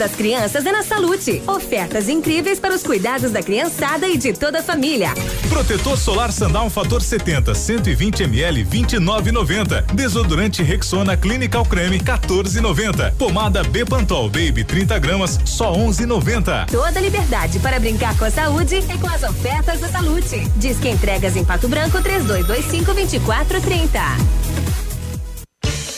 Das Crianças é na Salute. Ofertas incríveis para os cuidados da criançada e de toda a família. Protetor solar Sandal fator 70, 120 ml, 29,90. Desodorante Rexona Clinical Creme, 14,90. Pomada Bepantol Baby 30 gramas, só 11,90. Toda liberdade para brincar com a saúde é com as ofertas da Salute. Diz que entregas em Pato Branco 3225 2430.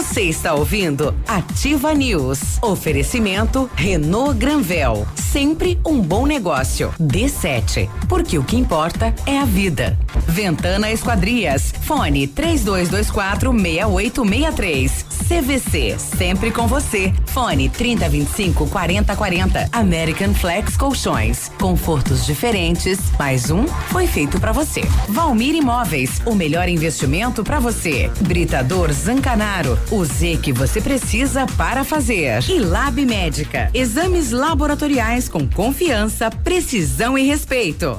Você está ouvindo Ativa News. Oferecimento Renault Granvel. Sempre um bom negócio. D7. Porque o que importa é a vida. Ventana Esquadrias. Fone 3224 6863. CVC. Sempre com você. Fone 3025 4040. American Flex Colchões. Confortos diferentes. Mais um foi feito para você. Valmir Imóveis. O melhor investimento para você. Britador Zancanaro. O Z que você precisa para fazer. E Lab Médica. Exames laboratoriais com confiança, precisão e respeito.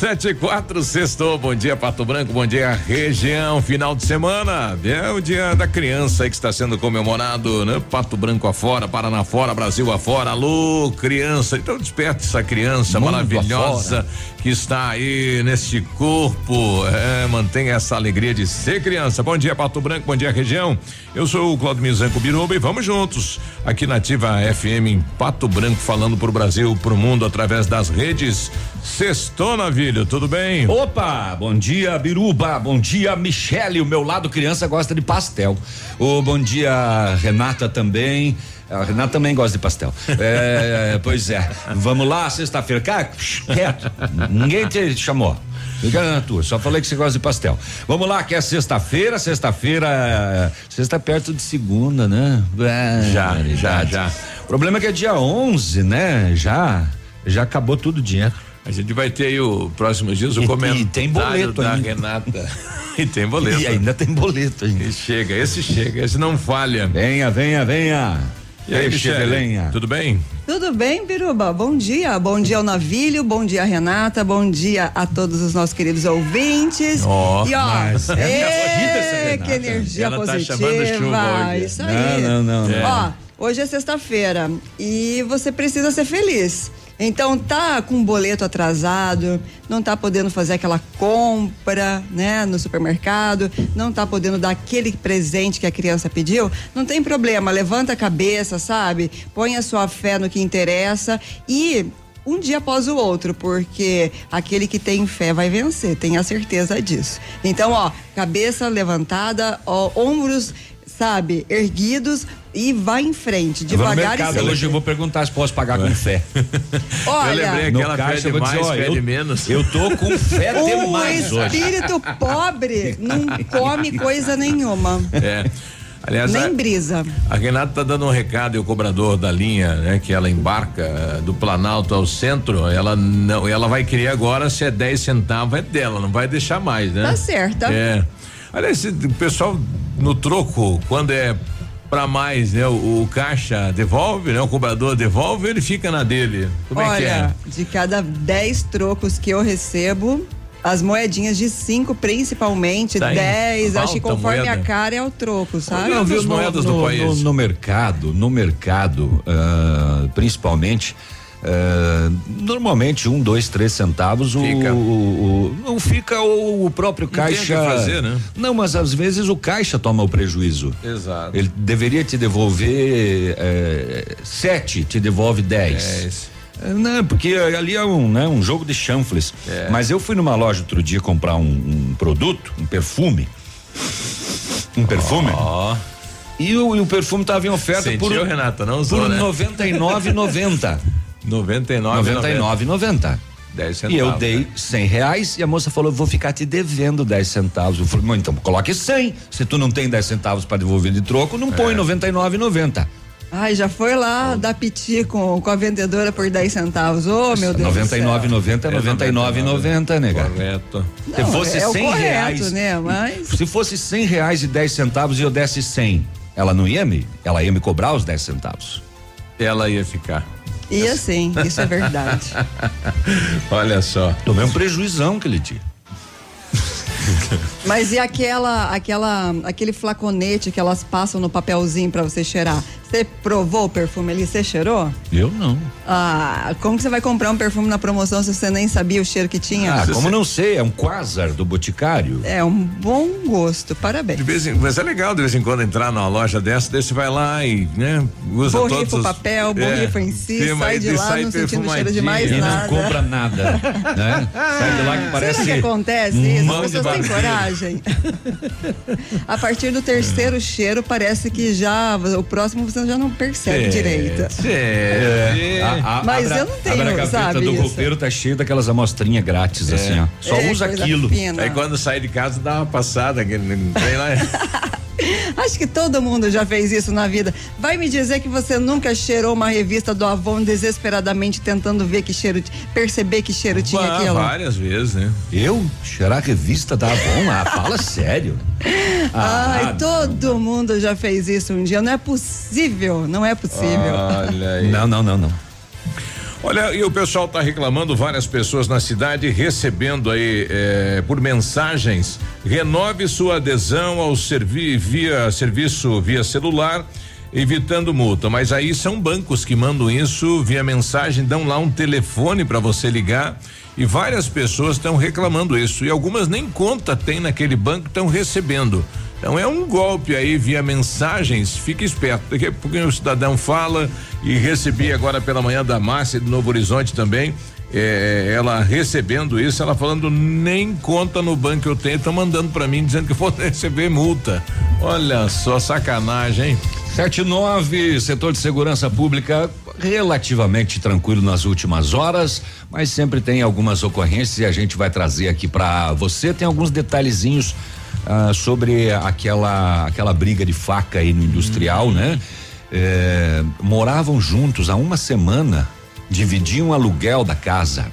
Sete e quatro, sextou, bom dia Pato Branco, bom dia região, final de semana, é o dia da criança aí que está sendo comemorado, né? Pato Branco afora, Paraná fora, Brasil afora, alô criança, então desperte essa criança Mundo maravilhosa afora. que está aí neste corpo, é, mantenha essa alegria de ser criança, bom dia Pato Branco, bom dia região, eu sou o Claudio Mizanco Biruba e vamos juntos, aqui na Ativa FM em Pato Branco, falando pro Brasil, pro mundo, através das redes, sextou na vida tudo bem? Opa, bom dia, Biruba, bom dia, Michele, o meu lado criança gosta de pastel. O bom dia, Renata também. A Renata também gosta de pastel. É, pois é. Vamos lá, sexta-feira. Cara, quieto. Ninguém te chamou. Fica na tua, só falei que você gosta de pastel. Vamos lá, que é sexta-feira, sexta-feira, sexta perto de segunda, né? É, já, já, já. O problema é que é dia 11, né? Já, já acabou tudo o dinheiro. A gente vai ter aí o próximos dias o comentário e tem boleto da ainda. Renata. e tem boleto. E ainda tem boleto ainda. E chega, esse chega, esse não falha. Venha, venha, venha. E aí, Michele, tudo bem? Tudo bem, Biruba? Bom dia. Bom dia ao Navilho, bom dia, Renata, bom dia a todos os nossos queridos ouvintes. Oh, e ó, mas é, que energia Ela positiva. Tá chamando chuva hoje. Isso aí. Não, não, não. É. Ó, hoje é sexta-feira e você precisa ser feliz. Então tá com um boleto atrasado, não tá podendo fazer aquela compra, né, no supermercado, não tá podendo dar aquele presente que a criança pediu, não tem problema, levanta a cabeça, sabe? Põe a sua fé no que interessa e um dia após o outro, porque aquele que tem fé vai vencer, tenha certeza disso. Então, ó, cabeça levantada, ó, ombros sabe, erguidos e vai em frente, devagar mercado, e sempre. Hoje eu vou perguntar se posso pagar com fé. Olha, eu lembrei no aquela caixa pede eu vou dizer, ó, pede eu- menos. Eu tô com fé o demais hoje. espírito pobre não come coisa nenhuma, É. Aliás, nem a, brisa. a Renata tá dando um recado e o cobrador da linha, né, que ela embarca eh, do Planalto ao centro, ela não, ela vai querer agora se é 10 centavos é dela, não vai deixar mais, né? Tá certa. É. Aliás, o pessoal no troco, quando é pra mais, né? O, o caixa devolve, né? O cobrador devolve, ele fica na dele. Como é que é? Olha, de cada 10 trocos que eu recebo, as moedinhas de 5 principalmente, Tá em 10, acho que conforme moeda. a cara é o troco, sabe? Não, viu as moedas do no, país? no- no mercado, no mercado, ah, principalmente. Ah, normalmente um, dois, três centavos o, Fica. o, o- não fica o, o próprio tem o que caixa fazer, né? não mas às vezes o caixa toma o prejuízo Exato. ele deveria te devolver eh, sete te devolve dez Dez. É, Não, porque ali é um, né, um jogo de chanfles. É. Mas eu fui numa loja outro dia comprar um, um produto, um perfume. Um perfume. Ó, E o, e o perfume tava em oferta por, sentiu, Renata? Não usou, por né? 99,90. 99 99,90. 10 centavos. E eu dei 100 reais e a moça falou: vou ficar te devendo 10 centavos. Eu falei: "Bom, então coloque 100. Se tu não tem 10 centavos para devolver de troco, não É. põe 99,90. Ai, já foi lá dar piti com, com a vendedora por 10 centavos. Ô, meu Deus. do céu. 99,90 é 99,90, nega. Correto. Se Não, fosse é o 100 correto, reais. né? Mas. Se fosse 100 reais e 10 centavos e eu desse 100, ela não ia me? Ela ia me cobrar os 10 centavos. Ela ia ficar. E assim, isso é verdade. Olha só. Tomei um prejuizão aquele dia. Mas e aquela, aquela, aquele flaconete que elas passam no papelzinho pra você cheirar? Você provou o perfume ali? Você cheirou? Eu não. Ah, como que você vai comprar um perfume na promoção se você nem sabia o cheiro que tinha? Ah, como não sei, é um quasar do Boticário. É um bom gosto, parabéns. De vez em, mas é legal de vez em quando entrar numa loja dessa, daí você vai lá e, né, usa Borrifa todos o os... papel, borrifa em si, Sim, sai de e lá sai não sentindo cheiro de mais E perfumadinho. não nada. compra nada, né? Sai de lá que parece Será que acontece isso? As pessoas têm vampiro. A partir do terceiro cheiro, parece que já o próximo você já não percebe direito. É, A- a- Mas abra- eu não tenho, abra a sabe, do isso. roupeiro tá cheio daquelas amostrinhas grátis, assim, ó. Só É, usa aquilo. fina. Aí quando sai de casa dá uma passada, que não tem lá. Acho que todo mundo já fez isso na vida. Vai me dizer que você nunca cheirou uma revista do Avon desesperadamente tentando ver que cheiro, perceber que cheiro tinha Ah, aquilo? várias vezes, né? Eu? Cheirar a revista tá bom? Ah, fala sério. Ai, Ah, todo mundo já fez isso um dia. Não é possível, não é possível. Olha aí. Não, não, não, não. Olha, e o pessoal está reclamando, várias pessoas na cidade recebendo aí eh, por mensagens, renove sua adesão ao servi via serviço via celular, evitando multa. Mas aí são bancos que mandam isso via mensagem, dão lá um telefone para você ligar e várias pessoas estão reclamando isso e algumas nem conta tem naquele banco estão recebendo. Então é um golpe aí via mensagens, fique esperto. Daqui a pouquinho o cidadão fala e recebi agora pela manhã da Márcia de Novo Horizonte também. é, ela recebendo isso, ela falando nem conta no banco eu tenho, estão mandando para mim dizendo que vou receber multa. Olha só sacanagem, hein? 79, setor de segurança pública relativamente tranquilo nas últimas horas, mas sempre tem algumas ocorrências e a gente vai trazer aqui para você. Tem alguns detalhezinhos ah, sobre aquela aquela briga de faca aí no industrial, né? É, moravam juntos há uma semana, dividiam o aluguel da casa.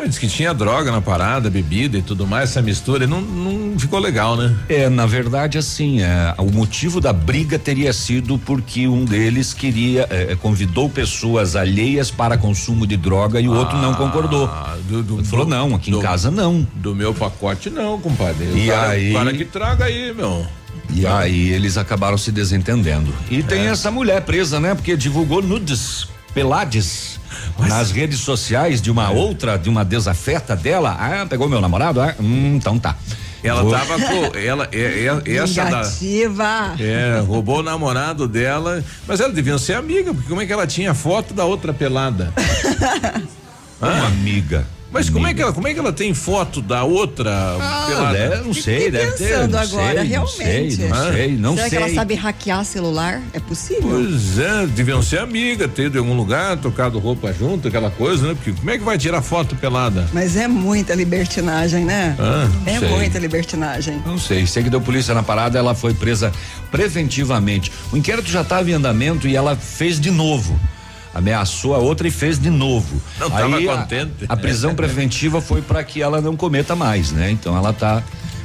Mas diz que tinha droga na parada, bebida e tudo mais, essa mistura, não, não ficou legal, né? É, na verdade, assim, é, o motivo da briga teria sido porque um deles queria, é, convidou pessoas alheias para consumo de droga e o outro não concordou. Ah, do, do, Ele falou, não, aqui em do- casa não. Do meu pacote não, compadre. E o cara, aí- o cara que traga aí, meu. E aí eles acabaram se desentendendo. E tem É. essa mulher presa, né? Porque divulgou nudes, pelades. Nas redes sociais de É. uma outra, de uma desafeta dela. Ah, pegou meu namorado? Ah, hum, então tá. Ela Vou- tava com. Ela, é, é, essa da. É, roubou o namorado dela. Mas elas deviam ser amigas, porque como é que ela tinha foto da outra pelada? Uma amiga. Mas como é que ela, como é que ela tem foto da outra Ah, pelada? é, não sei, deve ter. pensando Não agora, sei, realmente. Não sei, não sei, não Será sei. que ela sabe hackear celular? É possível? Pois é, deviam ser amigas, ter ido em algum lugar, tocado roupa junto, aquela coisa, né? Porque como é que vai tirar foto pelada? Mas é muita libertinagem, né? Ah, é sei. muita libertinagem. Não sei, sei que deu polícia na parada, ela foi presa preventivamente. O inquérito já estava em andamento e ela fez de novo. Ameaçou a outra e fez de novo. Não tava Aí, a- contente. A, prisão preventiva foi para que ela não cometa mais, né? Então ela tá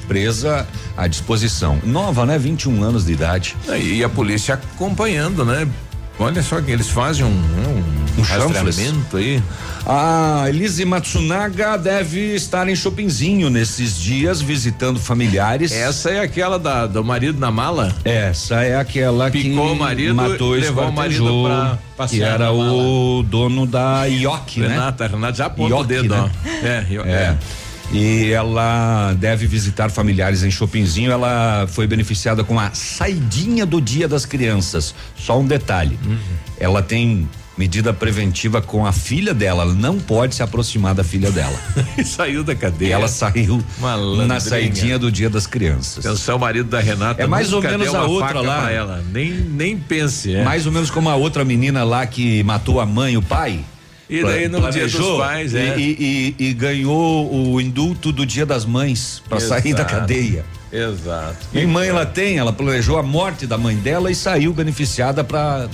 presa à disposição. Nova, né? 21 anos de idade. E a polícia acompanhando, né? Olha só que eles fazem um, um, Um chanfles. rastreamento aí. A Elise Matsunaga deve estar em Chopinzinho nesses dias visitando familiares. Essa é aquela da, do marido na mala? Essa é aquela que Picou o marido matou levou o marido pra que passear era na o dono da IOC, né? Renata, Renata já aponta o dedo, né? ó. É, É. é. E ela deve visitar familiares em Chopinzinho. Ela foi beneficiada com a saidinha do Dia das Crianças. Só um detalhe: Uhum. ela tem medida preventiva com a filha dela. Ela não pode se aproximar da filha dela. E saiu da cadeia. ela saiu Malandrinha. na saidinha do Dia das Crianças. Atenção, o marido da Renata. É mais ou menos a outra lá. Ela. Nem, nem pense, é. Mais ou menos como a outra menina lá que matou a mãe e o pai. E daí no dia dos pais, e, é. e, e- e ganhou o indulto do Dia das Mães para sair da cadeia. Exato. Nem mãe ela tem, ela planejou a morte da mãe dela e saiu beneficiada para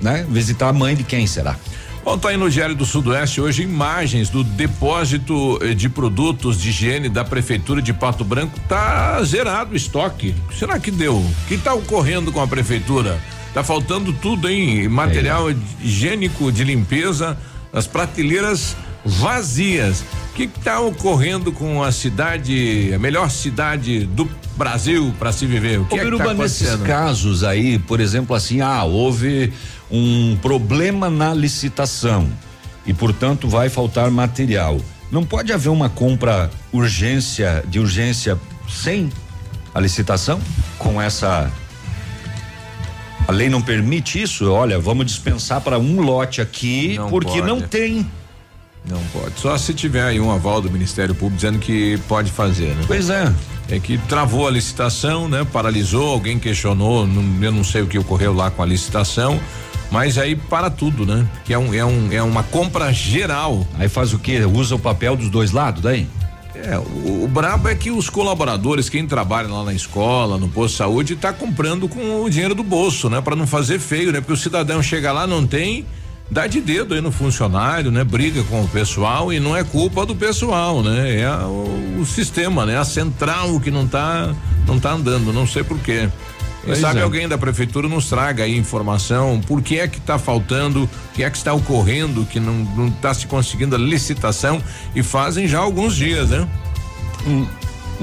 né, visitar a mãe de quem será? Bom, tá aí no Diário do Sudoeste hoje imagens do depósito eh, de produtos de higiene da Prefeitura de Pato Branco. Tá zerado o estoque. Será que deu? O que tá ocorrendo com a Prefeitura? Tá faltando tudo, hein? Material higiênico de limpeza, as prateleiras vazias. O que está ocorrendo com a cidade, a melhor cidade do Brasil para se viver? O que Ô, é que Biruba, tá nesses casos aí, por exemplo, assim, ah, houve um problema na licitação e, portanto, vai faltar material. Não pode haver uma compra urgência de urgência sem a licitação com essa a lei não permite isso. Olha, vamos dispensar para um lote aqui Não porque pode. não tem. Não pode. Só se tiver aí um aval do Ministério Público dizendo que pode fazer, né? Pois é. É que travou a licitação, né? Paralisou, alguém questionou, não- eu não sei o que ocorreu lá com a licitação, mas aí para tudo, né? Que é um, é um, é uma compra geral. Aí faz o quê? Usa o papel dos dois lados, daí? É, o, o brabo é que os colaboradores, quem trabalha lá na escola, no posto de saúde, tá comprando com o dinheiro do bolso, né? Para não fazer feio, né? Porque o cidadão chega lá, não tem, dá de dedo aí no funcionário, né? Briga com o pessoal e não é culpa do pessoal, né? É o, o sistema, né? A central que não tá, não tá andando, não sei por quê. Quem Pois sabe é. alguém da prefeitura nos traga aí informação, por que é que está faltando, o que é que está ocorrendo, que não está se conseguindo a licitação e fazem já alguns dias, né?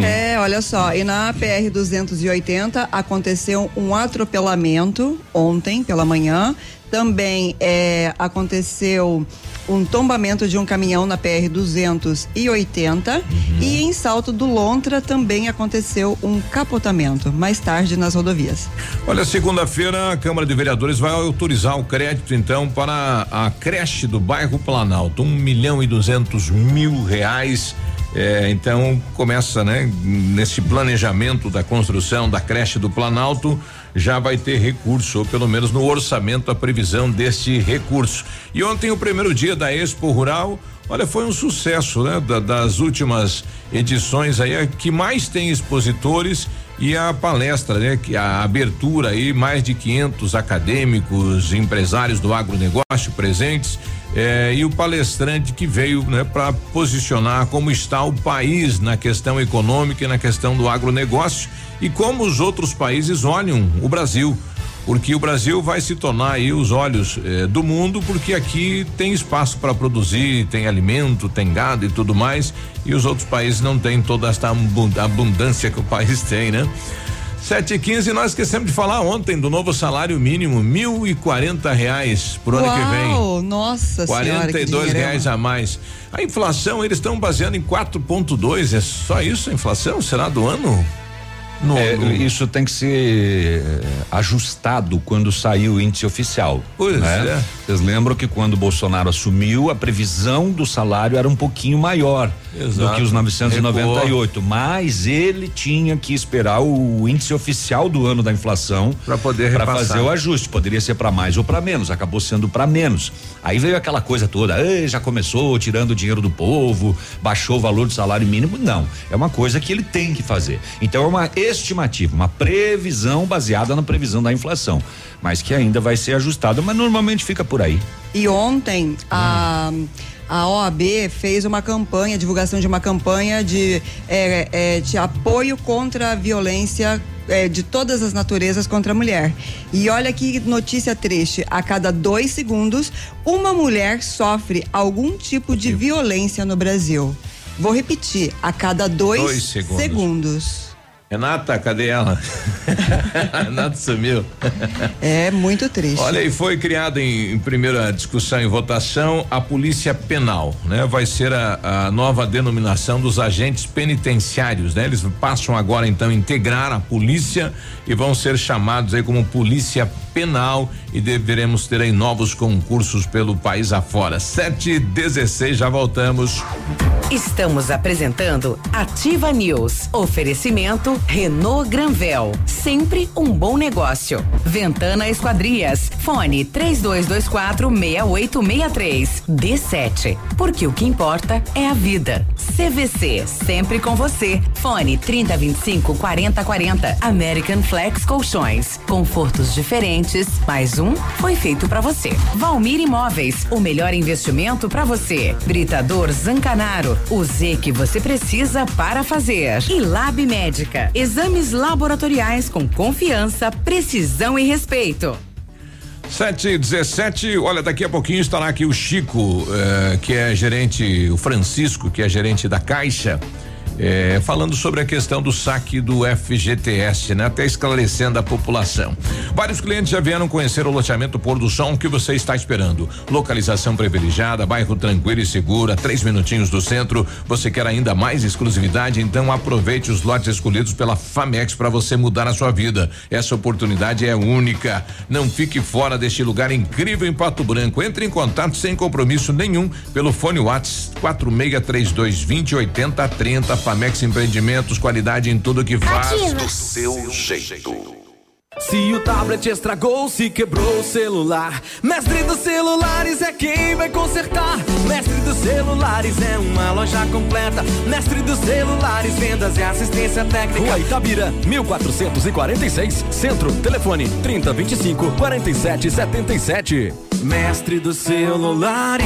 É, olha só, e na PR 280 aconteceu um atropelamento ontem pela manhã. Também é, aconteceu um tombamento de um caminhão na PR 280 e em Salto do Lontra também aconteceu um capotamento mais tarde nas rodovias. Olha, segunda-feira a Câmara de Vereadores vai autorizar o crédito então para a creche do bairro Planalto, um milhão e duzentos mil reais. É, então começa, né? Nesse planejamento da construção da creche do Planalto já vai ter recurso, ou pelo menos no orçamento a previsão deste recurso. E ontem o primeiro dia da Expo Rural, olha, foi um sucesso, né? Da- das últimas edições aí, a que mais tem expositores e a palestra, né? Que a abertura aí, mais de 500 acadêmicos, empresários do agronegócio presentes. Eh, e o palestrante que veio né, para posicionar como está o país na questão econômica e na questão do agronegócio e como os outros países olham o Brasil porque o Brasil vai se tornar aí os olhos eh, do mundo, porque aqui tem espaço para produzir, tem alimento, tem gado e tudo mais, e os outros países não têm toda esta abun- abundância que o país tem, né? Sete e quinze, nós esquecemos de falar ontem do novo salário mínimo, mil e quarenta reais pro ano que vem. Nossa senhora, que 42 dinheirão. reais a mais. A inflação, eles estão baseando em 4,2. É só isso a inflação? Será do ano? No, É, no- Isso tem que ser eh, ajustado quando sair o índice oficial. Pois né? é. Vocês lembram que quando o Bolsonaro assumiu, a previsão do salário era um pouquinho maior do Exato. que os 998, mas ele tinha que esperar o índice oficial do ano da inflação poder para repassar. fazer o ajuste. Poderia ser para mais ou para menos, acabou sendo para menos. Aí veio aquela coisa toda, "Ei, já começou tirando o dinheiro do povo, baixou o valor do salário mínimo. Não, é uma coisa que ele tem que fazer. Então é uma estimativa, uma previsão baseada na previsão da inflação, mas que ainda vai ser ajustada, mas normalmente fica por aí. E ontem a, a OAB fez uma campanha, divulgação de uma campanha de, é, é, de apoio contra a violência é, de todas as naturezas contra a mulher. E olha que notícia triste: a cada dois segundos, uma mulher sofre algum tipo de violência no Brasil. Vou repetir: a cada dois, Dois segundos. segundos. Renata, cadê ela? Renata sumiu. É muito triste. Olha, e foi criada em, em primeira discussão e votação a Polícia Penal, né? Vai ser a, a nova denominação dos agentes penitenciários, né? Eles passam agora então a integrar a polícia e vão ser chamados aí como Polícia Penal e deveremos ter aí novos concursos pelo país afora. Sete e dezesseis, já voltamos. Estamos apresentando Ativa News. Oferecimento Renault Granvel. Sempre um bom negócio. Ventana Esquadrias. Fone 3224 6863. D7. Porque o que importa é a vida. CVC. Sempre com você. Fone 3025 4040. American Flex Colchões. Confortos diferentes. Mais um foi feito para você. Valmir Imóveis. O melhor investimento para você. Britador Zancanaro. O Z que você precisa para fazer. E Lab Médica. Exames laboratoriais com confiança, precisão e respeito. 7 e 17, olha, daqui a pouquinho estará aqui o Chico, eh, que é gerente, o Francisco, que é gerente da Caixa. É, falando sobre a questão do saque do FGTS, né? Até esclarecendo a população. Vários clientes já vieram conhecer o loteamento Pôr do Sol, que você está esperando? Localização privilegiada, bairro tranquilo e seguro, a três minutinhos do centro. Você quer ainda mais exclusividade? Então aproveite os lotes escolhidos pela Famex para você mudar a sua vida. Essa oportunidade é única. Não fique fora deste lugar incrível em Pato Branco. Entre em contato sem compromisso nenhum pelo fone Whats 463220 8030 Famex Empreendimentos, qualidade em tudo que faz. Ativa. Do seu jeito. Se o tablet estragou, se quebrou o celular, Mestre dos Celulares é quem vai consertar. Mestre dos Celulares é uma loja completa. Mestre dos Celulares, vendas e assistência técnica. Rua Itabira, 1446, Centro, telefone 3025 4777. Mestre dos Celulares.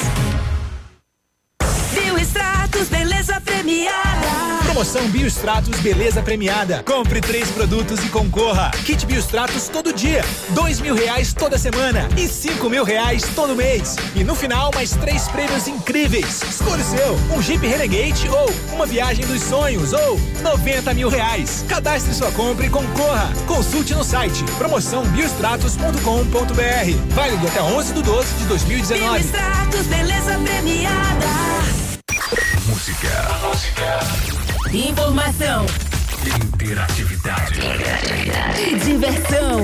Biostratos, beleza premiada. Promoção Biostratos Beleza Premiada. Compre três produtos e concorra. Kit Biostratos todo dia, dois mil reais toda semana e cinco mil reais todo mês. E no final, mais três prêmios incríveis. Escolha o seu, um Jeep Renegade ou uma viagem dos sonhos ou 90 mil reais. Cadastre sua compra e concorra. Consulte no site promoçãobiostratos.com.br. Válido até 11 de 12 de 2019. Biostratos, beleza premiada. Música. Música. Informação Interatividade. e diversão.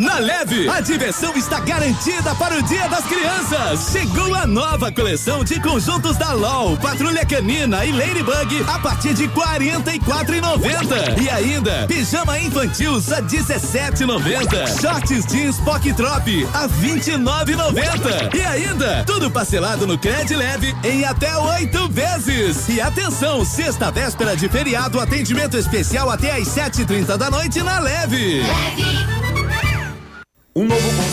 Na Leve, a diversão está garantida para o Dia das Crianças. Chegou a nova coleção de conjuntos da LOL, Patrulha Canina e Ladybug a partir de R$ 44,90. E ainda, pijama infantil a 17,90. Shorts jeans Pock Trop a 29,90. E ainda, tudo parcelado no Cred Leve em até oito vezes. E atenção, sexta véspera de feriado, atendimento especial até às 7h30 da noite na Leve. Novo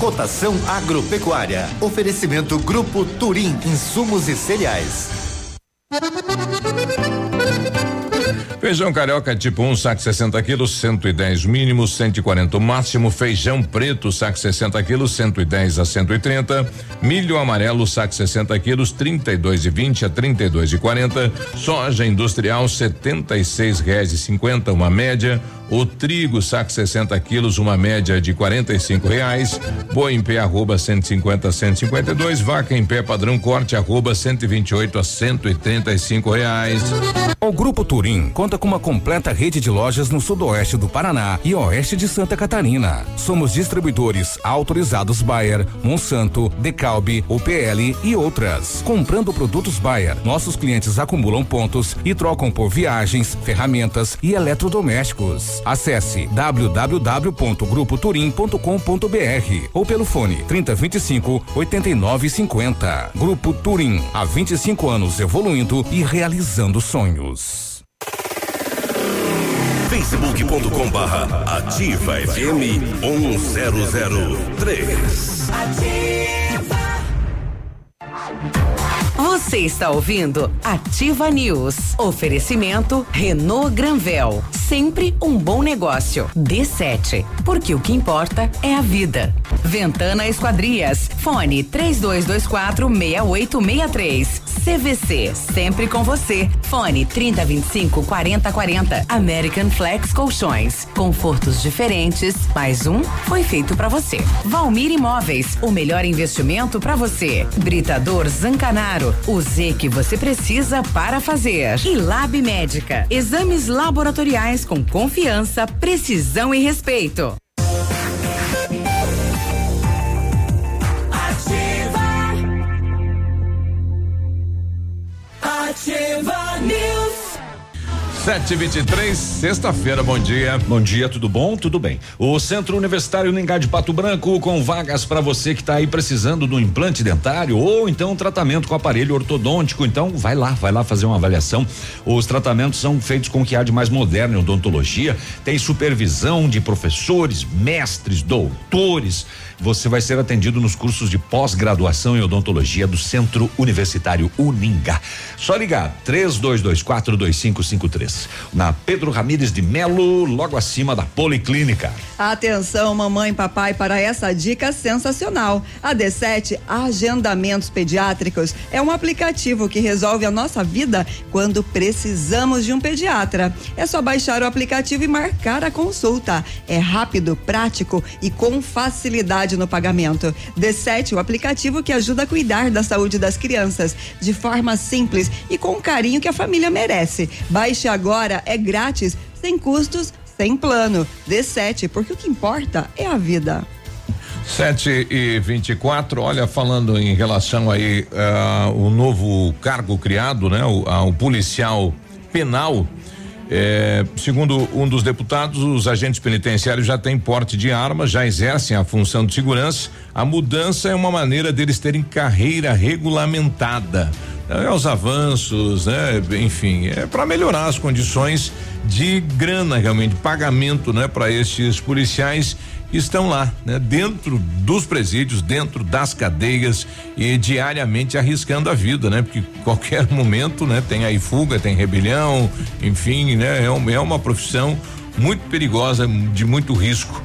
Cotação agropecuária. Oferecimento Grupo Turim, insumos e cereais. Feijão carioca tipo 1, um, saco 60 quilos, 110 mínimo, 140 o máximo. Feijão preto, saco 60 quilos, 110 a 130. Milho amarelo, saco 60 quilos, 32 e 20 a 32 e 40. Soja industrial, 76 reais e 50, uma média. O trigo, saco 60 quilos, uma média de 45 reais. Boi em pé, arroba 150 a 152. Vaca em pé, padrão corte, arroba 128 a 135 reais. O Grupo Turim conta com uma completa rede de lojas no sudoeste do Paraná e oeste de Santa Catarina. Somos distribuidores autorizados Bayer, Monsanto, Decalbe, UPL e outras. Comprando produtos Bayer, nossos clientes acumulam pontos e trocam por viagens, ferramentas e eletrodomésticos. Acesse www.grupoturim.com.br ou pelo fone 3025 8950. Grupo Turim, há 25 anos evoluindo e realizando sonhos. facebook.com barra ativa FM 1003. Você está ouvindo Ativa News. Oferecimento Renault Granvel. Sempre um bom negócio. D7. Porque o que importa é a vida. Ventana Esquadrias. Fone 3224 6863. CVC. Sempre com você. Fone 3025 4040. American Flex Colchões. Confortos diferentes. Mais um foi feito para você. Valmir Imóveis. O melhor investimento para você. Britador Zancanaro. O Z que você precisa para fazer. E Lab Médica. Exames laboratoriais com confiança, precisão e respeito. Ativa News. 723, sexta-feira, bom dia. Bom dia, tudo bom? Tudo bem. O Centro Universitário Ningá de Pato Branco com vagas para você que está aí precisando do implante dentário ou então tratamento com aparelho ortodôntico. Então, vai lá, vai lá fazer uma avaliação. Os tratamentos são feitos com o que há de mais moderno em odontologia. Tem supervisão de professores, mestres, doutores. Você vai ser atendido nos cursos de pós-graduação em odontologia do Centro Universitário Uningá. Só ligar 32242553. Na Pedro Ramires de Melo, logo acima da Policlínica. Atenção, mamãe e papai, para essa dica sensacional. A D7 Agendamentos Pediátricos é um aplicativo que resolve a nossa vida quando precisamos de um pediatra. É só baixar o aplicativo e marcar a consulta. É rápido, prático e com facilidade no pagamento. D7, o aplicativo que ajuda a cuidar da saúde das crianças de forma simples e com o carinho que a família merece. Baixe agora, é grátis, sem custos, sem plano. D7, porque o que importa é a vida. 7 e 24, olha, falando em relação aí uh, o novo cargo criado, né? O, uh, o policial penal. É, segundo um dos deputados, os agentes penitenciários já têm porte de armas, já exercem a função de segurança. A mudança é uma maneira deles terem carreira regulamentada. É, os avanços, né? Enfim, é para melhorar as condições de grana, realmente, pagamento, né? Para estes policiais estão lá, né? Dentro dos presídios, dentro das cadeias e diariamente arriscando a vida, né? Porque qualquer momento, né? Tem aí fuga, tem rebelião, enfim, né? É, um, é uma profissão muito perigosa, de muito risco.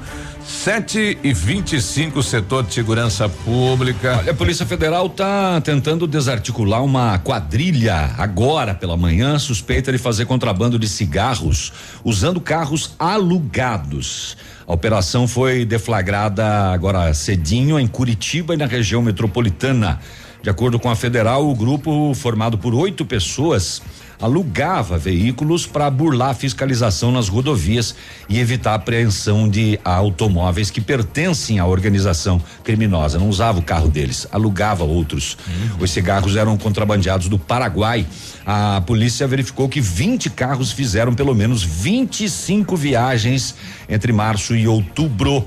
7 e 25 setor de segurança pública. Olha, a Polícia Federal está tentando desarticular uma quadrilha agora pela manhã, suspeita de fazer contrabando de cigarros usando carros alugados. A operação foi deflagrada agora cedinho em Curitiba e na região metropolitana. De acordo com a federal, o grupo, formado por oito pessoas, alugava veículos para burlar a fiscalização nas rodovias e evitar a apreensão de automóveis que pertencem à organização criminosa. Não usava o carro deles, alugava outros. Os cigarros eram contrabandeados do Paraguai. A polícia verificou que 20 carros fizeram pelo menos 25 viagens entre março e outubro.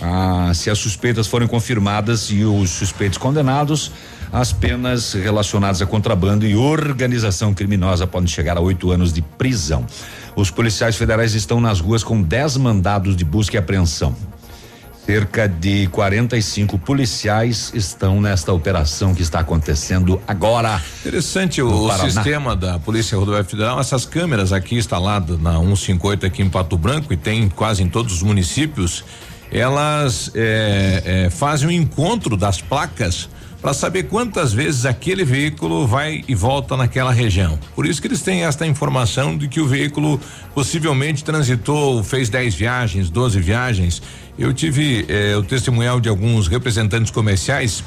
Ah, se as suspeitas forem confirmadas e os suspeitos condenados, as penas relacionadas a contrabando e organização criminosa podem chegar a oito anos de prisão. Os policiais federais estão nas ruas com 10 mandados de busca e apreensão. Cerca de 45 policiais estão nesta operação que está acontecendo agora. Interessante o, o sistema da Polícia Rodoviária Federal, essas câmeras aqui instaladas na 158 aqui em Pato Branco e tem quase em todos os municípios, elas é, é, fazem o um encontro das placas para saber quantas vezes aquele veículo vai e volta naquela região. Por isso que eles têm esta informação de que o veículo possivelmente transitou, fez 10 viagens, 12 viagens. Eu tive eh, o testemunhal de alguns representantes comerciais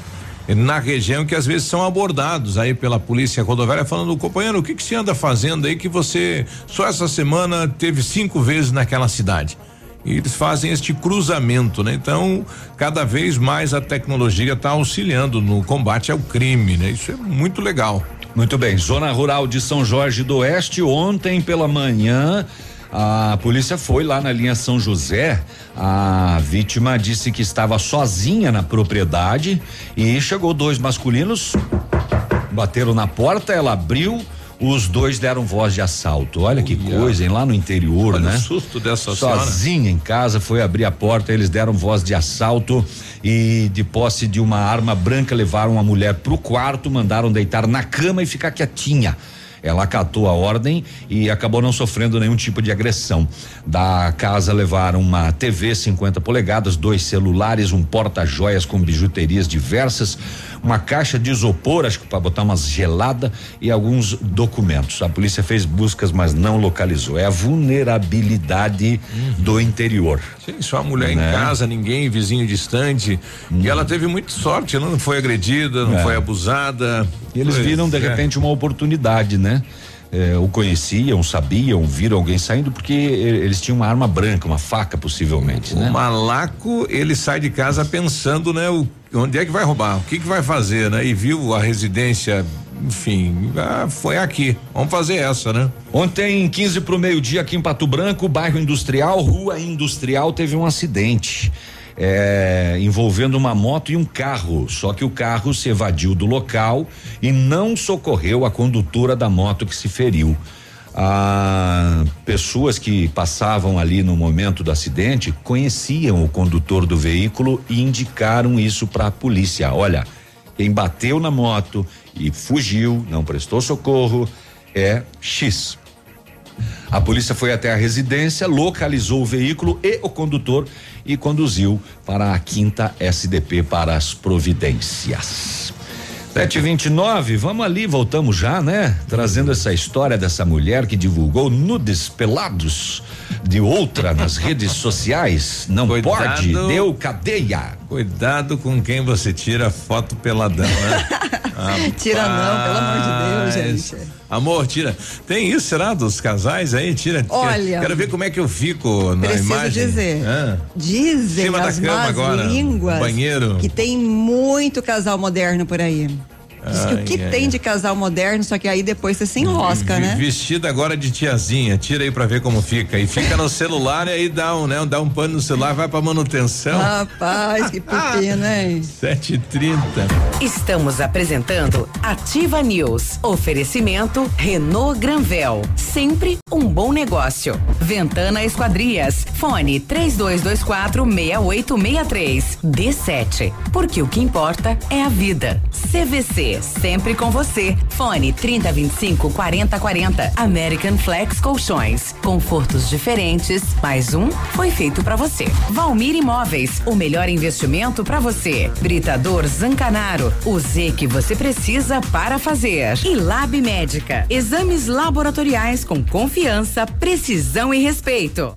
eh, na região que às vezes são abordados aí pela polícia rodoviária falando, companheiro, o que que você anda fazendo aí que você só essa semana teve cinco vezes naquela cidade? E eles fazem este cruzamento, né? Então, cada vez mais a tecnologia está auxiliando no combate ao crime, né? Isso é muito legal. Muito bem, Zona Rural de São Jorge do Oeste, ontem pela manhã, a polícia foi lá na linha São José. A vítima disse que estava sozinha na propriedade e chegou dois masculinos, bateram na porta, ela abriu. Os dois deram voz de assalto. Olha que coisa, hein? Lá no interior, Olha né? o susto dessa senhora. Sozinha em casa, foi abrir a porta, eles deram voz de assalto e de posse de uma arma branca levaram a mulher pro quarto, mandaram deitar na cama e ficar quietinha. Ela acatou a ordem e acabou não sofrendo nenhum tipo de agressão. Da casa levaram uma TV 50 polegadas, dois celulares, um porta-joias com bijuterias diversas, uma caixa de isopor, acho que para botar umas gelada e alguns documentos. A polícia fez buscas, mas não localizou. É a vulnerabilidade do interior. Sim, só a mulher Né? em casa, ninguém, vizinho distante. E ela teve muita sorte, ela não foi agredida, não É. foi abusada. E eles Pois viram de é. repente uma oportunidade, né? É, o conheciam, sabiam, viram alguém saindo porque eles tinham uma arma branca, uma faca possivelmente, O né? malaco, ele sai de casa pensando, né, o, onde é que vai roubar, o que que vai fazer, né? E viu a residência, enfim, ah, foi aqui. Vamos fazer essa, né? Ontem, 15 para o meio-dia, aqui em Pato Branco, bairro industrial, rua industrial, teve um acidente. É, envolvendo uma moto e um carro. Só que o carro se evadiu do local e não socorreu a condutora da moto que se feriu. Ah, pessoas que passavam ali no momento do acidente conheciam o condutor do veículo e indicaram isso para a polícia. Olha, quem bateu na moto e fugiu, não prestou socorro, é X. A polícia foi até a residência, localizou o veículo e o condutor e conduziu para a quinta SDP para as providências. 729, vamos ali, voltamos já, né? Trazendo essa história dessa mulher que divulgou nudes pelados de outra nas redes sociais. Não pode, deu cadeia. Cuidado com quem você tira foto peladão, né? Tira não, pelo amor de Deus, gente. Amor, tira. Tem isso, será? Dos casais aí? Tira. Olha. Quero ver como é que eu fico na Preciso imagem. dizer. Ah. Dizem Cima da as cama más agora, línguas banheiro. que tem muito casal moderno por aí. Diz que Ai, o que ai, tem ai. de casal moderno, só que aí depois você se enrosca, Vi- né? Vestida agora de tiazinha, tira aí pra ver como fica. E fica no celular e aí dá um, né? Dá um pano no celular, vai pra manutenção. Rapaz, que pepino, hein? 7h30. Estamos apresentando Ativa News. Oferecimento Renault Granvel. Sempre um bom negócio. Ventana Esquadrias. Fone 3224 6863. D7. Porque o que importa é a vida. CVC. Sempre com você. Fone 3025 4040. American Flex Colchões. Confortos diferentes. Mais um foi feito pra você. Valmir Imóveis. O melhor investimento pra você. Britador Zancanaro. O Z que você precisa para fazer. E Lab Médica. Exames laboratoriais com confiança, precisão e respeito.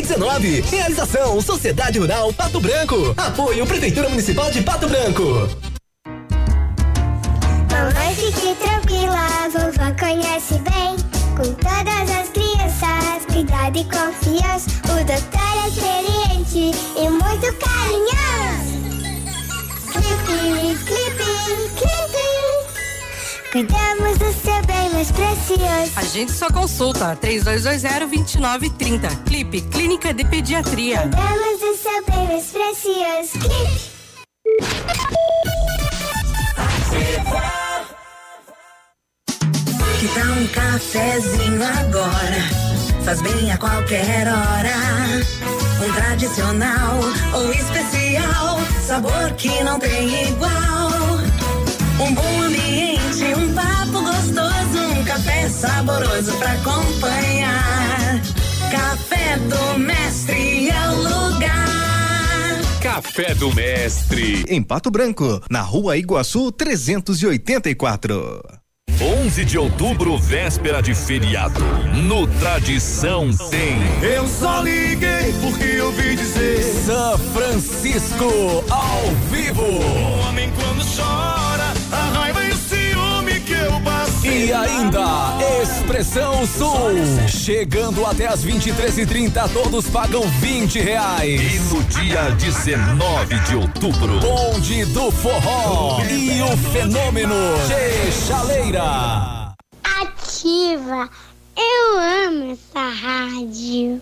Realização Sociedade Rural Pato Branco. Apoio Prefeitura Municipal de Pato Branco. Mamãe, fique tranquila, vovó conhece bem. Com todas as crianças, cuidado e confiança. O doutor é experiente e muito carinhoso. Clipe, clipe, clipe. Cuidamos do seu bem mais precioso. A gente só consulta 3220-2930. Clipe Clínica de Pediatria. Cuidamos do seu bem mais precioso. Clipe. Que tal um cafezinho agora? Faz bem a qualquer hora. Um tradicional ou especial, sabor que não tem igual. Um bom ambiente, um papo gostoso, um café saboroso pra acompanhar. Café do Mestre é o lugar. Café do Mestre. Em Pato Branco, na rua Iguaçu 384. 11 de outubro, véspera de feriado. No Tradição tem. Eu só liguei porque eu ouvi dizer. São Francisco ao vivo. E ainda, Expressão Sul. Chegando até as 23h30, todos pagam 20 reais. E no dia 19 de outubro, Bonde do Forró e o Fenômeno Chaleira. Ativa. Eu amo essa rádio.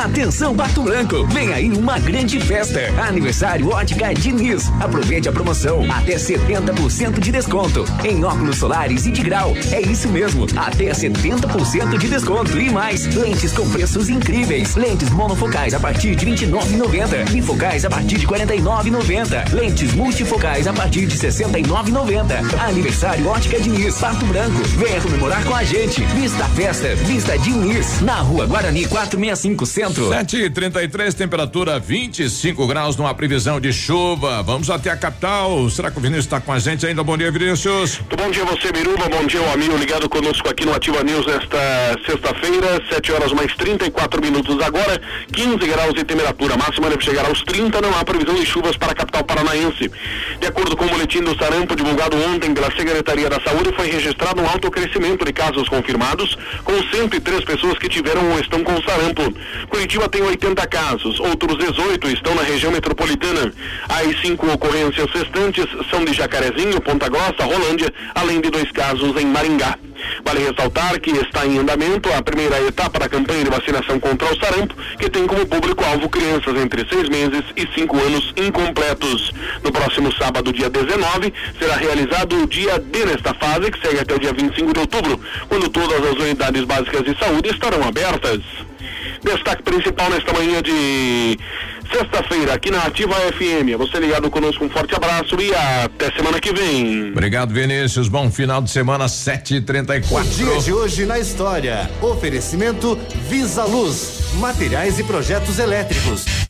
Atenção Pato Branco, vem aí uma grande festa. Aniversário Ótica Diniz. Aproveite a promoção, até 70% de desconto em óculos solares e de grau. É isso mesmo, até 70% de desconto e mais. Lentes com preços incríveis. Lentes monofocais a partir de 29,90. Bifocais a partir de 49,90. Lentes multifocais a partir de 69,90. Aniversário Ótica Diniz, Pato Branco. Venha comemorar com a gente. Vista festa, Vista Diniz, na Rua Guarani 465 Centro. 7 e 33 temperatura 25 graus, numa previsão de chuva. Vamos até a capital. Será que o Vinícius está com a gente ainda? Bom dia, Vinícius. Bom dia você, Biruba. Bom dia, o amigo ligado conosco aqui no Ativa News nesta sexta-feira, 7 horas mais 34 minutos agora, 15 graus de temperatura. Máxima deve chegar aos 30. Não há previsão de chuvas para a capital paranaense. De acordo com o boletim do sarampo divulgado ontem pela Secretaria da Saúde, foi registrado um alto crescimento de casos confirmados, com 103 pessoas que tiveram ou estão com sarampo. Curitiba tem 80 casos, outros 18 estão na região metropolitana. As cinco ocorrências restantes são de Jacarezinho, Ponta Grossa, Rolândia, além de dois casos em Maringá. Vale ressaltar que está em andamento a primeira etapa da campanha de vacinação contra o sarampo, que tem como público-alvo crianças entre seis meses e cinco anos incompletos. No próximo sábado, dia 19, será realizado o dia D nesta fase, que segue até o dia 25 de outubro, quando todas as unidades básicas de saúde estarão abertas. Destaque principal nesta manhã de sexta-feira aqui na Ativa FM. Você ligado conosco, um forte abraço e até semana que vem. Obrigado, Vinícius. Bom final de semana, 7 e 34 O dia de hoje na história. Oferecimento Visa Luz, materiais e projetos elétricos.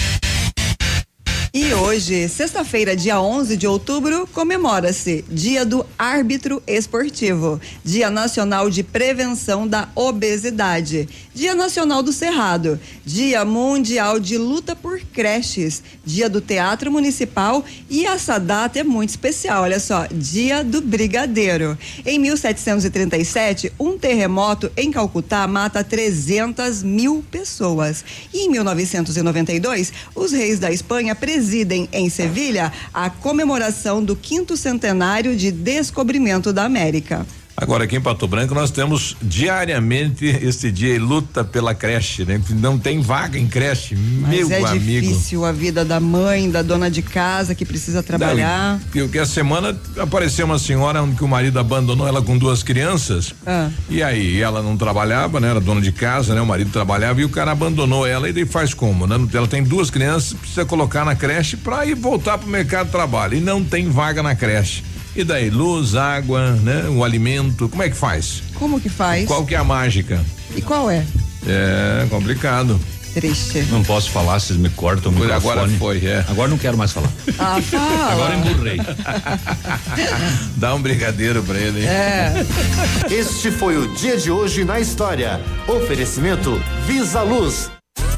Hoje, sexta-feira, dia 11 de outubro, comemora-se Dia do Árbitro Esportivo, Dia Nacional de Prevenção da Obesidade, Dia Nacional do Cerrado, Dia Mundial de Luta por Creches, Dia do Teatro Municipal e essa data é muito especial, olha só, Dia do Brigadeiro. Em 1737, um terremoto em Calcutá mata 300 mil pessoas. E em 1992, os reis da Espanha presidem em Sevilha a comemoração do quinto centenário de descobrimento da América. Agora aqui em Pato Branco nós temos diariamente esse dia luta pela creche, né? Não tem vaga em creche, Mas meu é amigo. difícil a vida da mãe, da dona de casa que precisa trabalhar. Daí, que a semana apareceu uma senhora que o marido abandonou ela com duas crianças. Ah. E aí ela não trabalhava, né? Era dona de casa, né? O marido trabalhava e o cara abandonou ela e daí faz como, né? Ela tem duas crianças, precisa colocar na creche para ir voltar pro mercado de trabalho e não tem vaga na creche. E daí, luz, água, né? O alimento, como é que faz? Como que faz? Qual que é a mágica? E qual é? É complicado. Triste. Não posso falar, vocês me cortam o microfone. agora foi, é. Agora não quero mais falar. Ah, fala. Agora emburrei. Dá um brigadeiro pra ele, hein? É. Este foi o dia de hoje na história. Oferecimento Visa Luz.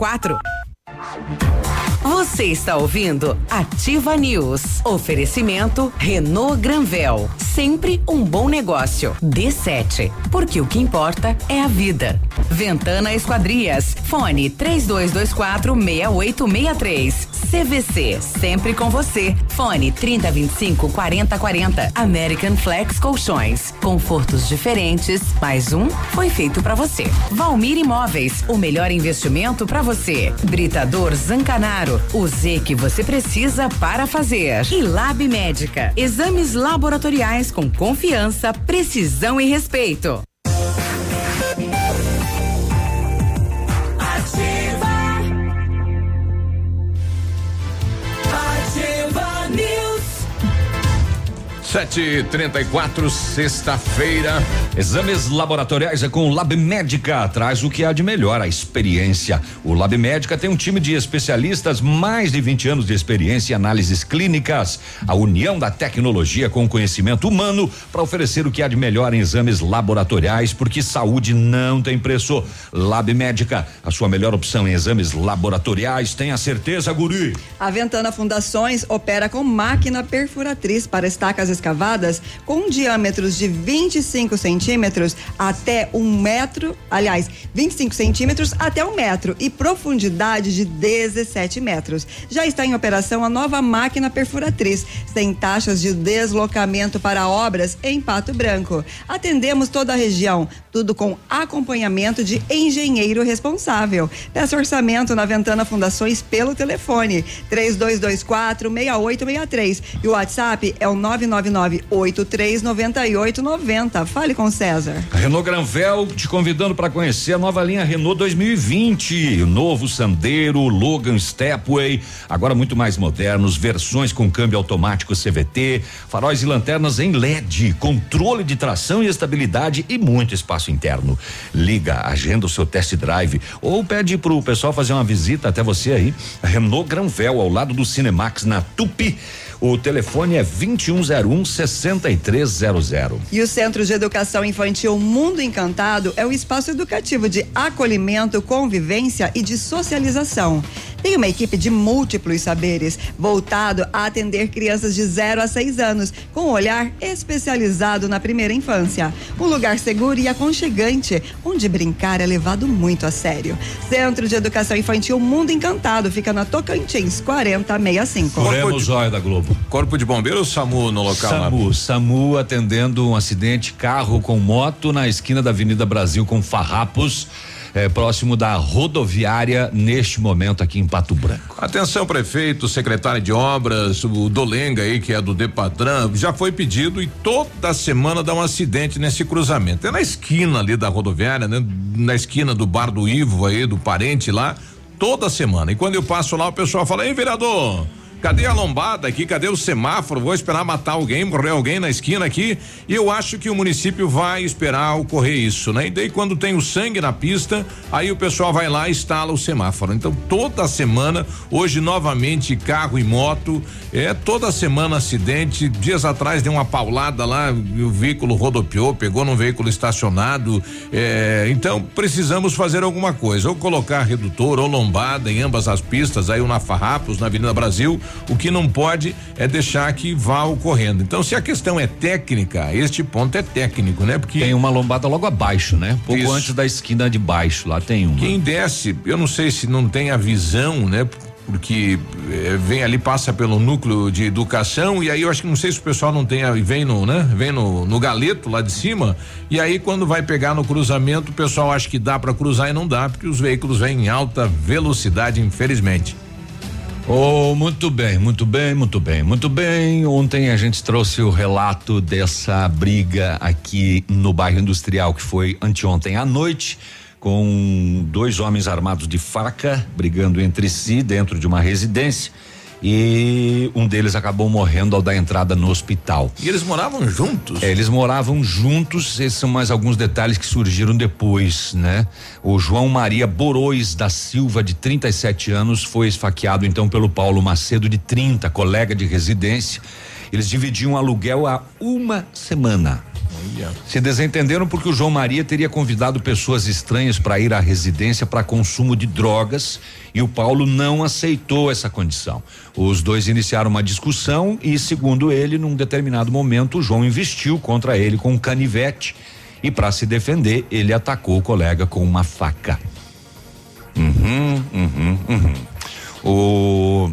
quatro. Você está ouvindo Ativa News. Oferecimento Renault Granvel. Sempre um bom negócio. D7. Porque o que importa é a vida. Ventana Esquadrias. Fone 3224 6863. CVC. Sempre com você. Fone 3025 4040. American Flex Colchões. Confortos diferentes. Mais um foi feito para você. Valmir Imóveis. O melhor investimento para você. Britador Zancanaro. O Z que você precisa para fazer. E Lab Médica. Exames laboratoriais com confiança, precisão e respeito. Sete trinta e quatro, sexta-feira. Exames laboratoriais é com o Lab Médica. Traz o que há de melhor, a experiência. O Lab Médica tem um time de especialistas, mais de 20 anos de experiência em análises clínicas. A união da tecnologia com o conhecimento humano para oferecer o que há de melhor em exames laboratoriais, porque saúde não tem preço. Lab Médica, a sua melhor opção em exames laboratoriais. Tenha certeza, guri. A Ventana Fundações opera com máquina perfuratriz para estacas escavadas com diâmetros de 25 centímetros até um metro, aliás, 25 centímetros até um metro e profundidade de 17 metros. Já está em operação a nova máquina perfuratriz, sem taxas de deslocamento para obras em Pato Branco. Atendemos toda a região, tudo com acompanhamento de engenheiro responsável. Peça orçamento na Ventana Fundações pelo telefone 3224 6863 e o WhatsApp é o 999 839890. Fale com César. Renault Granvel te convidando para conhecer a nova linha Renault 2020. O novo Sandero, Logan Stepway, agora muito mais modernos, versões com câmbio automático CVT, faróis e lanternas em LED, controle de tração e estabilidade e muito espaço interno. Liga, agenda o seu test drive ou pede pro pessoal fazer uma visita até você aí. Renault Granvel ao lado do Cinemax na Tupi. O telefone é 2101 6300. E o Centro de Educação Infantil Mundo Encantado é um espaço educativo de acolhimento, convivência e de socialização. Tem uma equipe de múltiplos saberes, voltado a atender crianças de 0 a 6 anos, com um olhar especializado na primeira infância. Um lugar seguro e aconchegante, onde brincar é levado muito a sério. Centro de Educação Infantil Mundo Encantado fica na Tocantins 4065. Oremos Zóio da Globo. Corpo de bombeiro ou SAMU no local lá? SAMU, SAMU atendendo um acidente, carro com moto na esquina da Avenida Brasil com farrapos. Eh, próximo da rodoviária neste momento aqui em Pato Branco. Atenção, prefeito, secretário de obras, o Dolenga aí, que é do Depatran, já foi pedido e toda semana dá um acidente nesse cruzamento. É na esquina ali da rodoviária, né? Na esquina do bar do Ivo aí, do parente lá, toda semana. E quando eu passo lá, o pessoal fala, ei, vereador, Cadê a lombada aqui? Cadê o semáforo? Vou esperar matar alguém, morrer alguém na esquina aqui. E eu acho que o município vai esperar ocorrer isso, né? E daí quando tem o sangue na pista, aí o pessoal vai lá e instala o semáforo. Então toda semana, hoje novamente carro e moto, é toda semana acidente. Dias atrás deu uma paulada lá, o veículo rodopiou, pegou num veículo estacionado. é, então precisamos fazer alguma coisa, ou colocar redutor ou lombada em ambas as pistas, aí o na Farrapos, na Avenida Brasil. O que não pode é deixar que vá ocorrendo. Então, se a questão é técnica, este ponto é técnico, né? Porque Tem uma lombada logo abaixo, né? Pouco Isso. antes da esquina de baixo, lá tem uma. Quem desce, eu não sei se não tem a visão, né? Porque eh, vem ali, passa pelo núcleo de educação, e aí eu acho que não sei se o pessoal não tem, vem no, né? Vem no, no galeto lá de cima, e aí quando vai pegar no cruzamento, o pessoal acha que dá para cruzar e não dá, porque os veículos vêm em alta velocidade, infelizmente. Oh, muito bem, muito bem, muito bem, muito bem. Ontem a gente trouxe o relato dessa briga aqui no bairro industrial que foi anteontem à noite com dois homens armados de faca brigando entre si dentro de uma residência e um deles acabou morrendo ao dar entrada no hospital. E eles moravam juntos? É, eles moravam juntos, esses são mais alguns detalhes que surgiram depois, né? O João Maria Borois da Silva, de 37 anos, foi esfaqueado então pelo Paulo Macedo, de 30, colega de residência. Eles dividiam aluguel há uma semana. Se desentenderam porque o João Maria teria convidado pessoas estranhas para ir à residência para consumo de drogas e o Paulo não aceitou essa condição. Os dois iniciaram uma discussão e, segundo ele, num determinado momento, o João investiu contra ele com um canivete e, para se defender, ele atacou o colega com uma faca. Uhum, uhum, uhum. O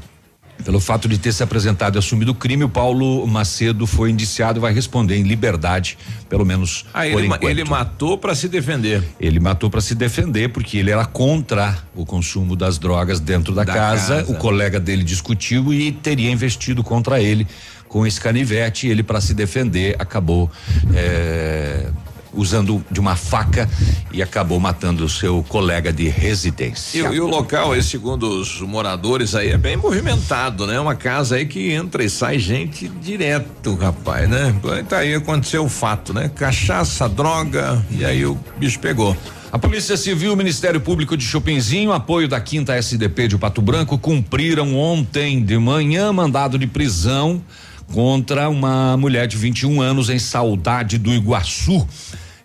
pelo fato de ter se apresentado e assumido o crime, o Paulo Macedo foi indiciado e vai responder em liberdade, pelo menos Ah, por ele, ma- ele matou para se defender. Ele matou para se defender porque ele era contra o consumo das drogas dentro da, Da casa. casa. O colega dele discutiu e teria investido contra ele com esse canivete. E ele, para se defender, acabou eh, usando de uma faca e acabou matando o seu colega de E, residência. e o local aí, segundo os moradores aí, é bem movimentado, né? Uma casa aí que entra e sai gente direto, rapaz, né? Tá aí aconteceu o fato, né? Cachaça, droga, e aí o bicho pegou. A Polícia Civil e o Ministério Público de Chopinzinho, apoio da quinta SDP de Pato Branco, cumpriram ontem de manhã mandado de prisão contra uma mulher de 21 anos em Saudade do Iguaçu.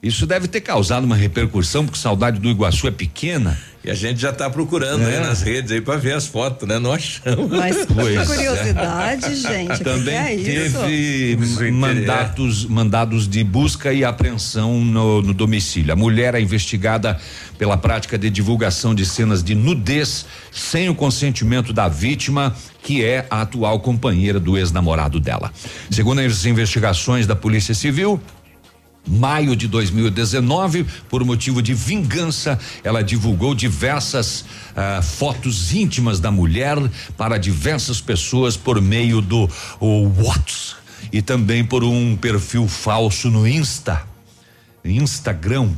Isso deve ter causado uma repercussão, porque Saudade do Iguaçu é pequena. E a gente já tá procurando É. aí nas redes aí pra ver as fotos, né? Não achamos. Mas que Pois é. curiosidade, gente. Também que é teve Isso, mandatos, mandados de busca e apreensão no, no domicílio. A mulher é investigada pela prática de divulgação de cenas de nudez sem o consentimento da vítima, que é a atual companheira do ex-namorado dela. Segundo as investigações da Polícia Civil, maio de 2019, por motivo de vingança, ela divulgou diversas ah, fotos íntimas da mulher para diversas pessoas por meio do WhatsApp e também por um perfil falso no Insta, Instagram.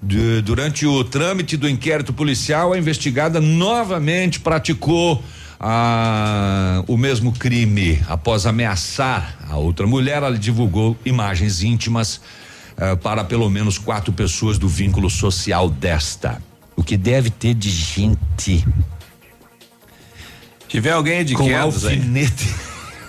Du- durante o trâmite do inquérito policial, a investigada novamente praticou ah, o mesmo crime. Após ameaçar a outra mulher, ela divulgou imagens íntimas ah, para pelo menos quatro pessoas do vínculo social desta. O que deve ter de gente Tiver alguém de com alfinete.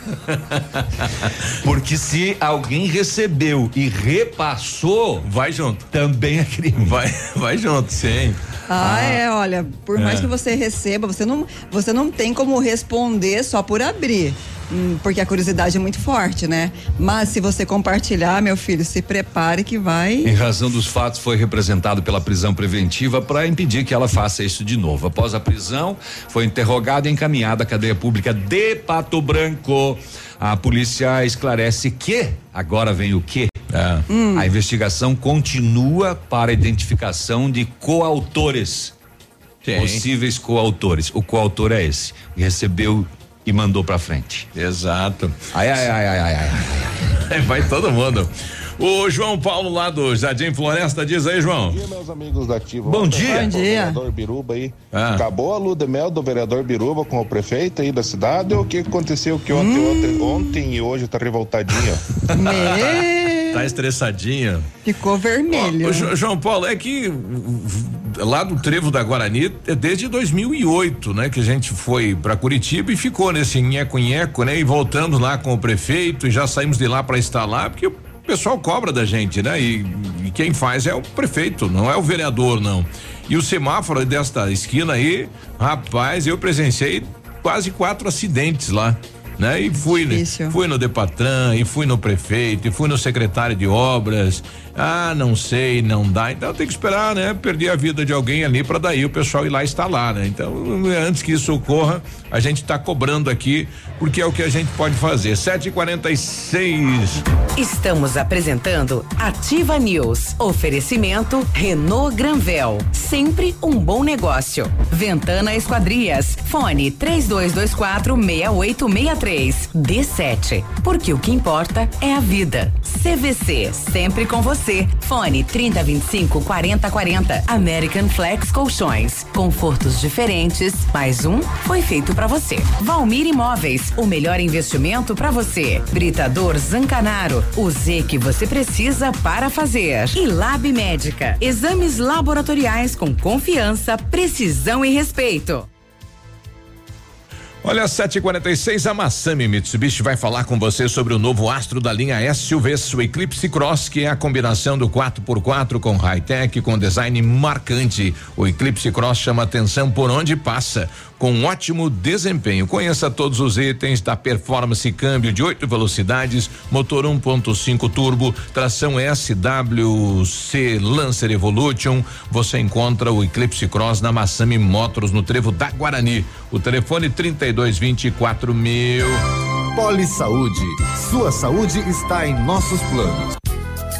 Porque se alguém recebeu e repassou, vai junto. Também é crime. Vai, vai junto, sim. Ah, é, olha, por mais É. que você receba, você não, você não tem como responder só por abrir. Hum, Porque a curiosidade é muito forte, né? Mas se você compartilhar, meu filho, se prepare que vai. Em razão dos fatos, foi representado pela prisão preventiva para impedir que ela faça isso de novo. Após a prisão, foi interrogada e encaminhada à cadeia pública de Pato Branco. A polícia esclarece que, agora vem o que? A investigação continua para a identificação de coautores. Sim. Possíveis coautores. O coautor é esse. Recebeu e mandou pra frente. Exato. Ai, ai, ai, ai, ai, ai. Vai todo mundo. O João Paulo lá do Jardim Floresta diz aí, João. Bom dia, meus amigos da Ativa. Bom dia. o Bom dia. vereador Biruba aí. Ah. Acabou a lua de mel do vereador Biruba com o prefeito aí da cidade ou o que aconteceu que ontem, Hum. ontem, ontem e hoje tá revoltadinho? Me... Tá estressadinha. Ficou vermelho. Jo- João Paulo, é que lá do Trevo da Guarani é desde 2008, né? Que a gente foi pra Curitiba e ficou nesse nheco-nheco, né? E voltamos lá com o prefeito e já saímos de lá pra estar lá, porque o pessoal cobra da gente, né? E, e quem faz é o prefeito, não é o vereador, não. E o semáforo desta esquina aí, rapaz, eu presenciei quase quatro acidentes lá. Né? E fui, fui no Depatran, e fui no prefeito, e fui no secretário de obras. Ah, não sei, não dá. Então tem que esperar, né? Perder a vida de alguém ali para daí o pessoal ir lá instalar, né? Então, antes que isso ocorra, a gente está cobrando aqui, porque é o que a gente pode fazer. 7h46. Estamos apresentando Ativa News. Oferecimento Renault Granvel. Sempre um bom negócio. Ventana Esquadrias. Fone 3224 6863. D7. Porque o que importa é a vida. CVC. Sempre com você. Você. Fone 3025 4040. American Flex Colchões. Confortos diferentes. Mais um foi feito para você. Valmir Imóveis. O melhor investimento para você. Britador Zancanaro. O Z que você precisa para fazer. E Lab Médica. Exames laboratoriais com confiança, precisão e respeito. Olha, 746 a Massami Mitsubishi vai falar com você sobre o novo astro da linha SUVs, o Eclipse Cross, que é a combinação do 4x4 com high-tech, com design marcante. O Eclipse Cross chama atenção por onde passa, com ótimo desempenho. Conheça todos os itens da performance câmbio de oito velocidades, motor 1.5 turbo, tração SWC Lancer Evolution. Você encontra o Eclipse Cross na Massami Motors no Trevo da Guarani. O telefone 3224 mil. Poli Saúde. Sua saúde está em nossos planos.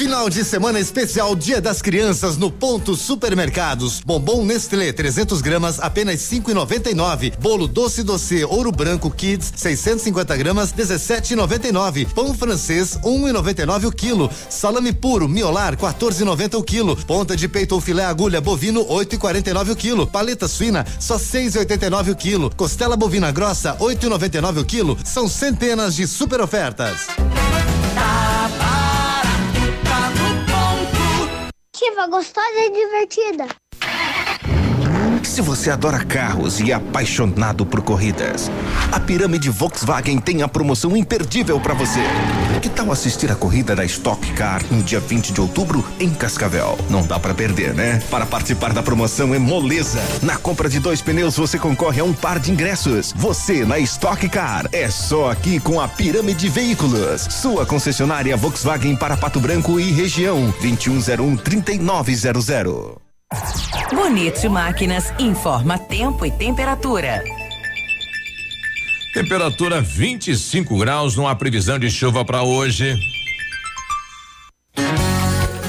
Final de semana especial Dia das Crianças no Ponto Supermercados. Bombom Nestlé 300 gramas apenas 5,99. Bolo doce doce Ouro Branco Kids 650 gramas 17,99. Pão francês 1,99 o quilo. Salame puro Miolar 14,90 o quilo. Ponta de peito ou filé agulha bovino 8,49 o quilo. Paleta suína só 6,89 o quilo. Costela bovina grossa 8,99 o quilo. São centenas de super ofertas. Gostosa e divertida. Se você adora carros e é apaixonado por corridas, a Pirâmide Volkswagen tem a promoção imperdível para você. Que tal assistir a corrida da Stock Car no dia 20 de outubro em Cascavel? Não dá para perder, né? Para participar da promoção é moleza. Na compra de dois pneus você concorre a um par de ingressos. Você na Stock Car é só aqui com a Pirâmide Veículos, sua concessionária Volkswagen para Pato Branco e região 2101 3900. Bonito Máquinas informa tempo e temperatura. Temperatura 25 graus, não há previsão de chuva para hoje.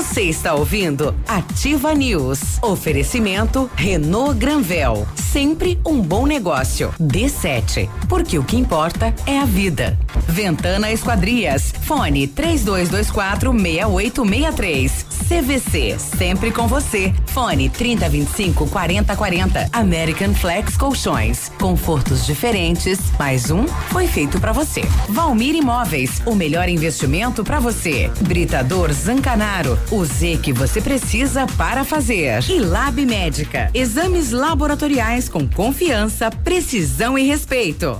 Você está ouvindo Ativa News. Oferecimento Renault Granvel. Sempre um bom negócio. D7. Porque o que importa é a vida. Ventana Esquadrias. Fone 3224 6863. CVC. Sempre com você. Fone 3025 4040. American Flex Colchões. Confortos diferentes. Mais um foi feito para você. Valmir Imóveis. O melhor investimento para você. Britador Zancanaro. O Z que você precisa para fazer. E Lab Médica. Exames laboratoriais com confiança, precisão e respeito.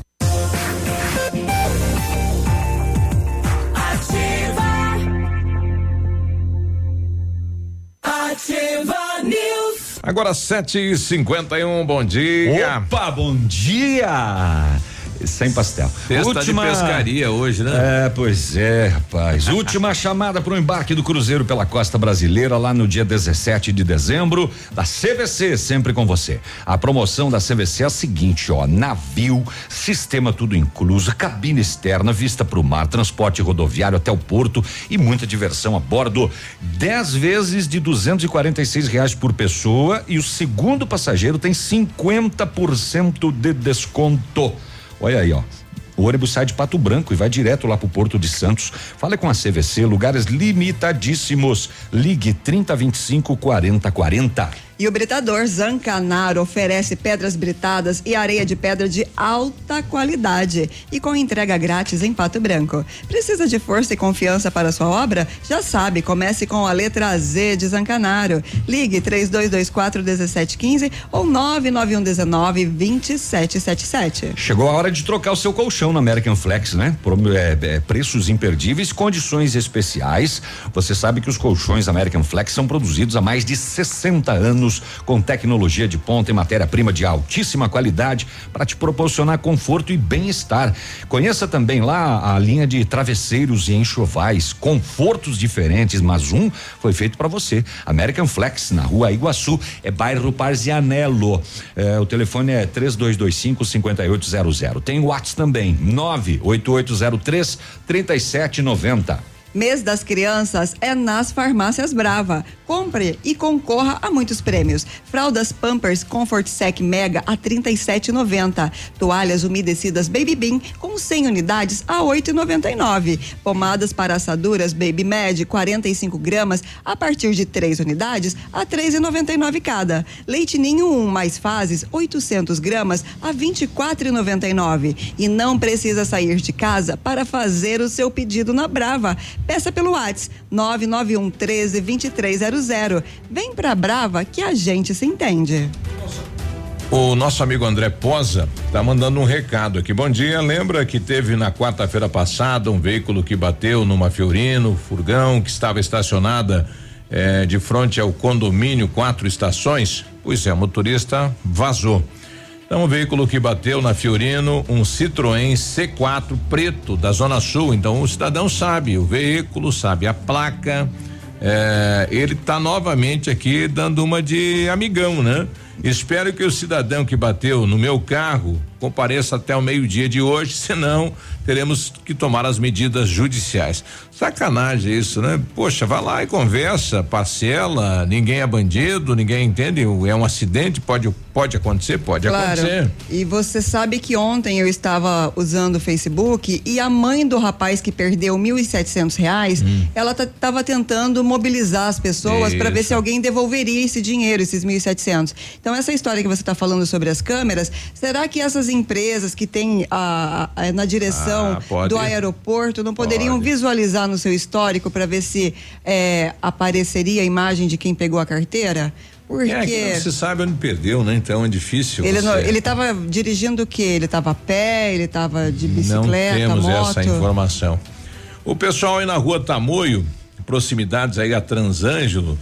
Ativa News. Agora 7h51, bom dia. Opa, bom dia! Sem pastel. Festa de pescaria hoje, né? É, pois é, rapaz. Última chamada para o embarque do Cruzeiro pela costa brasileira lá no dia 17 de dezembro da CVC, sempre com você. A promoção da CVC é a seguinte, ó, navio, sistema tudo incluso, cabine externa, vista para o mar, transporte rodoviário até o porto e muita diversão a bordo. 10 vezes de 246 reais por pessoa e o segundo passageiro tem 50% de desconto. Olha aí, ó. O ônibus sai de Pato Branco e vai direto lá pro Porto de Santos. Fale com a CVC, lugares limitadíssimos. Ligue 3025 4040. E o Britador Zancanaro oferece pedras britadas e areia de pedra de alta qualidade e com entrega grátis em Pato Branco. Precisa de força e confiança para sua obra? Já sabe, comece com a letra Z de Zancanaro. Ligue 3224 1715 ou 99119 2777. Chegou a hora de trocar o seu colchão na American Flex, né? Por, é, é, preços imperdíveis, condições especiais. Você sabe que os colchões American Flex são produzidos há mais de 60 anos com tecnologia de ponta e matéria-prima de altíssima qualidade para te proporcionar conforto e bem-estar. Conheça também lá a linha de travesseiros e enxovais, confortos diferentes, mas um foi feito para você. American Flex na Rua Iguaçu, é bairro Parzianello. É, o telefone é 3225 5800. Tem WhatsApp também, 98803 3790. Mês das Crianças é nas Farmácias Brava. Compre e concorra a muitos prêmios. Fraldas Pampers Comfort Sec Mega a 37,90. Toalhas umedecidas Baby Bean com 100 unidades a 8,99. Pomadas para assaduras Baby Med 45 gramas a partir de 3 unidades a 3,99 cada. Leite Ninho 1 mais fases 800 gramas a 24,99. E não precisa sair de casa para fazer o seu pedido na Brava. Peça pelo WhatsApp 991 13 2300. Vem pra Brava que a gente se entende. O nosso amigo André Posa tá mandando um recado aqui. Bom dia. Lembra que teve na quarta-feira passada um veículo que bateu numa Fiorino, furgão que estava estacionada eh, de frente ao condomínio quatro estações? Pois é, o motorista vazou. Então, o veículo que bateu na Fiorino, um Citroën C4 preto da Zona Sul. Então, o cidadão sabe o veículo, sabe a placa. É, ele está novamente aqui dando uma de amigão, né? Espero que o cidadão que bateu no meu carro compareça até o meio-dia de hoje, senão teremos que tomar as medidas judiciais. Sacanagem isso, né? Poxa, vai lá e conversa, parcela, ninguém é bandido, ninguém entende, é um acidente, pode pode acontecer, pode claro. acontecer. E você sabe que ontem eu estava usando o Facebook e a mãe do rapaz que perdeu mil e setecentos reais, hum. ela estava tentando mobilizar as pessoas para ver se alguém devolveria esse dinheiro, esses mil e setecentos. Então essa história que você está falando sobre as câmeras, será que essas empresas que têm a, a, na direção ah, do aeroporto não poderiam pode. visualizar no seu histórico para ver se é, apareceria a imagem de quem pegou a carteira? Porque é, que não se sabe onde perdeu, né? Então é difícil. Ele você... ele estava dirigindo o quê? Ele estava a pé? Ele estava de bicicleta, Não temos moto? essa informação. O pessoal aí na rua Tamoio, proximidades aí a Transângelo,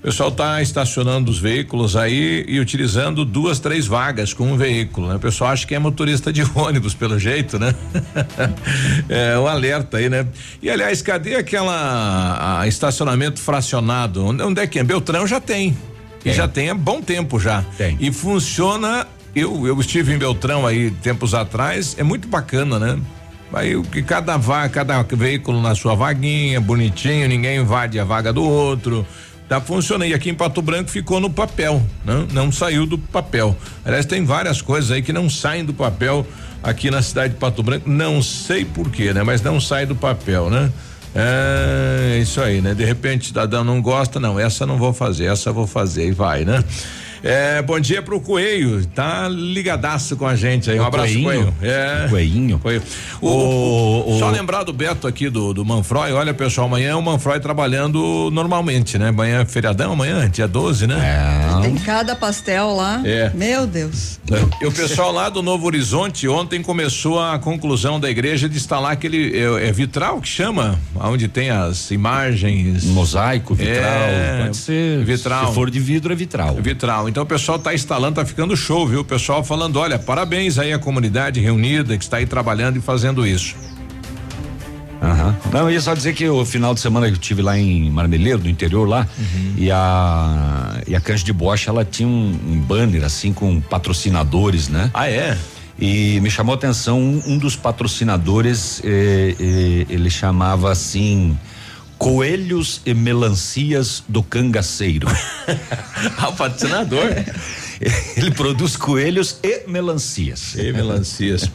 o pessoal está estacionando os veículos aí e utilizando duas, três vagas com um veículo, né? O pessoal acha que é motorista de ônibus, pelo jeito, né? é um alerta aí, né? E aliás, cadê aquela estacionamento fracionado? Onde é que é? Beltrão já tem. Tem. E já tem há bom tempo já. Tem. E funciona. Eu, eu estive em Beltrão aí tempos atrás, é muito bacana, né? Aí o que cada vaga, cada veículo na sua vaguinha, bonitinho, ninguém invade a vaga do outro. Tá funcionando. E aqui em Pato Branco ficou no papel, né? Não saiu do papel. Aliás, tem várias coisas aí que não saem do papel aqui na cidade de Pato Branco. Não sei porquê, né? Mas não sai do papel, né? É isso aí, né? De repente cidadão não gosta, não, essa não vou fazer, essa vou fazer e vai, né? É, bom dia pro Coelho, tá ligadaço com a gente aí. Um O abraço, Coelhinho? Coelho. É. Coelhinho. Coelho. O, O- o- Só lembrar do Beto aqui do, do Manfroy, olha pessoal, amanhã o Manfroy trabalhando normalmente, né? Amanhã é feriadão, amanhã, dia 12, né? Tem cada pastel lá. É. Meu Deus. E o pessoal lá do Novo Horizonte ontem começou a conclusão da igreja de instalar aquele é, é vitral que chama, onde tem as imagens, Mosaico, vitral, É, pode ser. vitral. Se for de vidro, é vitral. Vitral. Então o pessoal tá instalando, tá ficando show, viu? O pessoal falando, olha, parabéns aí à comunidade reunida que está aí trabalhando e fazendo isso. Aham. Não, eu ia só dizer que o final de semana que eu tive lá em Marmeleiro, no interior lá, e a e a Canja de Bocha, ela tinha um, um banner assim com patrocinadores, né? Ah, é? E me chamou a atenção um, um dos patrocinadores, eh, eh, ele chamava assim Coelhos e Melancias do Cangaceiro. ah, o patrocinador? ele produz coelhos e melancias. E melancias.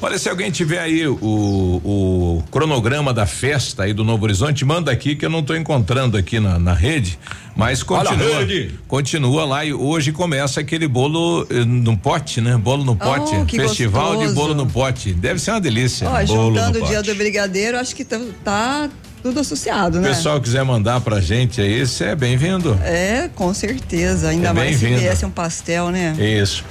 Olha, se alguém tiver aí o, o cronograma da festa aí do Novo Horizonte, manda aqui que eu não estou encontrando aqui na, na rede, mas continua. rede. Continua lá e hoje começa aquele bolo eh, no pote, né? Bolo no pote. Oh, Festival de gostoso. bolo no pote. Deve ser uma delícia. Ó, Bolo juntando no o dia do brigadeiro, acho que tá, tá tudo associado, O né? pessoal quiser mandar pra gente aí, você é bem-vindo. É, com certeza. Ainda É mais se viesse um pastel, né? Isso.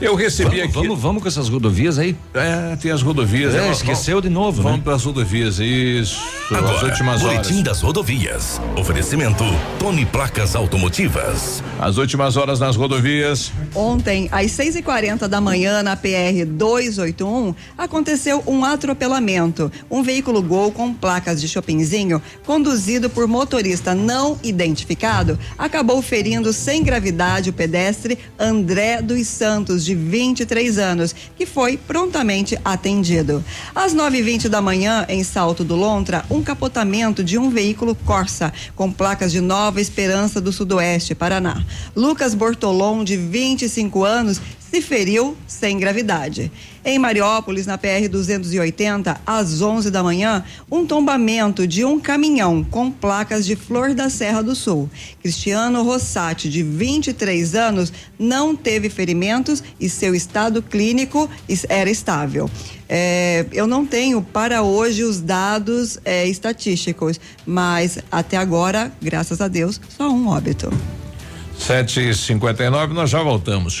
Eu recebi Vamos, aqui. vamos, vamos com essas rodovias aí? É, tem as rodovias. É, né? esqueceu de novo, Vamos né? para as rodovias, isso. as Agora, últimas Boletim horas. das Rodovias. Oferecimento Tony Placas Automotivas. As últimas horas nas rodovias. Ontem, às 6h40 da manhã, na PR 281, aconteceu um atropelamento. Um veículo Gol com placas de Chopinzinho, conduzido por motorista não identificado, acabou ferindo sem gravidade o pedestre André dos Santos, de 23 anos, que foi prontamente atendido. Às 9h20 da manhã, em Salto do Lontra, um capotamento de um veículo Corsa, com placas de Nova Esperança do Sudoeste, Paraná. Lucas Bortolom, de 25 anos, se feriu sem gravidade. Em Mariópolis, na PR 280, às 11 da manhã, um tombamento de um caminhão com placas de Flor da Serra do Sul. Cristiano Rossati, de 23 anos, não teve ferimentos e seu estado clínico era estável. É, eu não tenho para hoje os dados é, estatísticos, mas até agora, graças a Deus, só um óbito. 7h59, nós já voltamos.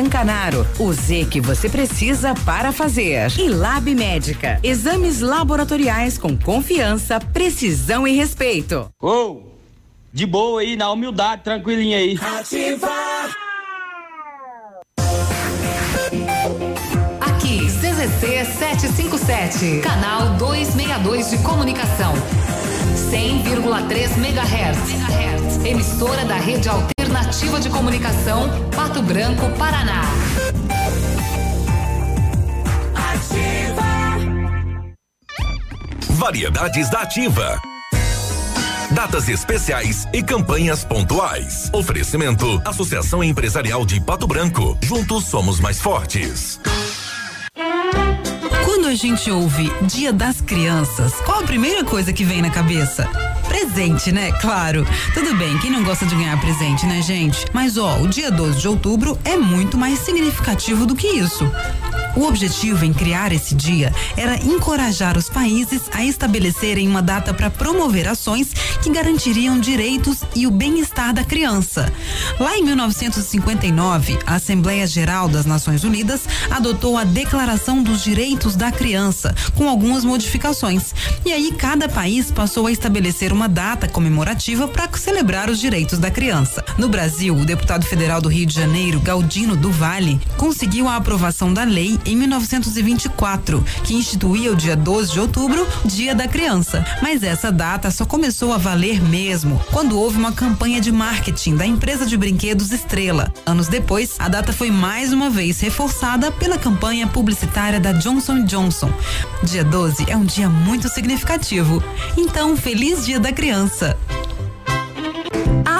Zancanaro. O Z que você precisa para fazer. E Lab Médica. Exames laboratoriais com confiança, precisão e respeito. Ô, de boa aí, na humildade, tranquilinha aí. Aqui, CZC 757, canal 262 de comunicação. 100,3 MHz. Emissora da Rede Alternativa de Comunicação, Pato Branco, Paraná. Variedades da Ativa. Datas especiais e campanhas pontuais. Oferecimento: Associação Empresarial de Pato Branco. Juntos somos mais fortes. Quando a gente ouve Dia das Crianças, qual a primeira coisa que vem na cabeça? Presente, né? Claro. Tudo bem, quem não gosta de ganhar presente, né, gente? Mas ó, o dia 12 de outubro é muito mais significativo do que isso. O objetivo em criar esse dia era encorajar os países a estabelecerem uma data para promover ações que garantiriam direitos e o bem-estar da criança. Lá em 1959, a Assembleia Geral das Nações Unidas adotou a Declaração dos Direitos da Criança, com algumas modificações. E aí cada país passou a estabelecer uma data comemorativa para celebrar os direitos da criança. No Brasil, o deputado federal do Rio de Janeiro, Galdino do Vale, conseguiu a aprovação da lei em 1924, que instituía o dia 12 de outubro, Dia da Criança. Mas essa data só começou a valer mesmo quando houve uma campanha de marketing da empresa de brinquedos Estrela. Anos depois, a data foi mais uma vez reforçada pela campanha publicitária da Johnson Johnson. Dia 12 é um dia muito significativo. Então, feliz Dia da Criança!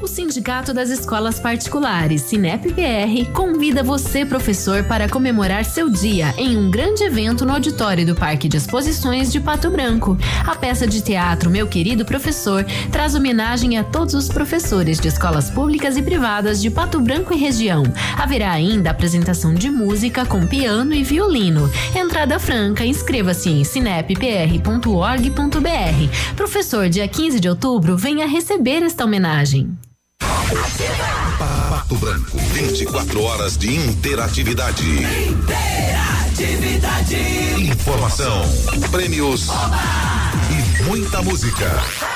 O Sindicato das Escolas Particulares, Sinep-PR, convida você, professor, para comemorar seu dia em um grande evento no auditório do Parque de Exposições de Pato Branco. A peça de teatro Meu Querido Professor traz homenagem a todos os professores de escolas públicas e privadas de Pato Branco e região. Haverá ainda apresentação de música com piano e violino. Entrada franca, inscreva-se em sinep.pr.org.br. Professor, dia 15 de outubro, venha receber esta homenagem. Pato Branco, 24 horas de interatividade. Interatividade. Informação, prêmios e muita música.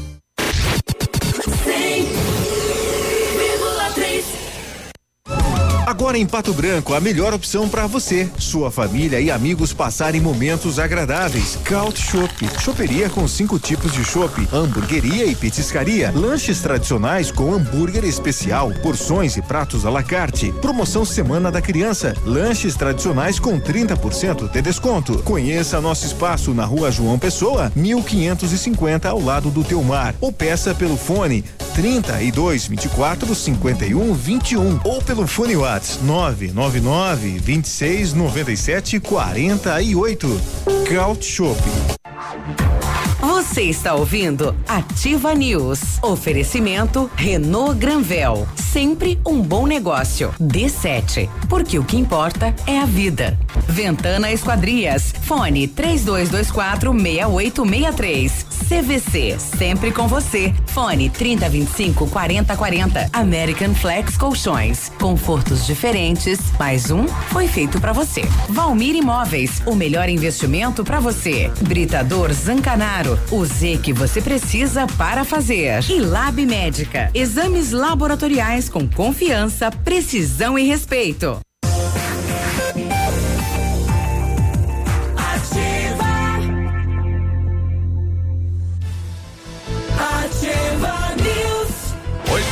Agora em Pato Branco, a melhor opção para você, sua família e amigos passarem momentos agradáveis. Caut Shop, choperia com cinco tipos de chopp, hamburgueria e petiscaria, lanches tradicionais com hambúrguer especial, porções e pratos à la carte. Promoção Semana da Criança, lanches tradicionais com 30% de desconto. Conheça nosso espaço na Rua João Pessoa, 1550 ao lado do Teumar, ou peça pelo fone 32 24 51 21 ou pelo fone WhatsApp 999 26 97 48. Caut Shop. Você está ouvindo Ativa News. Oferecimento Renault Granvel. Sempre um bom negócio. D7. Porque o que importa é a vida. Ventana Esquadrias. Fone 3224 6863. CVC. Sempre com você. Fone 3025 4040. American Flex Colchões. Confortos diferentes. Mais um foi feito para você. Valmir Imóveis. O melhor investimento para você. Britador Zancanaro. O Z que você precisa para fazer. E Lab Médica. Exames laboratoriais com confiança, precisão e respeito.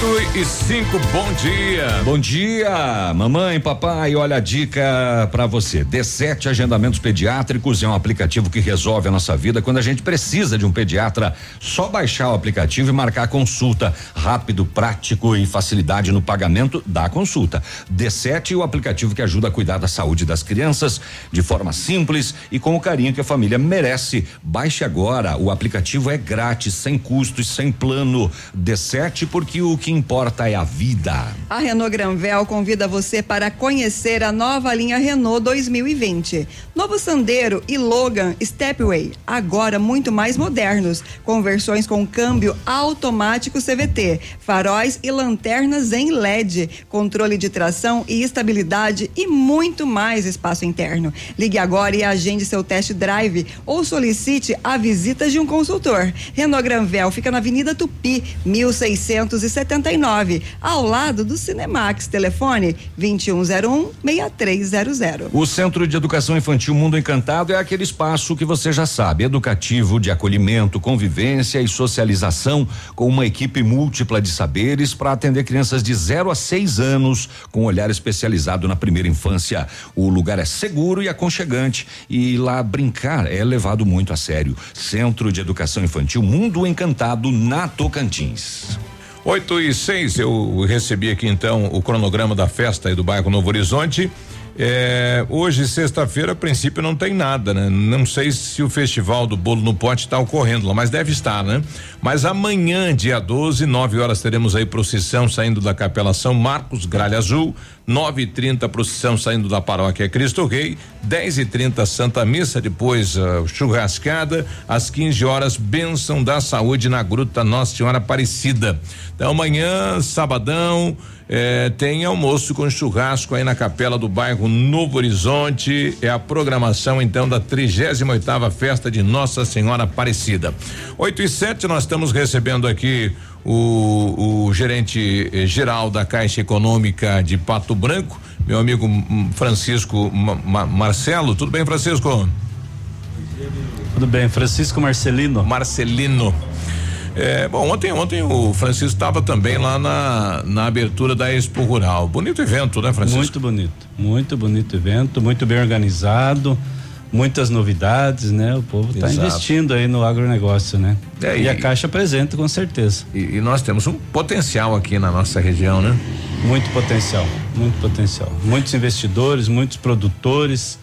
8 e 5, bom dia. Bom dia, mamãe, papai. Olha a dica para você. D7 Agendamentos Pediátricos é um aplicativo que resolve a nossa vida quando a gente precisa de um pediatra. Só baixar o aplicativo e marcar a consulta. Rápido, prático e facilidade no pagamento da consulta. D7 o aplicativo que ajuda a cuidar da saúde das crianças de forma simples e com o carinho que a família merece. Baixe agora. O aplicativo é grátis, sem custos, sem plano. D7 porque o que importa é a vida. A Renault Granvel convida você para conhecer a nova linha Renault 2020. Novo Sandero e Logan Stepway, agora muito mais modernos, com versões com câmbio automático CVT, faróis e lanternas em LED, controle de tração e estabilidade e muito mais espaço interno. Ligue agora e agende seu test drive ou solicite a visita de um consultor. Renault Granvel fica na Avenida Tupi, 1679, ao lado do Cinemax. Telefone 2101 6300. O Centro de Educação Infantil Mundo Encantado é aquele espaço que você já sabe, educativo, de acolhimento, convivência e socialização, com uma equipe múltipla de saberes para atender crianças de 0 a 6 anos, com olhar especializado na primeira infância. O lugar é seguro e aconchegante e lá brincar é levado muito a sério. Centro de Educação Infantil Mundo Encantado na Tocantins. 8 e 6, eu recebi aqui então o cronograma da festa aí do bairro Novo Horizonte. É, hoje, sexta-feira, a princípio não tem nada, né? Não sei se o festival do bolo no pote está ocorrendo lá, mas deve estar, né? Mas amanhã, dia 12, 9 horas, teremos aí procissão saindo da Capela São Marcos, Gralha Azul, 9 e 30 procissão saindo da paróquia Cristo Rei, 10 e 30 Santa Missa, depois uh, churrascada, às 15 horas, bênção da saúde na Gruta Nossa Senhora Aparecida. Então amanhã, sabadão, eh, tem almoço com churrasco aí na capela do bairro Novo Horizonte. É a programação então da 38 oitava festa de Nossa Senhora Aparecida. 8 e 7, nós estamos recebendo aqui o, o gerente eh, geral da Caixa Econômica de Pato Branco, meu amigo hum, Francisco Ma- Ma- Marcelo. Tudo bem, Francisco? Tudo bem, Francisco Marcelino. Marcelino. É, bom, ontem, ontem o Francisco estava também lá na, na abertura da Expo Rural. Bonito evento, né, Francisco? Muito bonito, muito bonito evento, muito bem organizado, muitas novidades, né? O povo está investindo aí no agronegócio, né? É, e, e- a Caixa presente, com certeza. E, e nós temos um potencial aqui na nossa região, né? Muito potencial, muito potencial. Muitos investidores, muitos produtores,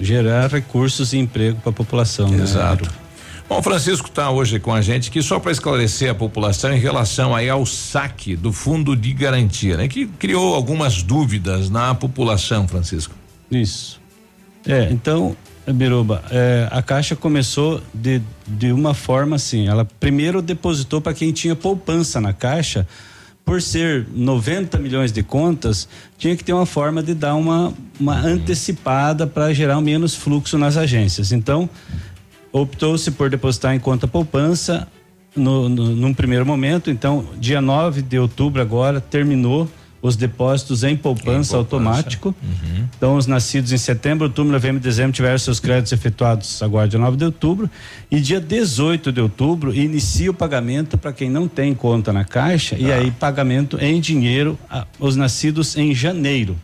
gerar recursos e emprego para a população. né, Exato. Biru? Bom, o Francisco está hoje com a gente aqui só para esclarecer a população em relação aí ao saque do fundo de garantia, né? Que criou algumas dúvidas na população, Francisco. Isso. É, então, Biruba, é, a Caixa começou de, de uma forma assim, ela primeiro depositou para quem tinha poupança na Caixa, por ser 90 milhões de contas, tinha que ter uma forma de dar uma, uma antecipada para gerar menos fluxo nas agências. Então, optou-se por depositar em conta poupança no, no, num primeiro momento. Então, dia 9 de outubro agora terminou os depósitos em poupança, automático. Então, os nascidos em setembro, outubro, novembro e dezembro tiveram seus créditos efetuados agora dia 9 de outubro. E dia 18 de outubro inicia o pagamento para quem não tem conta na Caixa e aí pagamento em dinheiro a- os nascidos em janeiro.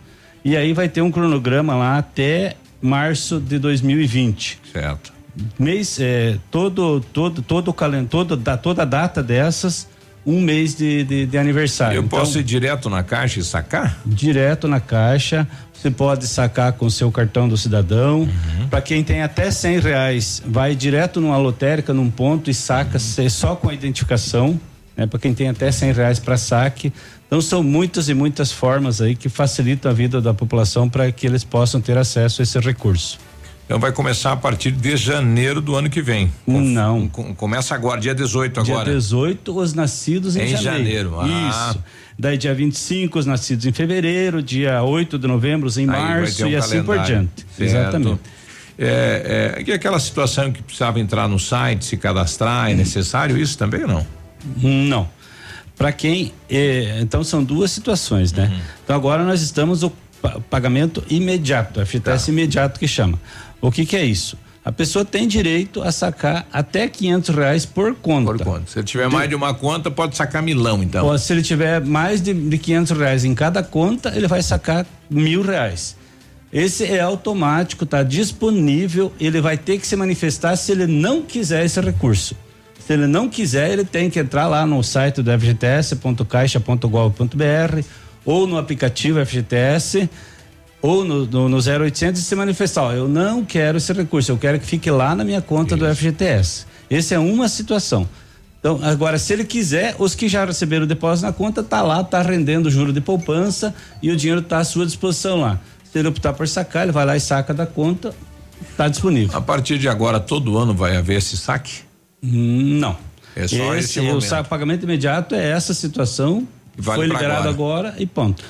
E aí vai ter um cronograma lá até março de 2020 Certo. Mês é, todo todo todo o calendário toda da- toda data dessas um mês de, de, de aniversário. Eu Então, posso ir direto na caixa e sacar? direto na caixa. Você pode sacar com seu cartão do cidadão. Uhum. para quem tem até cem reais vai direto numa lotérica num ponto e saca cê- só com a identificação né? Para quem tem até cem reais para saque. Então são muitas e muitas formas aí que facilitam a vida da população para que eles possam ter acesso a esse recurso Então vai começar a partir de janeiro do ano que vem. Não. começa agora, dia 18 agora. Dia 18, os nascidos em, Em janeiro, ah. Isso. Daí dia 25, os nascidos em fevereiro, dia 8 de novembro, os em Aí março um e assim por diante. Certo. Exatamente. É, é, e aquela situação que precisava entrar no site, se cadastrar, é necessário isso também ou não? Não. Para quem. eh, então são duas situações, né? Uhum. Então agora nós estamos o pa- pagamento imediato, FTS Tá. imediato que chama. O que que é isso? A pessoa tem direito a sacar até 500 reais por conta. Por conta. Se ele tiver mais de uma conta, pode sacar milão, então. Pô, se ele tiver mais de, de 500 reais em cada conta, ele vai sacar mil reais. Esse é automático, está disponível. Ele vai ter que se manifestar se ele não quiser esse recurso. Se ele não quiser, ele tem que entrar lá no site do fgts.caixa.gov.br ou no aplicativo FGTS ou no, no, no 0800 e se manifestar. Ó, eu não quero esse recurso, eu quero que fique lá na minha conta Isso. do FGTS. Essa é uma situação. Então, agora, se ele quiser, os que já receberam o depósito na conta, tá lá, tá rendendo juro de poupança e o dinheiro está à sua disposição lá. Se ele optar por sacar, ele vai lá e saca da conta, está disponível. A partir de agora, todo ano vai haver esse saque? Não. É só esse, esse. O saque, pagamento imediato é essa situação. Vale foi liberado agora. agora. e ponto.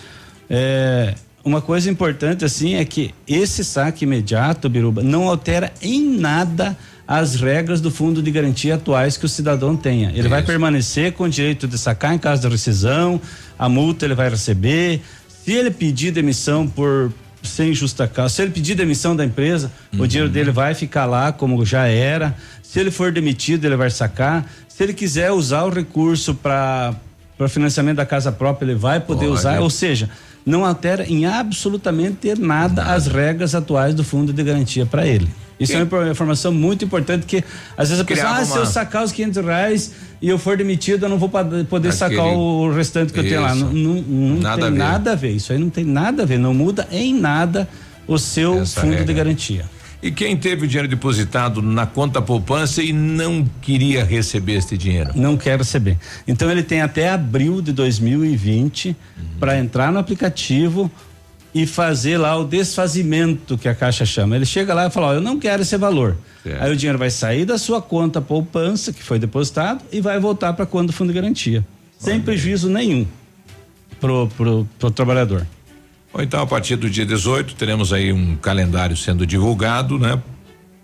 É, uma coisa importante assim é que esse saque imediato, Biruba, não altera em nada as regras do fundo de garantia atuais que o cidadão tenha. Ele Isso. vai permanecer com o direito de sacar em caso de rescisão, a multa ele vai receber. Se ele pedir demissão por sem justa causa, se ele pedir demissão da empresa, uhum. o dinheiro dele vai ficar lá como já era. Se ele for demitido, ele vai sacar. Se ele quiser usar o recurso para para financiamento da casa própria, ele vai poder Pode. usar, ou seja, não altera em absolutamente nada, as regras atuais do fundo de garantia para ele. Isso é uma informação muito importante que às vezes a pessoa, ah, uma... se eu sacar os 500 reais e eu for demitido, eu não vou poder Aquele... sacar o restante que Isso. eu tenho lá. Não, não, não nada tem a nada a ver. Isso aí não tem nada a ver. Não muda em nada o seu Essa fundo regra. de garantia. E quem teve o dinheiro depositado na conta poupança e não queria receber este dinheiro? Não quer receber. Então ele tem até abril de 2020 uhum. para entrar no aplicativo e fazer lá o desfazimento que a Caixa chama. Ele chega lá e fala: ó, eu não quero esse valor. Certo. Aí o dinheiro vai sair da sua conta poupança que foi depositado e vai voltar para a conta do fundo de garantia, sem prejuízo nenhum pro, pro, pro trabalhador. Ou então, a partir do dia 18, teremos aí um calendário sendo divulgado, né?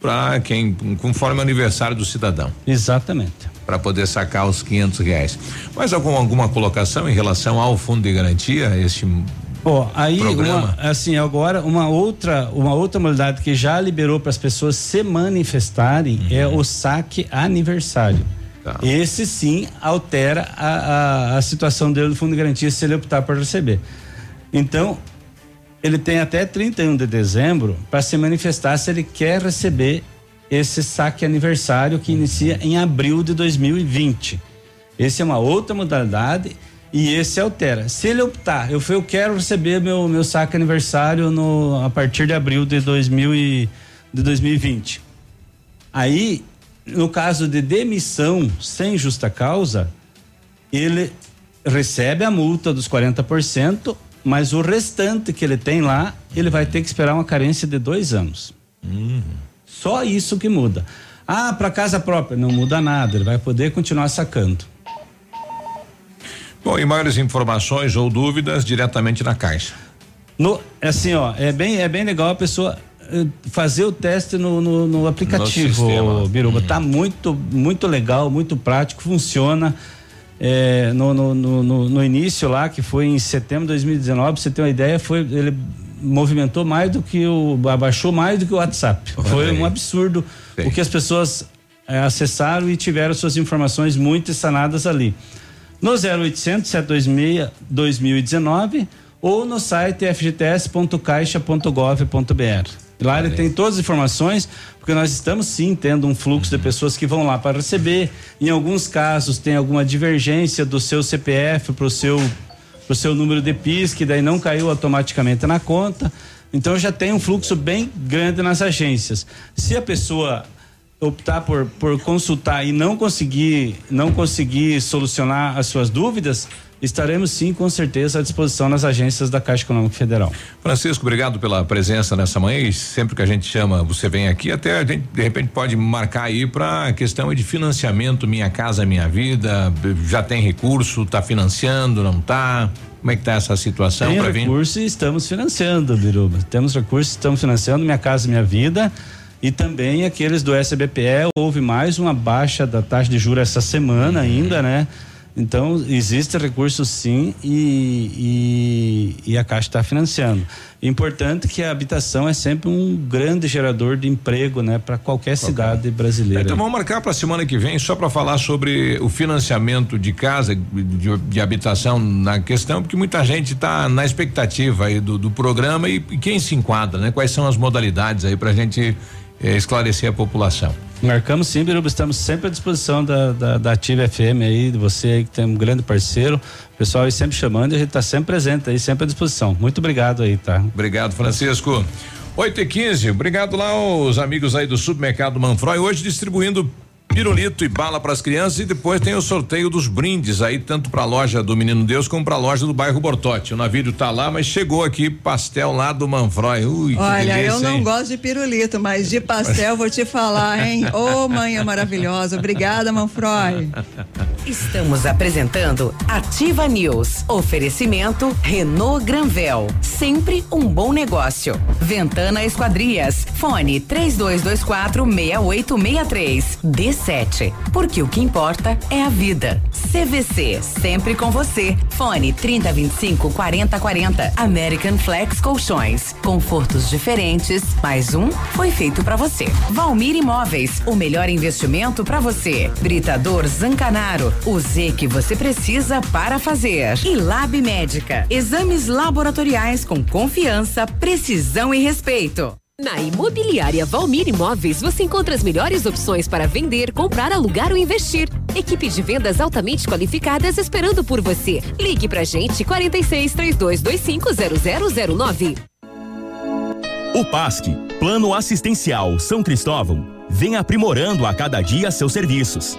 Para quem, conforme o aniversário do cidadão. Exatamente. Para poder sacar os quinhentos reais. Mais alguma, alguma colocação em relação ao fundo de garantia? Este Ó, oh, aí uma, assim agora uma outra uma outra modalidade que já liberou para as pessoas se manifestarem uhum. é o saque aniversário. Tá. Esse sim altera a, a, a, situação dele do fundo de garantia se ele optar por receber. Então ele tem até 31 de dezembro para se manifestar se ele quer receber esse saque aniversário que inicia em abril de 2020. Esse é uma outra modalidade e esse altera. Se ele optar, eu, eu quero receber meu, meu saque aniversário no, a partir de abril de, 2000 e, de 2020. Aí, no caso de demissão sem justa causa, ele recebe a multa dos 40% mas o restante que ele tem lá, ele vai ter que esperar uma carência de dois anos. Uhum. Só isso que muda. Ah, para casa própria, não muda nada, ele vai poder continuar sacando. Bom, e maiores informações ou dúvidas diretamente na caixa. No, é assim, ó, é bem, é bem legal a pessoa eh, fazer o teste no, no, no aplicativo, no Biruba. Uhum. Tá muito, muito legal, muito prático, funciona é, no, no, no, no, início lá, que foi em setembro de 2019, pra você ter uma ideia, foi, ele movimentou mais do que o. abaixou mais do que o WhatsApp. Foi um absurdo Sim. o que as pessoas é, acessaram e tiveram suas informações muito sanadas ali. No 0800 726 2019 ou no site fgts.caixa.gov.br. Lá ele tem todas as informações, porque nós estamos sim tendo um fluxo de pessoas que vão lá para receber. Em alguns casos tem alguma divergência do seu CPF para o seu pro seu número de PIS, que daí não caiu automaticamente na conta. Então já tem um fluxo bem grande nas agências. Se a pessoa optar por, por consultar e não conseguir não conseguir solucionar as suas dúvidas, estaremos sim, com certeza, à disposição nas agências da Caixa Econômica Federal. Francisco, obrigado pela presença nessa manhã e sempre que a gente chama, você vem aqui, até a gente de repente pode marcar aí para a questão de financiamento Minha Casa Minha Vida, já tem recurso, está financiando, não está? Como é que está essa situação para vir? recurso e estamos financiando, Biruba. Temos recursos, estamos financiando Minha Casa Minha Vida e também aqueles do SBPE, houve mais uma baixa da taxa de juros essa semana ainda, né? Então, existe recurso sim e, e, e a Caixa está financiando. Importante que a habitação é sempre um grande gerador de emprego, né, para qualquer cidade brasileira. Então vamos marcar para a semana que vem só para falar sobre o financiamento de casa, de, de, habitação na questão, porque muita gente está na expectativa aí do, do programa e, e, quem se enquadra, né? Quais são as modalidades aí para a gente eh, esclarecer a população. Marcamos sim, Biruba, estamos sempre à disposição da, da, da Ativa FM aí, de você aí que tem um grande parceiro, o pessoal aí sempre chamando e a gente está sempre presente aí, sempre à disposição. Muito obrigado aí, tá? Obrigado, Francisco. 8 e 15 obrigado lá aos amigos aí do supermercado Manfroy, hoje distribuindo pirulito e bala para as crianças e depois tem o sorteio dos brindes aí tanto para a loja do Menino Deus como para a loja do bairro Bortote. O navio tá lá, mas chegou aqui pastel lá do Manfroy. Ui, Olha, delícia, eu não hein? gosto de pirulito, mas de pastel vou te falar, hein? Ô, oh, manhã maravilhosa. Obrigada, Manfroy. Estamos apresentando Ativa News. Oferecimento Renault Granvel. Sempre um bom negócio. Ventana Esquadrias. Fone 3224 6863. D7. Porque o que importa é a vida. CVC. Sempre com você. Fone 3025 4040. American Flex Colchões. Confortos diferentes. Mais um foi feito para você. Valmir Imóveis. O melhor investimento para você. Britador Zancanaro. O Z que você precisa para fazer. E Lab Médica. Exames laboratoriais com confiança, precisão e respeito. Na Imobiliária Valmir Imóveis, você encontra as melhores opções para vender, comprar, alugar ou investir. Equipe de vendas altamente qualificadas esperando por você. Ligue pra gente 46 3225 0009. O PASC, Plano Assistencial São Cristóvão, vem aprimorando a cada dia seus serviços.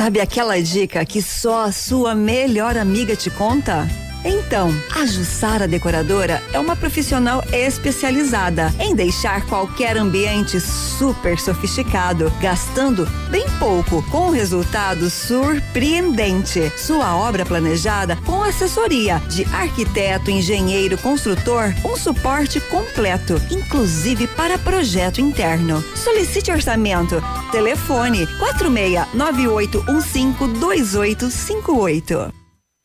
Sabe aquela dica que só a sua melhor amiga te conta? Então, a Jussara Decoradora é uma profissional especializada em deixar qualquer ambiente super sofisticado, gastando bem pouco, com um resultado surpreendente. Sua obra planejada com assessoria de arquiteto, engenheiro, construtor, um suporte completo, inclusive para projeto interno. Solicite orçamento. Telefone 4698152858.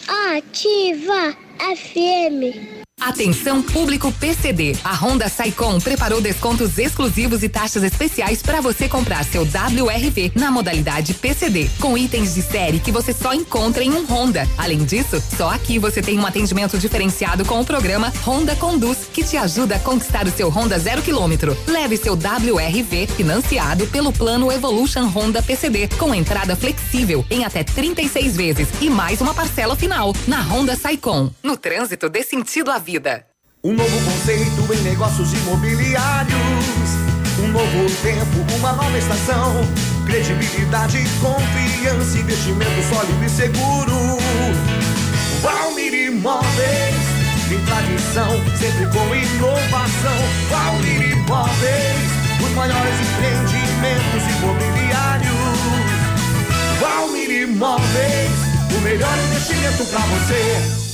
Ativa FM. Atenção público PCD. A Honda Saicom preparou descontos exclusivos e taxas especiais para você comprar seu WRV na modalidade PCD, com itens de série que você só encontra em um Honda. Além disso, só aqui você tem um atendimento diferenciado com o programa Honda Conduz, que te ajuda a conquistar o seu Honda zero quilômetro. Leve seu WRV financiado pelo plano Evolution Honda PCD, com entrada flexível em até 36 vezes e mais uma parcela final na Honda Saicom. No trânsito dê sentido à vida. Um novo conceito em negócios imobiliários. Um novo tempo, uma nova estação. Credibilidade, confiança, investimento sólido e seguro. Valmir Imóveis, tem tradição, sempre com inovação. Valmir Imóveis, os maiores empreendimentos imobiliários. Valmir Imóveis, o melhor investimento para você.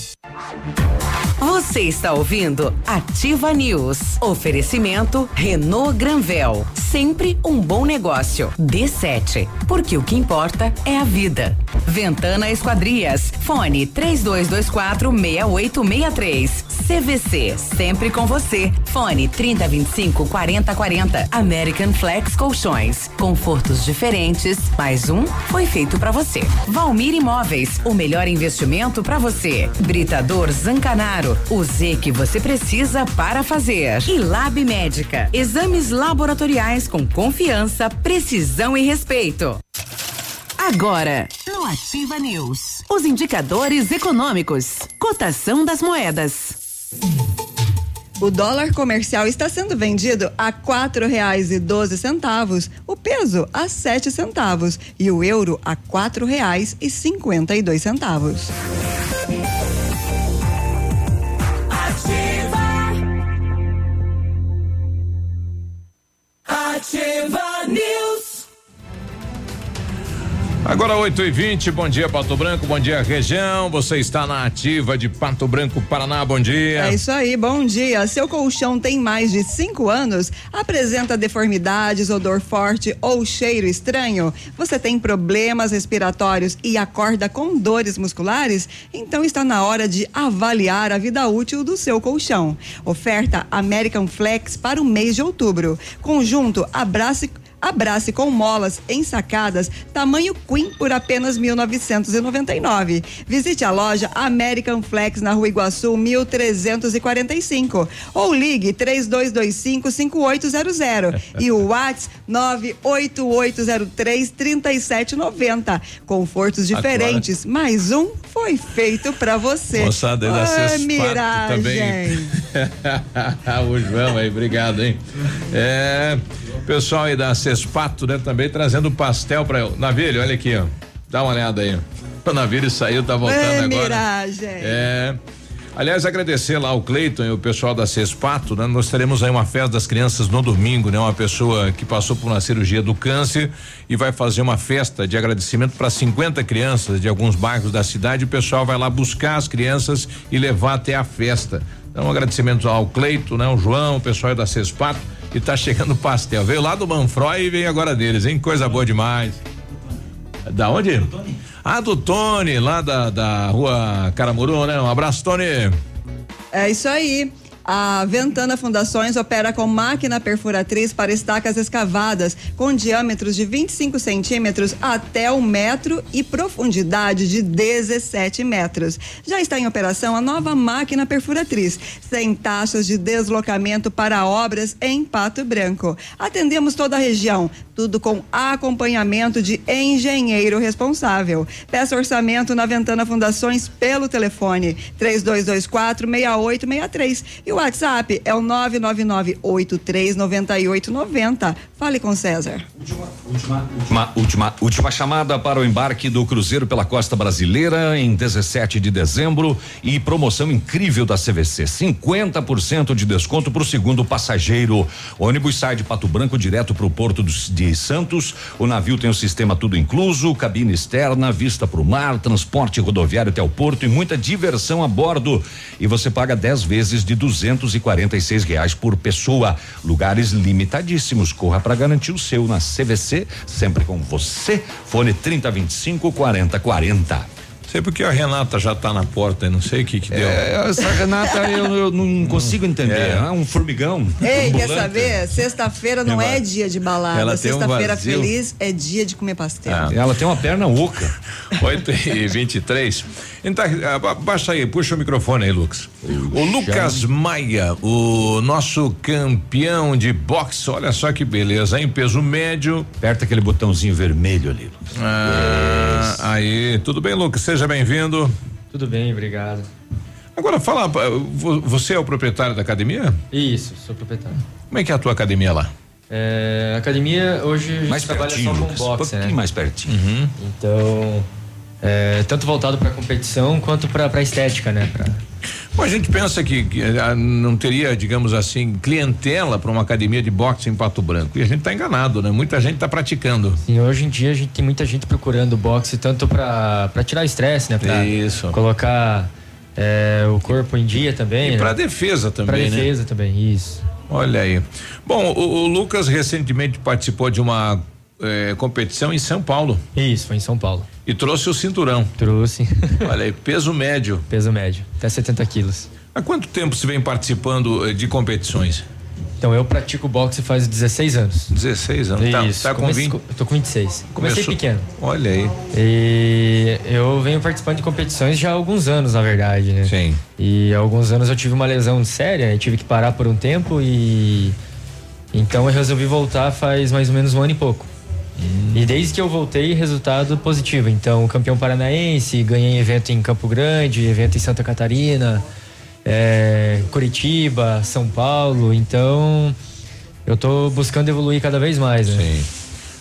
Você está ouvindo Ativa News. Oferecimento Renault Granvel. Sempre um bom negócio. D7. Porque o que importa é a vida. Ventana Esquadrias. Fone 3224 6863. CVC, sempre com você. Fone 3025 4040. American Flex Colchões. Confortos diferentes, mais um foi feito para você. Valmir Imóveis, o melhor investimento para você. Britador Zancanaro, o Z que você precisa para fazer. E Lab Médica, exames laboratoriais com confiança, precisão e respeito. Agora, no Ativa News, os indicadores econômicos, cotação das moedas. O dólar comercial está sendo vendido a quatro reais e doze centavos, o peso a sete centavos e o euro a quatro reais e cinquenta e dois centavos. Ativa News. Agora 8 e 20 bom dia Pato Branco, bom dia região. Você está na ativa de Pato Branco, Paraná, bom dia. É isso aí, bom dia. Seu colchão tem mais de cinco anos? Apresenta deformidades, odor forte ou cheiro estranho? Você tem problemas respiratórios e acorda com dores musculares? Então está na hora de avaliar a vida útil do seu colchão. Oferta American Flex para o mês de outubro. Conjunto Abrace Abrace com molas ensacadas, tamanho Queen por apenas 1999. Visite a loja American Flex na Rua Iguaçu 1345 ou ligue 3225 5800 e o WhatsApp 98803 3790. Confortos diferentes, mais um foi feito para você. Moçada da Ah, miragem. também. o João aí, obrigado, hein? É, pessoal aí da Cespato, né, também trazendo pastel para eu. Navilho, olha aqui, ó. Dá uma olhada aí. O Navilho saiu, tá voltando É, agora. miragem. É. Aliás, agradecer lá ao Cleiton e o pessoal da Cespato, né? Nós teremos aí uma festa das crianças no domingo, né? Uma pessoa que passou por uma cirurgia do câncer e vai fazer uma festa de agradecimento para 50 crianças de alguns bairros da cidade. O pessoal vai lá buscar as crianças e levar até a festa. Então, um agradecimento ao Cleito, né? O João, o pessoal da Cespato e tá chegando o pastel. Veio lá do Manfroy e vem agora deles, hein? Coisa boa demais. Da onde? Ah, do Tony, lá da, da rua Caramuru, né? Um abraço, Tony. É isso aí. A Ventana Fundações opera com máquina perfuratriz para estacas escavadas com diâmetros de 25 centímetros até um metro e profundidade de 17 metros. Já está em operação a nova máquina perfuratriz, sem taxas de deslocamento para obras em Pato Branco. Atendemos toda a região, tudo com acompanhamento de engenheiro responsável. Peça orçamento na Ventana Fundações pelo telefone 3224 6863 e o WhatsApp é o 999 839890. Fale com César. Última, última, última chamada para o embarque do Cruzeiro pela Costa Brasileira em 17 de dezembro e promoção incrível da CVC. 50% de desconto para o segundo passageiro. O ônibus sai de Pato Branco direto para o Porto dos- de Santos. O navio tem o sistema tudo incluso, cabine externa, vista para o mar, transporte rodoviário até o porto e muita diversão a bordo. E você paga 10 vezes de 246 reais por pessoa. Lugares limitadíssimos. Corra para garantir o seu na CVC, sempre com você. Fone 3025 4040. Sei porque a Renata já tá na porta, não sei o que que deu. É, essa Renata eu, eu não consigo entender. É. É um formigão. Ei, quer saber? Sexta-feira não Ela- é dia de balada. ela tem um Sexta-feira vazio. feliz é dia de comer pastel. Ela tem uma perna oca. 8 e 23. Então, ah, ba- baixa aí, puxa o microfone aí, Lucas. O Lucas Maia, o nosso campeão de boxe, olha só que beleza, hein? Peso médio. Aperta aquele botãozinho vermelho ali. Ah, aí, tudo bem, Lucas? Seja bem-vindo. Tudo bem, obrigado. Agora fala, vo- você é o proprietário da academia? Isso, sou proprietário. Como é que é a tua academia lá? É, academia hoje a gente Mais trabalha pertinho, só com Lucas, um boxe, pouquinho né? mais pertinho. Então, é, tanto voltado para competição quanto para estética, né? Pra, Bom, a gente pensa que, que, ah, não teria, digamos assim, clientela para uma academia de boxe em Pato Branco. E a gente está enganado, né? Muita gente está praticando. Sim, hoje em dia a gente tem muita gente procurando boxe tanto para tirar estresse, né? Pra Isso. colocar é, o corpo em dia também. E né? para defesa também, Pra né? defesa também, isso. Olha aí. Bom, o, o Lucas recentemente participou de uma eh, competição em São Paulo. Isso, foi em São Paulo. E trouxe o cinturão. Trouxe. Olha aí, peso médio. Peso médio, até 70 quilos. Há quanto tempo você vem participando eh, de competições? Então eu pratico boxe faz 16 anos. 16 anos. Tá- Isso. tá com comecei- 20? Eu tô com 26. Comecei Começou- pequeno. Olha aí. E eu venho participando de competições já há alguns anos, na verdade, né? Sim. E há alguns anos eu tive uma lesão séria, tive que parar por um tempo e então eu resolvi voltar faz mais ou menos um ano e pouco. E desde que eu voltei, resultado positivo. Então, campeão paranaense, ganhei evento em Campo Grande, evento em Santa Catarina, é, Curitiba, São Paulo. Então, eu tô buscando evoluir cada vez mais, né? Sim.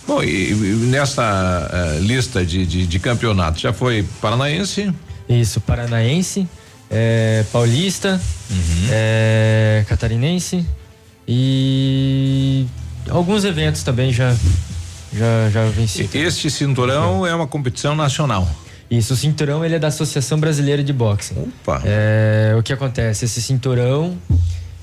Bom, e, e nessa eh, lista de, de, de campeonatos, já foi paranaense? Isso, paranaense, é, paulista, Uhum. é, catarinense e alguns eventos também já já já venci. Este cinturão é uma competição nacional. Isso, o cinturão ele é da Associação Brasileira de Boxe. Opa. É, o que acontece? Esse cinturão,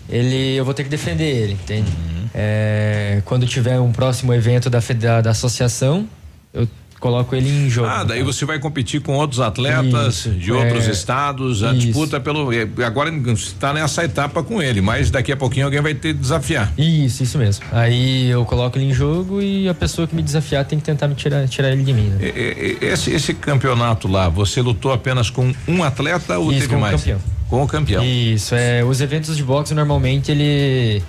ele eu vou ter que defender ele, entende? Uhum. É, quando tiver um próximo evento da, feda- da associação, eu coloco ele em jogo. Ah, daí você vai competir com outros atletas Isso, de outros é, estados, a isso. disputa pelo. eh, Agora está nessa etapa com ele, mas daqui a pouquinho alguém vai ter que desafiar. Isso, isso mesmo. Aí eu coloco ele em jogo e a pessoa que me desafiar tem que tentar me tirar, tirar ele de mim, né? Esse, esse campeonato lá, você lutou apenas com um atleta ou Isso, teve com o mais? campeão. Com o campeão. Isso, é, os eventos de boxe normalmente ele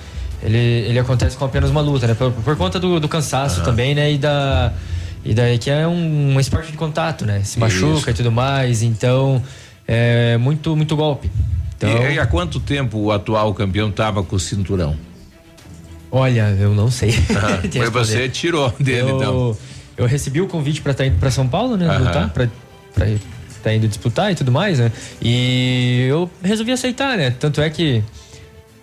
ele, ele acontece com apenas uma luta, né? Por, por conta do, do cansaço também, né? E da e daí que é um, um esporte de contato, né? Se machuca Isso. e tudo mais, então é muito muito golpe. Então, E, e há quanto tempo o atual campeão estava com o cinturão? olha, eu não sei. Ah, foi você tirou dele, eu, então. Eu recebi o convite para estar indo para São Paulo, né? Aham. Lutar, pra, pra tá indo disputar e tudo mais, né? E eu resolvi aceitar, né? Tanto é que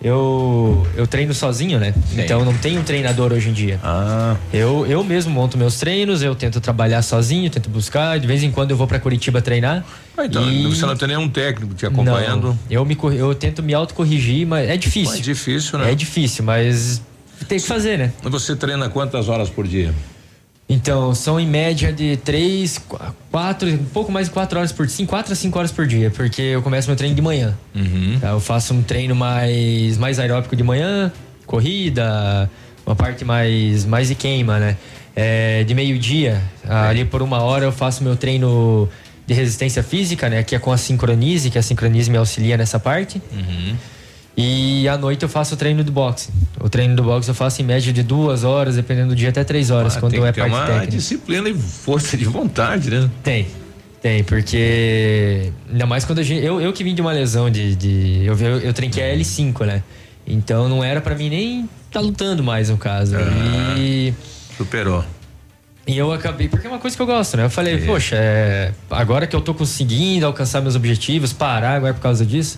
eu, eu treino sozinho, né? Sim. Então não tenho um treinador hoje em dia. Ah. Eu, eu mesmo monto meus treinos, eu tento trabalhar sozinho, tento buscar. De vez em quando eu vou para Curitiba treinar. Ah, então, E- você não tem nenhum técnico te acompanhando? Não, eu, me, eu tento me autocorrigir, mas é difícil. É difícil, né? É difícil, mas tem que fazer, né? Você treina quantas horas por dia? Então, são em média de três, qu- quatro, um pouco mais de quatro horas por dia, quatro a cinco horas por dia, porque eu começo meu treino de manhã. Uhum. Tá? Eu faço um treino mais, mais aeróbico de manhã, corrida, uma parte mais, mais de queima, né? É, de meio-dia, ali por uma hora eu faço meu treino de resistência física, né? Que é com a sincronise, que a sincronise me auxilia nessa parte. Uhum. E à noite eu faço o treino do boxe. O treino do boxe eu faço em média de duas horas, dependendo do dia, até três horas, Ah, quando tem que é parte uma técnica. disciplina e força de vontade, né? Tem. Tem, porque. Ainda mais quando a gente. Eu, eu que vim de uma lesão de. de eu, eu, eu trinquei a L5, né? Então não era pra mim nem tá lutando mais, no caso. E. Superou. E eu acabei, porque é uma coisa que eu gosto, né? Eu falei, poxa, é, agora que eu tô conseguindo alcançar meus objetivos, parar agora por causa disso.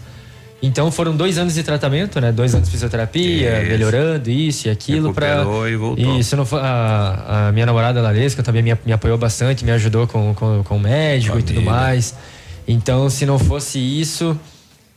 Então foram dois anos de tratamento, né? Dois anos de fisioterapia, Isso. melhorando isso e aquilo para e voltou. Isso não foi a, a minha namorada Lalesca também me, me apoiou bastante, me ajudou com, com, com o médico e tudo Família. mais. Então, se não fosse isso,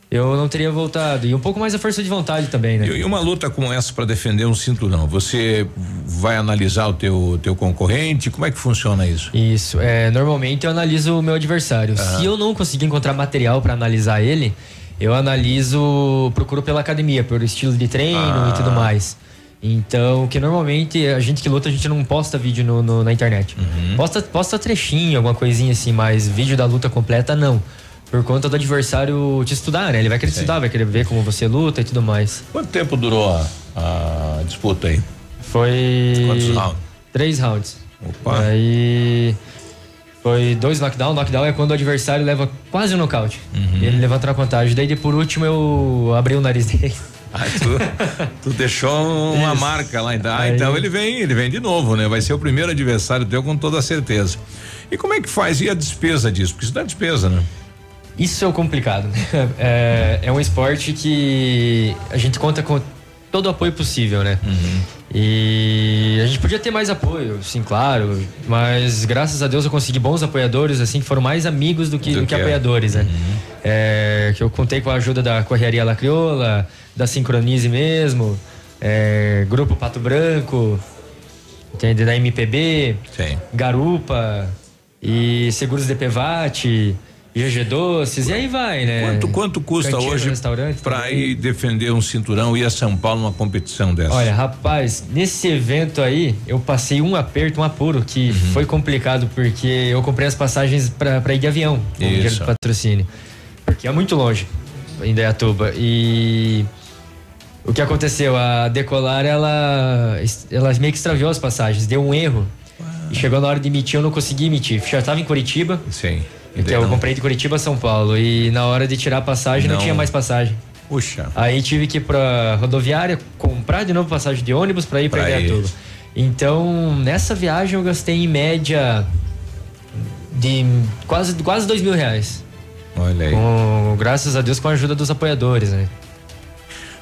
eu não teria voltado. E um pouco mais a força de vontade também, né? E, e uma luta como essa para defender um cinturão, você vai analisar o teu teu concorrente? Como é que funciona isso? Isso. É, normalmente eu analiso o meu adversário. Se eu não conseguir encontrar material para analisar ele, eu analiso, procuro pela academia, pelo estilo de treino Ah. e tudo mais. Então, que normalmente a gente que luta, a gente não posta vídeo no, no- na internet. Uhum. Posta, posta trechinho, alguma coisinha assim, mas vídeo da luta completa não. Por conta do adversário te estudar, né? Ele vai querer te estudar, vai querer ver como você luta e tudo mais. Quanto tempo durou a, a disputa aí? Foi. Quantos rounds? Três rounds. Opa. Aí. Foi dois knockdown. Knockdown é quando o adversário leva quase um nocaute. Uhum. Ele levanta na contagem. Daí, de por último, eu abri o nariz dele. Ah, tu, tu deixou uma Isso. marca lá, então, ah, Aí- então ele vem, ele vem de novo, né? Vai ser o primeiro adversário teu com toda certeza. E como é que faz? E a despesa disso? Porque isso dá despesa, né? Isso é o complicado. né? É, é um esporte que a gente conta com todo o apoio possível, né? E a gente podia ter mais apoio, sim, claro. Mas graças a Deus eu consegui bons apoiadores, assim, que foram mais amigos do que, Do do que que é. apoiadores, né? É, que eu contei com a ajuda da Correria La Crioula, da Sincronize mesmo, é, Grupo Pato Branco, entende? Da MPB, Sim. Garupa e Seguros DPVAT GG Doces, e aí vai, né? Quanto, quanto custa Cantina, hoje para ir defender um cinturão e ir a São Paulo numa competição dessa? Olha, rapaz, nesse evento aí, eu passei um aperto, um apuro, que Uhum. foi complicado, porque eu comprei as passagens pra, pra ir de avião, com o dinheiro do patrocínio. Porque é muito longe, em Dayatuba. E o que aconteceu? A Decolar, ela, ela meio que extraviou as passagens, deu um erro. E chegou na hora de emitir, eu não consegui emitir. Já estava em Curitiba. Sim. Então eu comprei de Curitiba a São Paulo. E na hora de tirar a passagem, não, Não. tinha mais passagem. Puxa. Aí tive que ir pra rodoviária, comprar de novo passagem de ônibus pra ir pra Pra. Então, nessa viagem eu gastei em média de quase, quase dois mil reais. Olha aí. Com, graças a Deus com a ajuda dos apoiadores, né?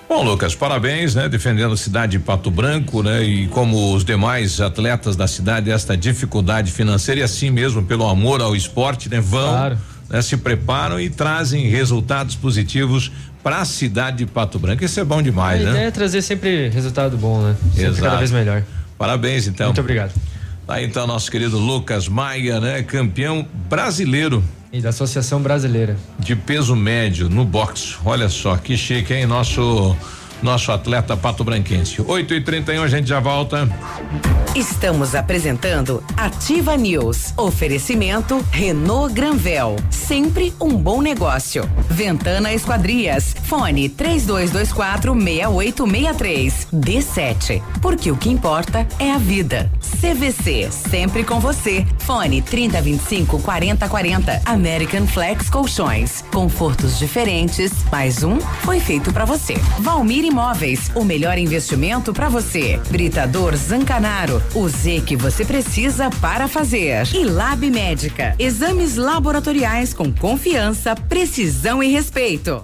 Bom, Lucas, parabéns, né? Defendendo a cidade de Pato Branco, né? E como os demais atletas da cidade, esta dificuldade financeira e assim mesmo pelo amor ao esporte, né? Vão, né, se preparam e trazem resultados positivos para a cidade de Pato Branco. Isso é bom demais, a né? ideia é trazer sempre resultado bom, né? Sempre Exato. cada vez melhor. Parabéns, então. Muito obrigado. Tá então nosso querido Lucas Maia, né? Campeão brasileiro. E da Associação Brasileira. De peso médio no boxe. Olha só, que chique, hein? Nosso nosso atleta pato branquense. 8 e 31 a gente já volta. Estamos apresentando Ativa News. Oferecimento Renault Granvel. Sempre um bom negócio. Ventana Esquadrias. Fone 3224 6863. D7. Porque o que importa é a vida. CVC. Sempre com você. Fone 3025 4040. American Flex Colchões. Confortos diferentes. Mais um foi feito para você. Valmir Imóveis. O melhor investimento para você. Britador Zancanaro. O Z que você precisa para fazer. E Lab Médica. Exames laboratoriais com confiança, precisão e respeito.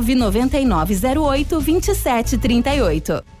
99908 2738.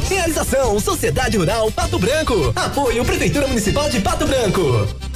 Realização Sociedade Rural Pato Branco. Apoio Prefeitura Municipal de Pato Branco.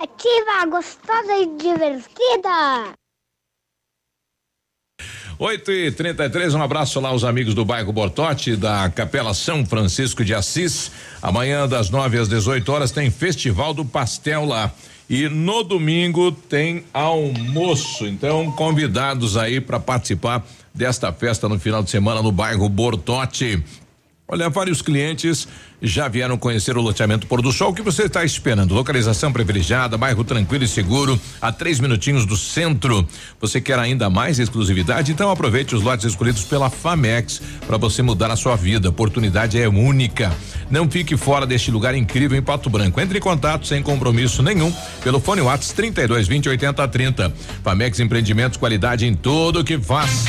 Ativa, gostosa e divertida. 8 e 33 um abraço lá aos amigos do bairro Bortote, da Capela São Francisco de Assis. Amanhã, das 9 às 18 horas, tem Festival do Pastel lá. E no domingo tem almoço. Então, convidados aí para participar desta festa no final de semana no bairro Bortote. Olha, vários clientes já vieram conhecer o loteamento Pôr do Sol. O que você está esperando? Localização privilegiada, bairro tranquilo e seguro, a três minutinhos do centro. Você quer ainda mais exclusividade? Então aproveite os lotes escolhidos pela Famex para você mudar a sua vida. A oportunidade é única. Não fique fora deste lugar incrível em Pato Branco. Entre em contato sem compromisso nenhum pelo fone Whats 32 20 80 30. Famex Empreendimentos, qualidade em tudo que faz.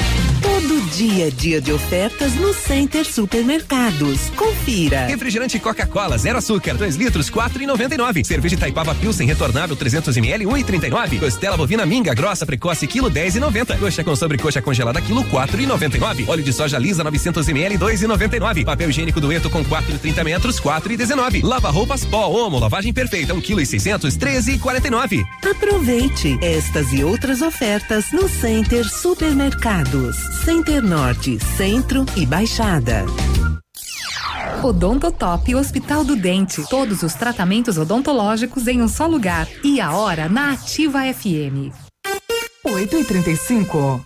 Todo Dia a dia de ofertas no Center Supermercados. Confira. Refrigerante Coca-Cola, zero açúcar, 2 litros, quatro e noventa e nove. Cerveja Itaipava Pilsen retornável, 300 ml, um e trinta e nove. Costela bovina minga grossa precoce, quilo dez e noventa. Coxa com sobrecoxa congelada, quilo quatro e noventa e nove. Óleo de soja lisa, 900 ml, dois e noventa e nove. Papel higiênico dueto com quatro e trinta metros, quatro e dezenove. Lava roupas pó, homo, lavagem perfeita, um quilo e seiscentos, treze e quarenta e nove. Aproveite estas e outras ofertas no Center Supermercados. Center Norte, Centro e Baixada. Odontotop Hospital do Dente. Todos os tratamentos odontológicos em um só lugar. E a hora na Ativa FM. 8 e 35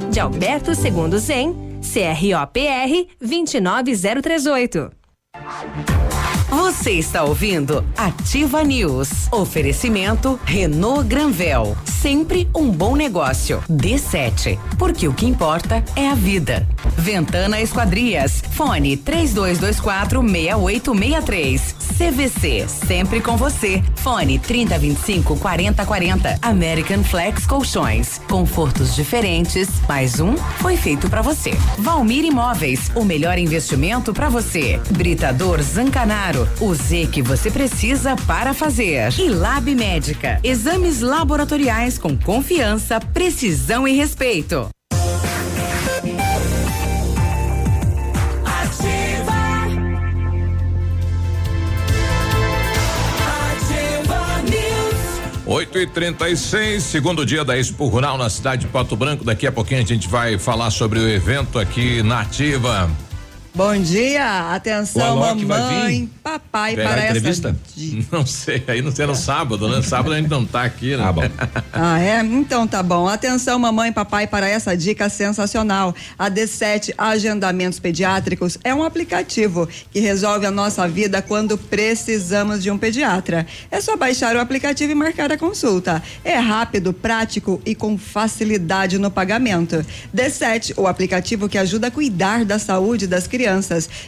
de Alberto Segundo Zen, CROPR 29038. Você está ouvindo Ativa News. Oferecimento Renault Granvel. Sempre um bom negócio. D7. Porque o que importa é a vida. Ventana Esquadrias. Fone 3224 6863. CVC. Sempre com você. Fone 3025 4040. American Flex Colchões. Confortos diferentes. Mais um foi feito para você. Valmir Imóveis. O melhor investimento para você. Britador Zancanaro. O Z que você precisa para fazer. E Lab Médica. Exames laboratoriais com confiança, precisão e respeito. Ativa. Ativa News. 8 e 36 segundo dia da Expo Rural na cidade de Pato Branco. Daqui a pouquinho a gente vai falar sobre o evento aqui na Ativa. Bom dia, atenção, mamãe, papai, Pegar para entrevista? essa. Não sei, aí não sei no sábado, né? Sábado a gente não tá aqui, né? Ah, bom. Ah, é? Então tá bom. Atenção, mamãe e papai, para essa dica sensacional. A D7 Agendamentos Pediátricos é um aplicativo que resolve a nossa vida quando precisamos de um pediatra. É só baixar o aplicativo e marcar a consulta. É rápido, prático e com facilidade no pagamento. D7, o aplicativo que ajuda a cuidar da saúde das crianças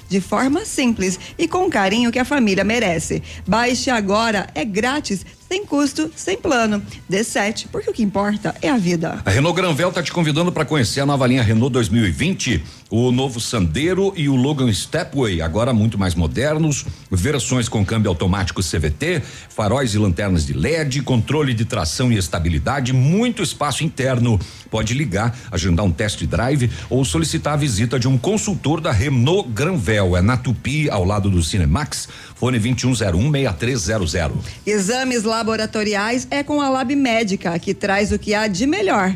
de forma simples e com o carinho que a família merece. Baixe agora, é grátis, sem custo, sem plano. D7, porque o que importa é a vida. A Renault Granvel está te convidando para conhecer a nova linha Renault 2020, o novo Sandero e o Logan Stepway, agora muito mais modernos, versões com câmbio automático CVT, faróis e lanternas de LED, controle de tração e estabilidade, muito espaço interno. Pode ligar, agendar um test drive ou solicitar a visita de um consultor da Renault Granvel. É na Tupi, ao lado do Cinemax, fone 21016300. Exames laboratoriais é com a Lab Médica, que traz o que há de melhor,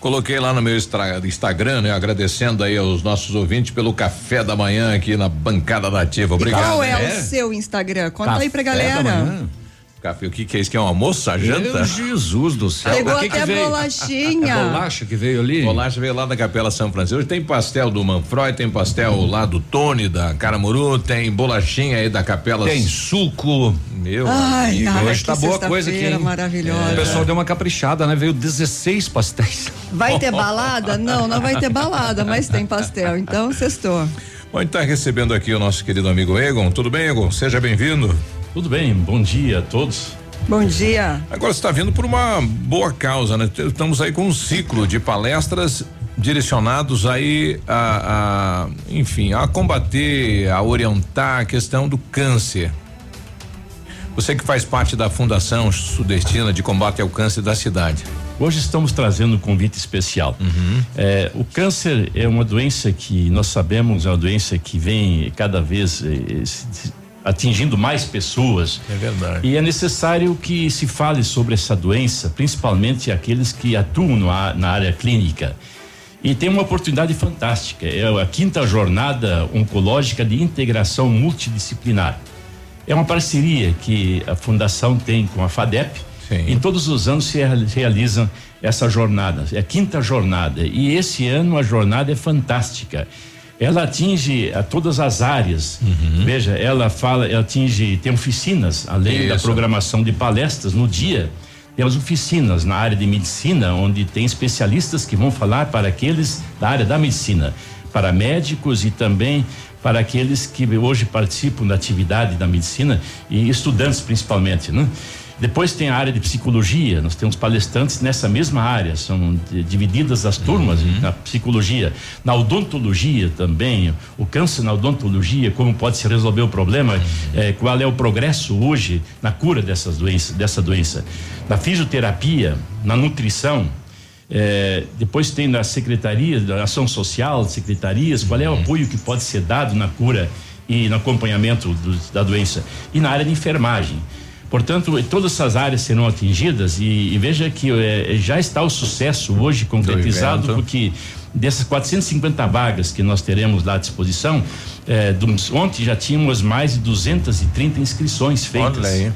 Coloquei lá no meu Instagram, né? Agradecendo aí aos nossos ouvintes pelo café da manhã aqui na bancada da Ativa. Obrigado. E qual é, né? o seu Instagram? Conta aí pra Café da galera. manhã. Café, o que que é isso? Que é um almoço, a janta? Meu Jesus do céu. Pegou O que que até veio? bolachinha. É bolacha que veio ali? Bolacha veio lá da Capela São Francisco. Hoje tem pastel do Manfroy, tem pastel lá do Tony, da Caramuru, tem bolachinha aí da Capela. Tem suco. Meu Ai, amigo. cara, Hoje tá que boa coisa aqui. hein? maravilhosa. O pessoal deu uma caprichada, né? Veio 16 pastéis. Vai ter balada? Não, não vai ter balada, mas tem pastel. Então, sextou. Bom, a gente tá recebendo aqui o nosso querido amigo Egon. Tudo bem, Egon? Seja bem-vindo. Tudo bem, bom dia a todos. Bom dia. Agora você está vindo por uma boa causa, né? Estamos aí com um ciclo de palestras direcionados aí a, a, enfim, a combater, a orientar a questão do câncer. Você que faz parte da Fundação Sudestina de Combate ao Câncer da cidade. Hoje estamos trazendo um convite especial. É, o câncer é uma doença que nós sabemos, é uma doença que vem cada vez eh, se- se atingindo mais pessoas. É verdade. E é necessário que se fale sobre essa doença, principalmente aqueles que atuam no na área clínica. E tem uma oportunidade fantástica, é a quinta jornada oncológica de integração multidisciplinar. É uma parceria que a fundação tem com a FADEP. Em todos os anos se real- realizam essa jornada, é a quinta jornada. E esse ano a jornada é fantástica. Ela atinge a todas as áreas. Veja, ela fala, ela atinge, tem oficinas, além da Isso. programação de palestras no dia. Temos oficinas na área de medicina, onde tem especialistas que vão falar para aqueles da área da medicina, para médicos e também para aqueles que hoje participam da atividade da medicina e estudantes principalmente, né? Depois tem a área de psicologia, nós temos palestrantes nessa mesma área, são di- divididas as turmas na psicologia, na odontologia também, o câncer na odontologia, como pode se resolver o problema, eh, qual é o progresso hoje na cura dessas doenças, dessa doença, na fisioterapia, na nutrição, eh, depois tem na secretaria da ação social, secretarias, qual é o apoio que pode ser dado na cura e no acompanhamento do- da doença. E na área de enfermagem. Portanto, todas essas áreas serão atingidas e, e veja que eh, já está o sucesso hoje concretizado, porque dessas 450 vagas que nós teremos lá à disposição, eh, dos- ontem já tínhamos mais de 230 inscrições feitas. Olha aí.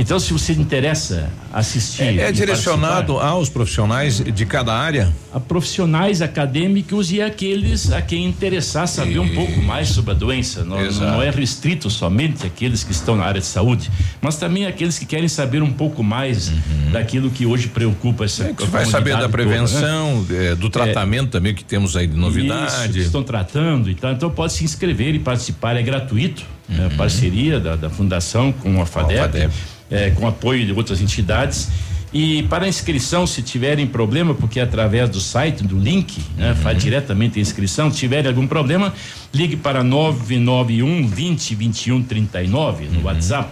Então, se você interessa assistir. É, é e direcionado aos profissionais de cada área? a profissionais acadêmicos e aqueles a quem interessar saber um pouco mais sobre a doença. Não, não é restrito somente àqueles que estão na área de saúde, mas também aqueles que querem saber um pouco mais daquilo que hoje preocupa essa Uhum. É que vai saber da comunidade toda, né? prevenção, eh, do tratamento também que temos aí de Isso, novidade. que estão tratando e tal. Então pode se inscrever e participar, é gratuito. É a parceria da, da fundação com a FADEP, é, com apoio de outras entidades. E para a inscrição, se tiverem problema, porque é através do site, do link, né, faz diretamente a inscrição, se tiverem algum problema, ligue para 991 20 21 39 no WhatsApp.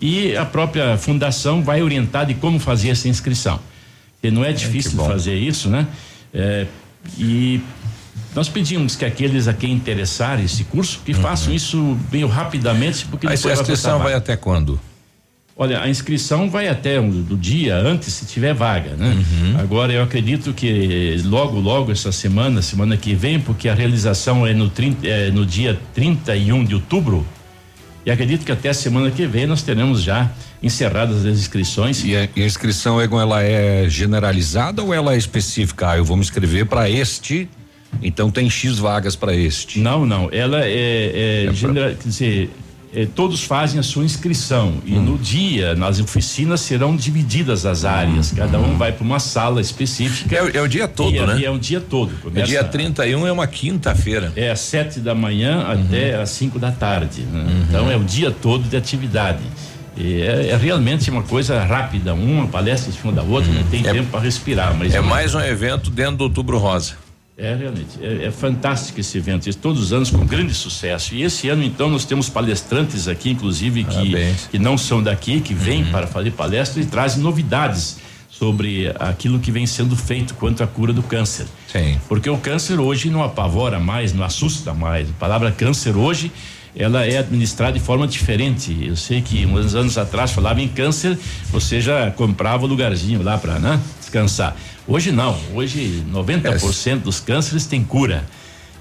E a própria fundação vai orientar de como fazer essa inscrição. E não é difícil fazer isso, né? É, e nós pedimos que aqueles a quem interessar esse curso, que façam isso meio rapidamente, porque A depois vai inscrição vai vaga. até quando? Olha, a inscrição vai até o do dia antes, se tiver vaga, né? Agora eu acredito que logo, logo essa semana, semana que vem, porque a realização é no, 30, é no dia 31 de outubro. E acredito que até a semana que vem nós teremos já encerradas as inscrições. E a, e a inscrição Egon, ela é generalizada ou ela é específica? Ah, eu vou me inscrever para este, então tem X vagas para este. Não, não. Ela é, é, genera- quer dizer, é, todos fazem a sua inscrição e Hum. no dia, nas oficinas serão divididas as áreas. Cada um vai para uma sala específica. É, o- é o dia todo, e, né? É o dia todo. É Começa- dia 31 é uma quinta-feira. É às sete da manhã até às cinco da tarde. né? Uhum. Então é o dia todo de atividade. É, é realmente uma coisa rápida, uma palestra em cima da outra, não tem tempo para respirar. Mas Uhum. É mais um evento dentro do Outubro Rosa. É realmente, é, é fantástico esse evento, todos os anos com grande sucesso. E esse ano, então, nós temos palestrantes aqui, inclusive, que, que não são daqui, que vêm para fazer palestra e trazem novidades sobre aquilo que vem sendo feito quanto à cura do câncer. Sim. Porque o câncer hoje não apavora mais, não assusta mais. A palavra câncer hoje ela é administrada de forma diferente. Eu sei que uns anos atrás falava em câncer, você já comprava o lugarzinho lá para né, descansar. Hoje não. Hoje 90% dos cânceres tem cura.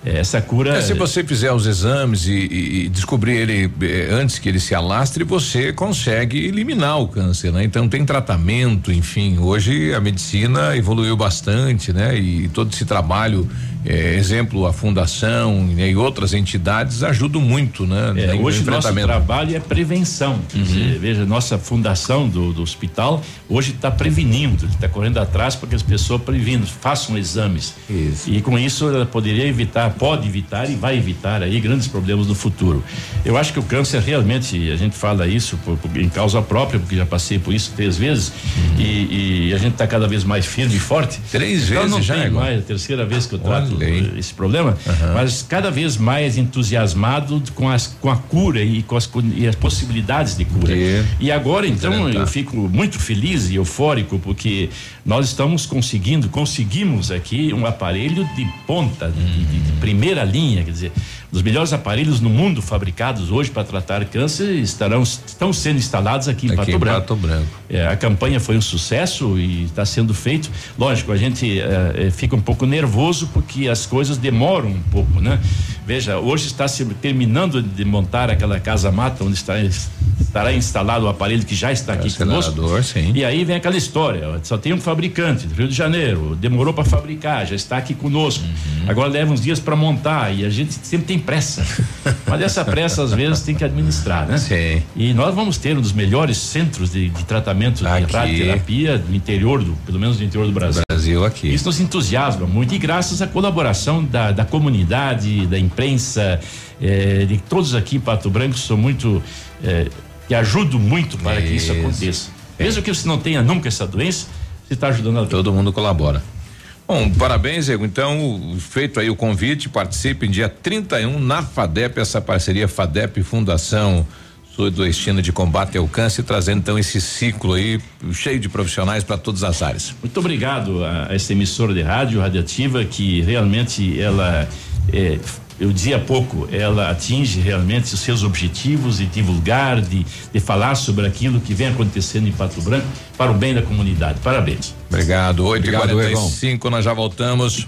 É, Essa cura É, se você fizer os exames e, e- e descobrir ele eh, antes que ele se alastre, você consegue eliminar o câncer, né? Então tem tratamento, enfim. Hoje a medicina evoluiu bastante, né? E todo esse trabalho, eh, exemplo, a fundação né, e outras entidades ajudam muito, né? É, no hoje nosso trabalho é prevenção. Quer dizer, veja, nossa fundação do, do hospital hoje está prevenindo, está correndo atrás para que as pessoas previnem, façam exames. E com isso ela poderia evitar, pode evitar e vai evitar aí grandes problemas no futuro. Eu acho que o câncer realmente, a gente fala isso por- por- em causa própria, porque já passei por isso três vezes e, e a gente está cada vez mais firme e forte. Três então, vezes não já, tem Igor? mais, a terceira vez que eu trato esse problema, mas cada vez mais entusiasmado com, as, com a cura e com as, e as possibilidades de cura. E agora, então, eu fico muito feliz e eufórico porque nós estamos conseguindo, conseguimos aqui um aparelho de ponta, de, de- de primeira linha, quer dizer, Dos melhores aparelhos no mundo fabricados hoje para tratar câncer estarão estão sendo instalados aqui em Aqui Pato em Branco. Pato Branco. É, a campanha foi um sucesso e está sendo feito. Lógico, a gente eh, eh, fica um pouco nervoso porque as coisas demoram um pouco, né? Veja, hoje está se terminando de montar aquela casa mata onde está, estará instalado o aparelho que já está aqui conosco. Sim. E aí vem aquela história, só tem um fabricante do Rio de Janeiro, demorou para fabricar, já está aqui conosco. Uhum. Agora leva uns dias para montar e a gente sempre tem pressa. Mas essa pressa às vezes tem que administrar, né? Sim. E nós vamos ter um dos melhores centros de, de tratamento de radioterapia do interior do, pelo menos do interior do Brasil. Brasil aqui. Isso nos entusiasma muito e graças à colaboração da, da comunidade, da imprensa, eh, de todos aqui em Pato Branco, sou muito eh, que ajudam muito para que isso Isso. aconteça. Mesmo que você não tenha nunca essa doença, você está ajudando a Todo mundo colabora. Bom, parabéns, Diego. Então, feito aí o convite, participe em dia 31 na FADEP, essa parceria FADEP Fundação Sudoestina de Combate ao Câncer, trazendo então esse ciclo aí cheio de profissionais para todas as áreas. Muito obrigado a, a essa emissora de rádio radiativa que realmente ela é, eu dizia há pouco, ela atinge realmente os seus objetivos de divulgar, de, de falar sobre aquilo que vem acontecendo em Pato Branco para o bem da comunidade. Parabéns. Obrigado. 8 e Obrigado, 45 nós já voltamos.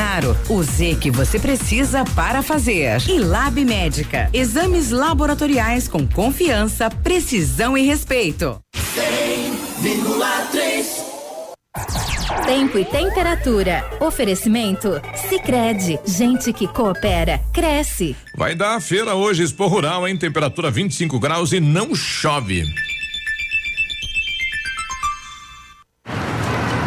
O Z que você precisa para fazer. E Lab Médica. Exames laboratoriais com confiança, precisão e respeito. 100,3 Tempo e temperatura. Oferecimento? Sicredi Gente que coopera, cresce. Vai dar a feira hoje, Expo Rural, em temperatura 25 graus e não chove.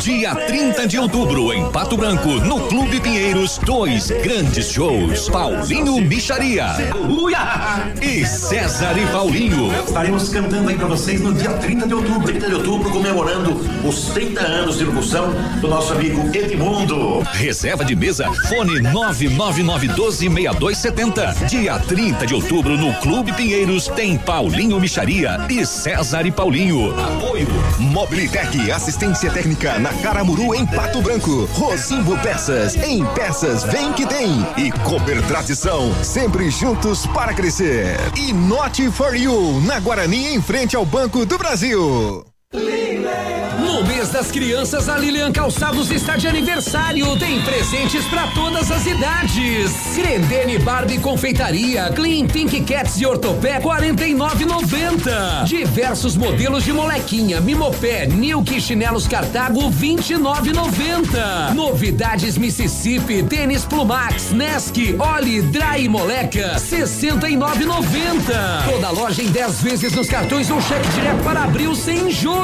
Dia 30 de outubro, em Pato Branco, no Clube Pinheiros, dois grandes shows. Paulinho Micharia. E César e Paulinho. Estaremos cantando aí pra vocês no dia 30 de outubro. 30 de outubro, comemorando os 30 anos de locução do nosso amigo Edmundo. Reserva de mesa, fone 999126270. Dia 30 de outubro, no Clube Pinheiros, tem Paulinho Micharia e César e Paulinho. Apoio. Mobilitec, assistência técnica na Caramuru em Pato Branco. Rosimbo Peças, em peças vem que tem. E Cooper Tradição, sempre juntos para crescer. E Not for You, na Guarani em frente ao Banco do Brasil. No mês das crianças, a Lilian Calçados está de aniversário. Tem presentes para todas as idades. Grendene Barbie Confeitaria, Clean Pink Cats e Ortopé 49,90. Diversos modelos de molequinha, Mimopé, Nilk Chinelos Cartago 29,90. Novidades Mississippi, tênis Plumax, Nesk, Oli, Dry Moleca 69,90. Toda loja em 10 vezes nos cartões ou cheque direto para abril sem juros.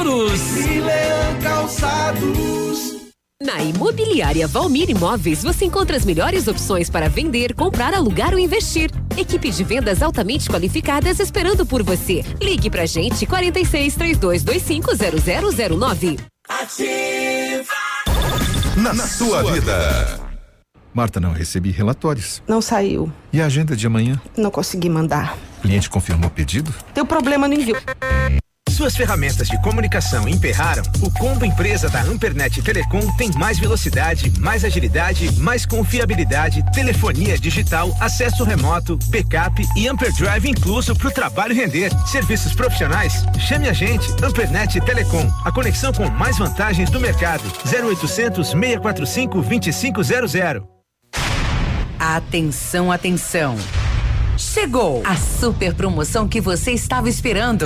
Calçados. Na Imobiliária Valmir Imóveis, você encontra as melhores opções para vender, comprar, alugar ou investir. Equipe de vendas altamente qualificadas esperando por você. Ligue pra gente 46 3225 0009. Ativa. Na, na sua vida. Marta, não recebi relatórios. Não saiu. E a agenda de amanhã? Não consegui mandar. O cliente confirmou o pedido? Deu problema no envio. Suas ferramentas de comunicação emperraram, o combo empresa da Ampernet Telecom tem mais velocidade, mais agilidade, mais confiabilidade, telefonia digital, acesso remoto, backup e Amperdrive incluso para o trabalho render. Serviços profissionais? Chame a gente, Ampernet Telecom, a conexão com mais vantagens do mercado. 0800 645 2500. Atenção, atenção. Chegou a super promoção que você estava esperando.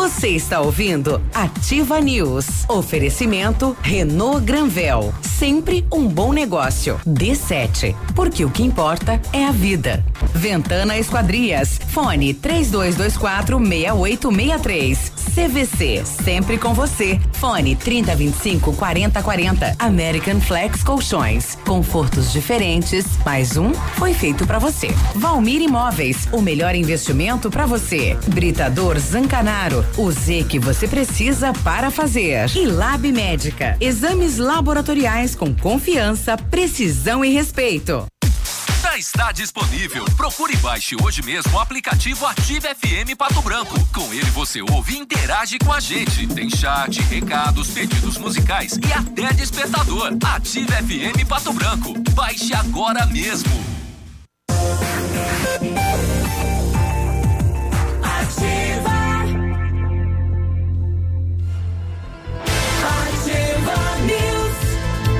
Você está ouvindo Ativa News. Oferecimento Renault Granvel. Sempre um bom negócio. D7. Porque o que importa é a vida. Ventana Esquadrias. Fone 3224 6863. CVC. Sempre com você. Fone 3025 4040. American Flex Colchões. Confortos diferentes. Mais um foi feito para você. Valmir Imóveis. O melhor investimento para você. Britador Zancanaro. O Z que você precisa para fazer. E Lab Médica. Exames laboratoriais com confiança, precisão e respeito. Já está disponível. Procure e baixe hoje mesmo o aplicativo Ative FM Pato Branco. Com ele você ouve e interage com a gente. Tem chat, recados, pedidos musicais e até despertador. Ative FM Pato Branco. Baixe agora mesmo.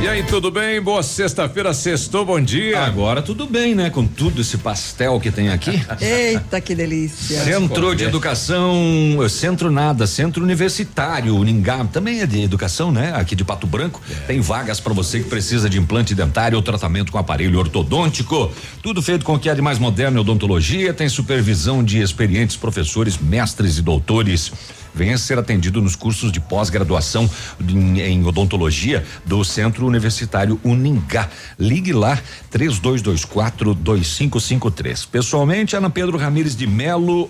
E aí, tudo bem? Boa sexta-feira, sextou, bom dia. Agora tudo bem, né? Com tudo esse pastel que tem aqui. Eita, que delícia. Centro de Educação, eh, Centro Nada, Centro Universitário, Uningá, também é de educação, né? Aqui de Pato Branco. Tem vagas para você que precisa de implante dentário ou tratamento com aparelho ortodôntico. Tudo feito com o que é de mais moderno em odontologia, tem supervisão de experientes professores, mestres e doutores. Venha ser atendido nos cursos de pós-graduação em, em odontologia do Centro Universitário Uningá. Ligue lá 3224 2553. Pessoalmente, Ana Pedro Ramires de Melo,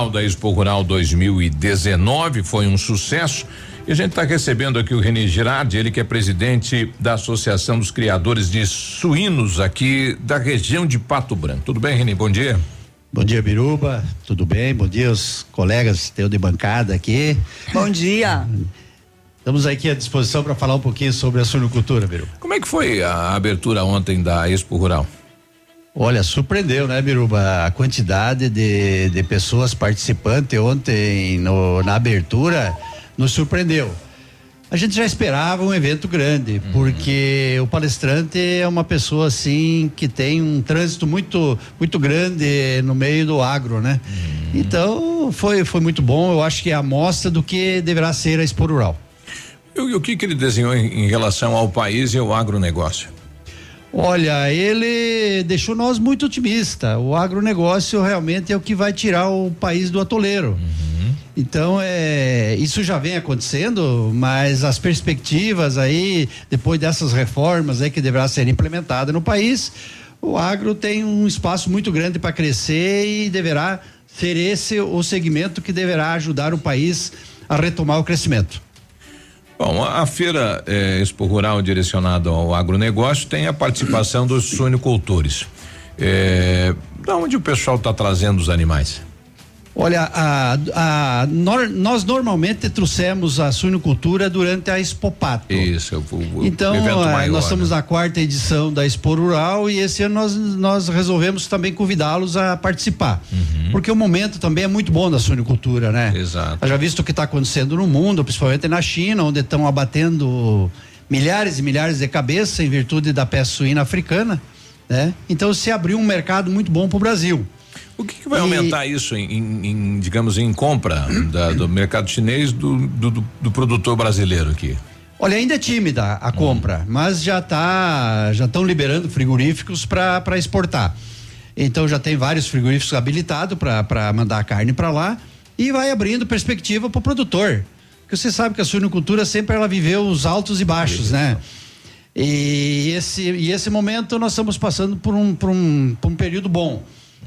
da Expo Rural 2019, foi um sucesso. E a gente está recebendo aqui o René Girardi, ele que é presidente da Associação dos Criadores de Suínos aqui da região de Pato Branco. Tudo bem, René? Bom dia. Bom dia, Biruba. Tudo bem? Bom dia, os colegas teu de bancada aqui. Bom dia. Estamos aqui à disposição para falar um pouquinho sobre a suinocultura, Biruba. Como é que foi a abertura ontem da Expo Rural? Olha, surpreendeu, né, Biruba? A quantidade de, de pessoas participantes ontem no, na abertura nos surpreendeu. A gente já esperava um evento grande, porque o palestrante é uma pessoa assim que tem um trânsito muito muito grande no meio do agro, né? Então foi foi muito bom. Eu acho que é a amostra do que deverá ser a Expo Rural. E, o- e o que que ele desenhou em, em relação ao país e ao agronegócio? Olha, ele deixou nós muito otimista. O agronegócio realmente é o que vai tirar o país do atoleiro. Então, é, isso já vem acontecendo, mas as perspectivas aí, depois dessas reformas aí que deverá ser implementada no país, o agro tem um espaço muito grande para crescer e deverá ser esse o segmento que deverá ajudar o país a retomar o crescimento. Bom, a, feira eh, Expo Rural direcionada ao agronegócio tem a participação dos suinicultores. Eh, da onde o pessoal está trazendo os animais? Olha, a, a- nós normalmente trouxemos a suinocultura durante a Expopato. Isso, o, o Então, eh, maior, nós estamos né? na quarta edição da Expo Rural e esse ano nós, nós resolvemos também convidá-los a participar. Porque o momento também é muito bom da suinocultura, né? Uhum. Exato. Já visto o que está acontecendo no mundo, principalmente na China, onde estão abatendo milhares e milhares de cabeças em virtude da peste suína africana, né? Então se abriu um mercado muito bom para o Brasil. O que, que vai e... aumentar isso em, em, em, digamos, em compra da, do mercado chinês do, do, do, produtor brasileiro aqui? Olha, ainda é tímida a compra, hum. mas já tá, já estão liberando frigoríficos para exportar. Então já tem vários frigoríficos habilitados para mandar a carne para lá e vai abrindo perspectiva para o produtor. Porque você sabe que a suinocultura sempre ela viveu os altos e baixos, Isso. né? E esse, e esse momento nós estamos passando por um, por um, por um período bom.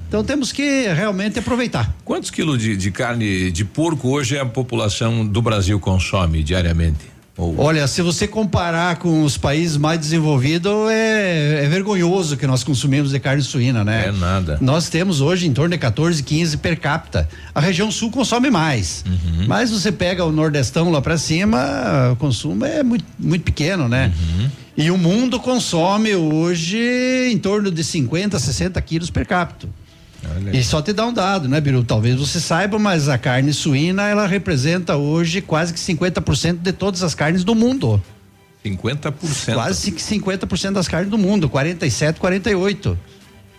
Então temos que realmente aproveitar. Quantos quilos de, de carne de porco hoje a população do Brasil consome diariamente? Ou... Olha, se você comparar com os países mais desenvolvidos, é, é, vergonhoso que nós consumimos de carne suína, né? É nada. Nós temos hoje em torno de 14, 15 per capita. A região sul consome mais. Uhum. Mas você pega o nordestão lá para cima, o consumo é muito, muito pequeno, né? Uhum. E o mundo consome hoje em torno de 50, 60 quilos per capita. Olha. E só te dá um dado, né, Biru? Talvez você saiba, mas a carne suína ela representa hoje quase que 50% de todas as carnes do mundo. 50%. Quase 50% das carnes do mundo, 47, 48.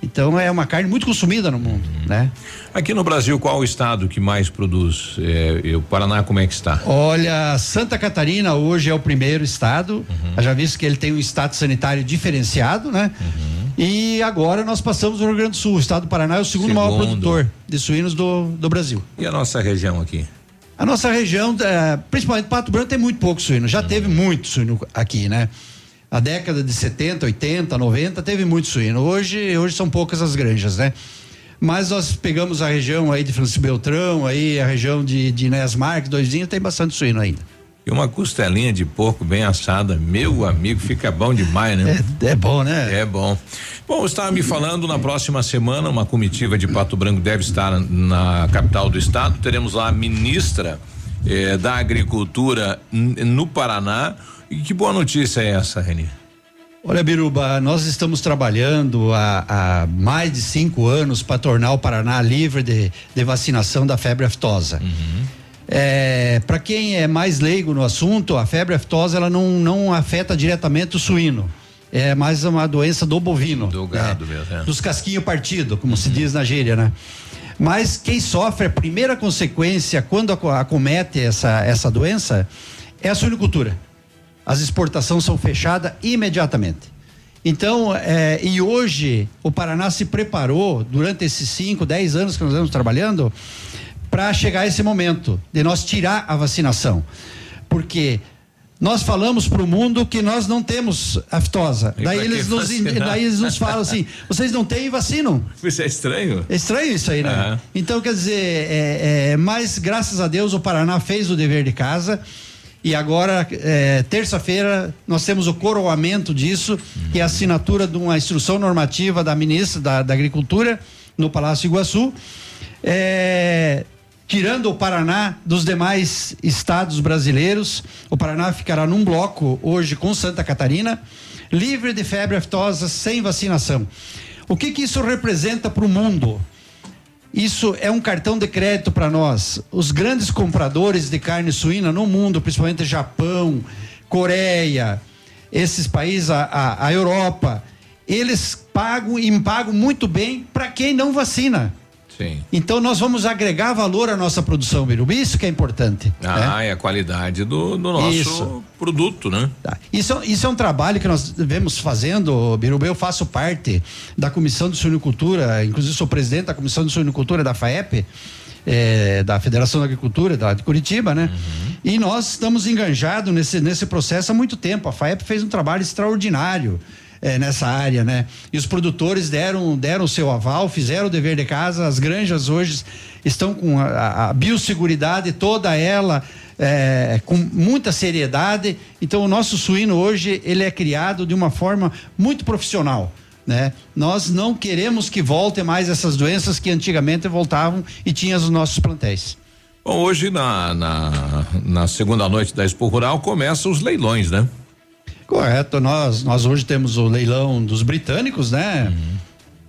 Então é uma carne muito consumida no mundo, uhum. né? Aqui no Brasil, qual o estado que mais produz? É, o Paraná como é que está? Olha, Santa Catarina hoje é o primeiro estado. Uhum. Já visto que ele tem um estado sanitário diferenciado, né? Uhum. E agora nós passamos no Rio Grande do Sul. O estado do Paraná é o segundo, segundo. maior produtor de suínos do, do Brasil. E a nossa região aqui? A nossa região, é, principalmente Pato Branco, tem muito pouco suíno. Já uhum. teve muito suíno aqui, né? A década de 70, 80, 90 teve muito suíno. Hoje, hoje são poucas as granjas, né? Mas nós pegamos a região aí de Francisco Beltrão, aí a região de, de Inés Marques, doisinho, tem bastante suíno ainda. E uma costelinha de porco bem assada, meu amigo, fica bom demais, né? É, é bom, né? É bom. Bom, você estava me falando, na próxima semana, uma comitiva de Pato Branco deve estar na capital do estado. Teremos lá a ministra eh, da Agricultura no Paraná. E que boa notícia é essa, Reni? Olha, Biruba, nós estamos trabalhando há, há mais de cinco anos para tornar o Paraná livre de, de vacinação da febre aftosa. Uhum. É, para quem é mais leigo no assunto, a febre aftosa ela não, não afeta diretamente o suíno. É mais uma doença do bovino. Do gado né? mesmo. É. Dos casquinhos partidos, como uhum. se diz na gíria, né? Mas quem sofre a primeira consequência quando acomete essa, essa doença é a suinocultura. As exportações são fechadas imediatamente. Então, é, e hoje o Paraná se preparou durante esses 5, 10 anos que nós estamos trabalhando para chegar esse momento de nós tirar a vacinação. Porque nós falamos para o mundo que nós não temos aftosa. Daí eles, nos, daí eles nos falam assim: vocês não têm e vacinam. Isso é estranho. É estranho isso aí, né? Uhum. Então, quer dizer, é, é, mas graças a Deus o Paraná fez o dever de casa. E agora, é, terça-feira, nós temos o coroamento disso, que é a assinatura de uma instrução normativa da ministra da, da Agricultura no Palácio Iguaçu. É, tirando o Paraná dos demais estados brasileiros. O Paraná ficará num bloco hoje com Santa Catarina, livre de febre aftosa, sem vacinação. O que que isso representa para o mundo? Isso é um cartão de crédito para nós. Os grandes compradores de carne suína no mundo, principalmente Japão, Coreia, esses países, a, a, a Europa, eles pagam e pagam muito bem para quem não vacina. Sim. Então nós vamos agregar valor à nossa produção, Biruba. Isso que é importante. Ah, né? é a qualidade do, do nosso isso. produto, né? Tá. Isso, isso é um trabalho que nós devemos fazendo, Biruba. Eu faço parte da comissão de suinocultura, inclusive sou presidente da comissão de suinocultura da FAEP. É, da Federação da Agricultura da, de Curitiba, né? Uhum. E nós estamos enganjados nesse, nesse processo há muito tempo. A FAEP fez um trabalho extraordinário é, nessa área, né? E os produtores deram deram o seu aval, fizeram o dever de casa. As granjas hoje estão com a, a biosseguridade toda ela é, com muita seriedade. Então o nosso suíno hoje ele é criado de uma forma muito profissional. Né? Nós não queremos que voltem mais essas doenças que antigamente voltavam e tinham os nossos plantéis. Bom, hoje na, na, na segunda noite da Expo Rural começam os leilões, né? Correto. Nós, nós hoje temos o leilão dos britânicos, né? Uhum.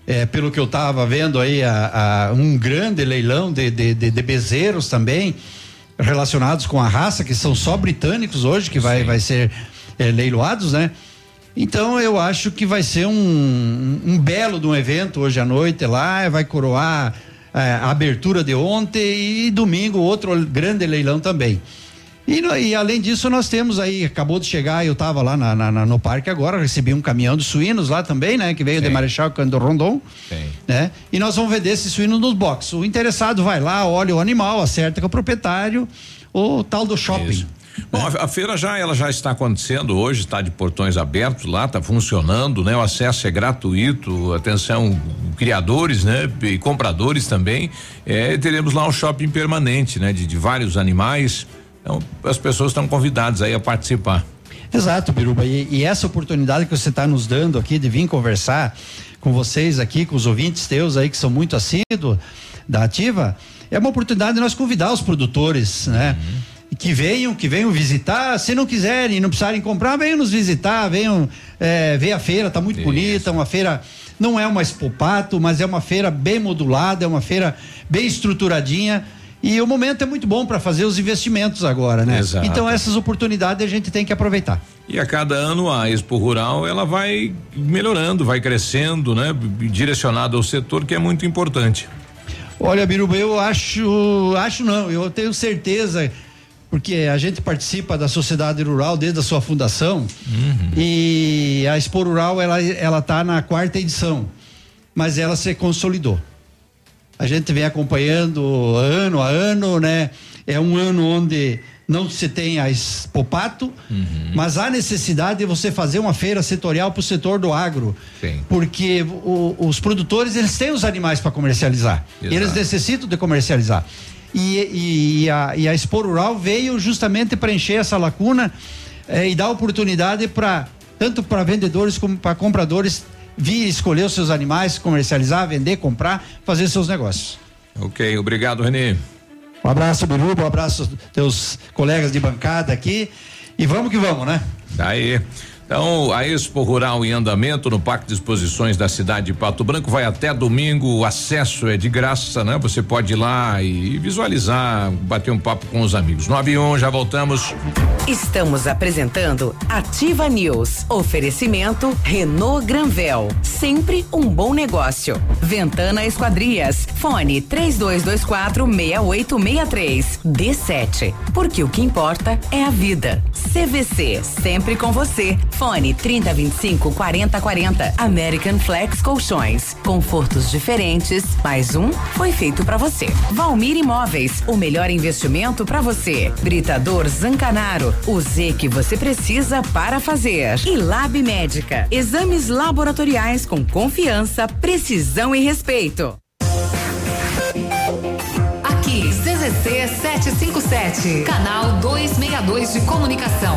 É, pelo que eu estava vendo aí, a, a, um grande leilão de, de, de, de, bezerros também, relacionados com a raça, que são só britânicos hoje, que vai, vai ser eh, leiloados, né? Então eu acho que vai ser um, um belo de um evento hoje à noite lá, vai coroar eh, a abertura de ontem e domingo outro grande leilão também. E, e além disso, nós temos aí, acabou de chegar, eu estava lá na- na- no parque agora, recebi um caminhão de suínos lá também, né? Que veio de Marechal Cândido Rondon, né? E nós vamos vender esse suíno nos boxes. O interessado vai lá, olha o animal, acerta com o proprietário, o tal do shopping. Bom, a, a feira já ela já está acontecendo hoje, está de portões abertos lá, está funcionando, né? O acesso é gratuito, atenção, criadores, né? E compradores também. É, teremos lá um shopping permanente, né? De, de vários animais. Então, as pessoas estão convidadas aí a participar. Exato, Biruba. E, e essa oportunidade que você está nos dando aqui de vir conversar com vocês aqui, com os ouvintes teus aí que são muito assíduos da Ativa, é uma oportunidade de nós convidar os produtores, né? Que venham, que venham visitar. Se não quiserem, não precisarem comprar, venham nos visitar, venham eh, ver a feira, tá muito bonita, uma feira. Não é uma expopato, mas é uma feira bem modulada, é uma feira bem estruturadinha. E o momento é muito bom para fazer os investimentos agora, né? Exato. Então essas oportunidades a gente tem que aproveitar. E a cada ano a Expo Rural ela vai melhorando, vai crescendo, né? Direcionada ao setor que é muito importante. Olha, Biruba, eu acho, acho não, eu tenho certeza, porque a gente participa da sociedade rural desde a sua fundação e a Expo Rural ela ela tá na quarta edição, mas ela se consolidou. A gente vem acompanhando ano a ano, né? É um ano onde não se tem a Expopato, mas há necessidade de você fazer uma feira setorial para o setor do agro. Porque o- os produtores eles têm os animais para comercializar. Exato. Eles necessitam de comercializar. E, e- e a, e a Expo Rural veio justamente preencher essa lacuna eh, e dar oportunidade para tanto para vendedores como para compradores vir escolher os seus animais, comercializar, vender, comprar, fazer seus negócios. Ok, obrigado, Renê. Um abraço, Biruba, um abraço aos teus colegas de bancada aqui. E vamos que vamos, né? Aí. Então, a Expo Rural em andamento no Parque de Exposições da cidade de Pato Branco vai até domingo. O acesso é de graça, né? Você pode ir lá e visualizar, bater um papo com os amigos. 9 e 1, já voltamos. Estamos apresentando Ativa News. Oferecimento Renault Granvel. Sempre um bom negócio. Ventana Esquadrias. Fone 3224 6863. D7. Porque o que importa é a vida. CVC. Sempre com você. Fone 3025 4040. American Flex Colchões. Confortos diferentes. Mais um foi feito pra você. Valmir Imóveis. O melhor investimento pra você. Britador Zancanaro. O Z que você precisa para fazer. E Lab Médica. Exames laboratoriais com confiança, precisão e respeito. Aqui, CZC 757, canal 262 de comunicação.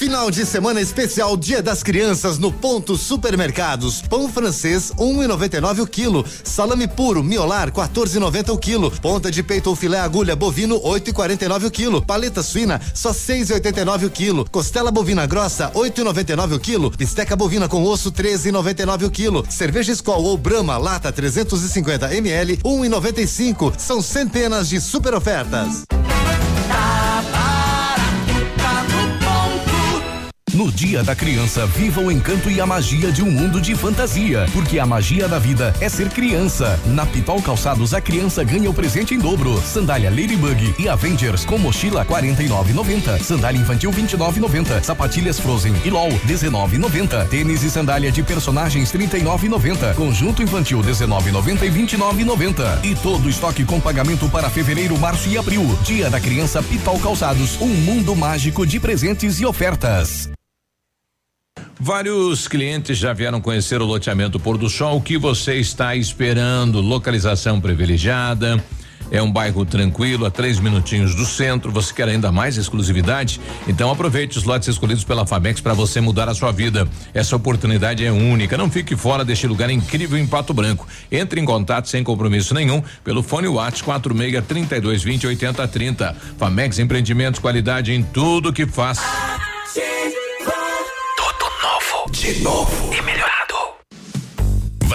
Final de semana especial Dia das Crianças no Ponto Supermercados. Pão francês 1,99 o quilo. Salame puro miolar 14,90 o quilo. Ponta de peito ou filé agulha bovino 8,49 o quilo. Paleta suína só 6,89 o quilo. Costela bovina grossa 8,99 o quilo. Bisteca bovina com osso 13,99 o quilo. Cerveja Skol ou Brahma lata 350 ml 1,95. São centenas de super ofertas. No Dia da Criança, viva o encanto e a magia de um mundo de fantasia. Porque a magia da vida é ser criança. Na Pitol Calçados, a criança ganha o presente em dobro. Sandália Ladybug e Avengers com mochila 49,90. Sandália infantil 29,90. Sapatilhas Frozen e LOL 19,90. Tênis e sandália de personagens 39,90. Conjunto infantil 19,90 e 29,90. E todo estoque com pagamento para fevereiro, março e abril. Dia da Criança Pitol Calçados, um mundo mágico de presentes e ofertas. Vários clientes já vieram conhecer o loteamento Pôr do Sol. O que você está esperando? Localização privilegiada. É um bairro tranquilo, a três minutinhos do centro. Você quer ainda mais exclusividade? Então aproveite os lotes escolhidos pela Famex para você mudar a sua vida. Essa oportunidade é única. Não fique fora deste lugar incrível em Pato Branco. Entre em contato sem compromisso nenhum pelo fone WhatsApp 46 32 20 80 30. Famex Empreendimentos, qualidade em tudo que faz. Novo. De novo. E melhorado.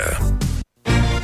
Yeah.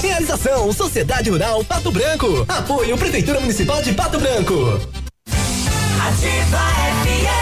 Realização Sociedade Rural Pato Branco. Apoio Prefeitura Municipal de Pato Branco. Ativa FM.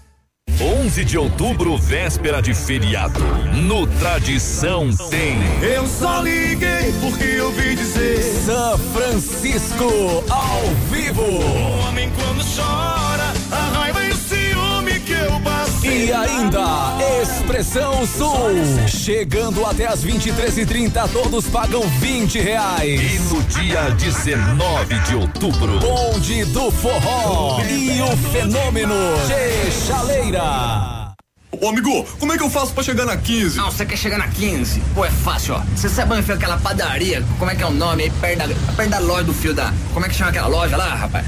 11 de outubro, véspera de feriado. No Tradição tem. Eu só liguei porque eu ouvi dizer. São Francisco ao vivo. O homem quando chora, E ainda, Expressão Sul. Chegando até as 23h30, todos pagam 20 reais. E no dia 19 de outubro, Bonde do Forró e o fenômeno Chaleira. Ô amigo, como é que eu faço pra chegar na 15? Não, você quer chegar na 15? Pô, é fácil, ó. Você sabe onde fica aquela padaria? Como é que é o nome aí? Perto da, perto da loja do fio da. Como é que chama aquela loja lá, rapaz?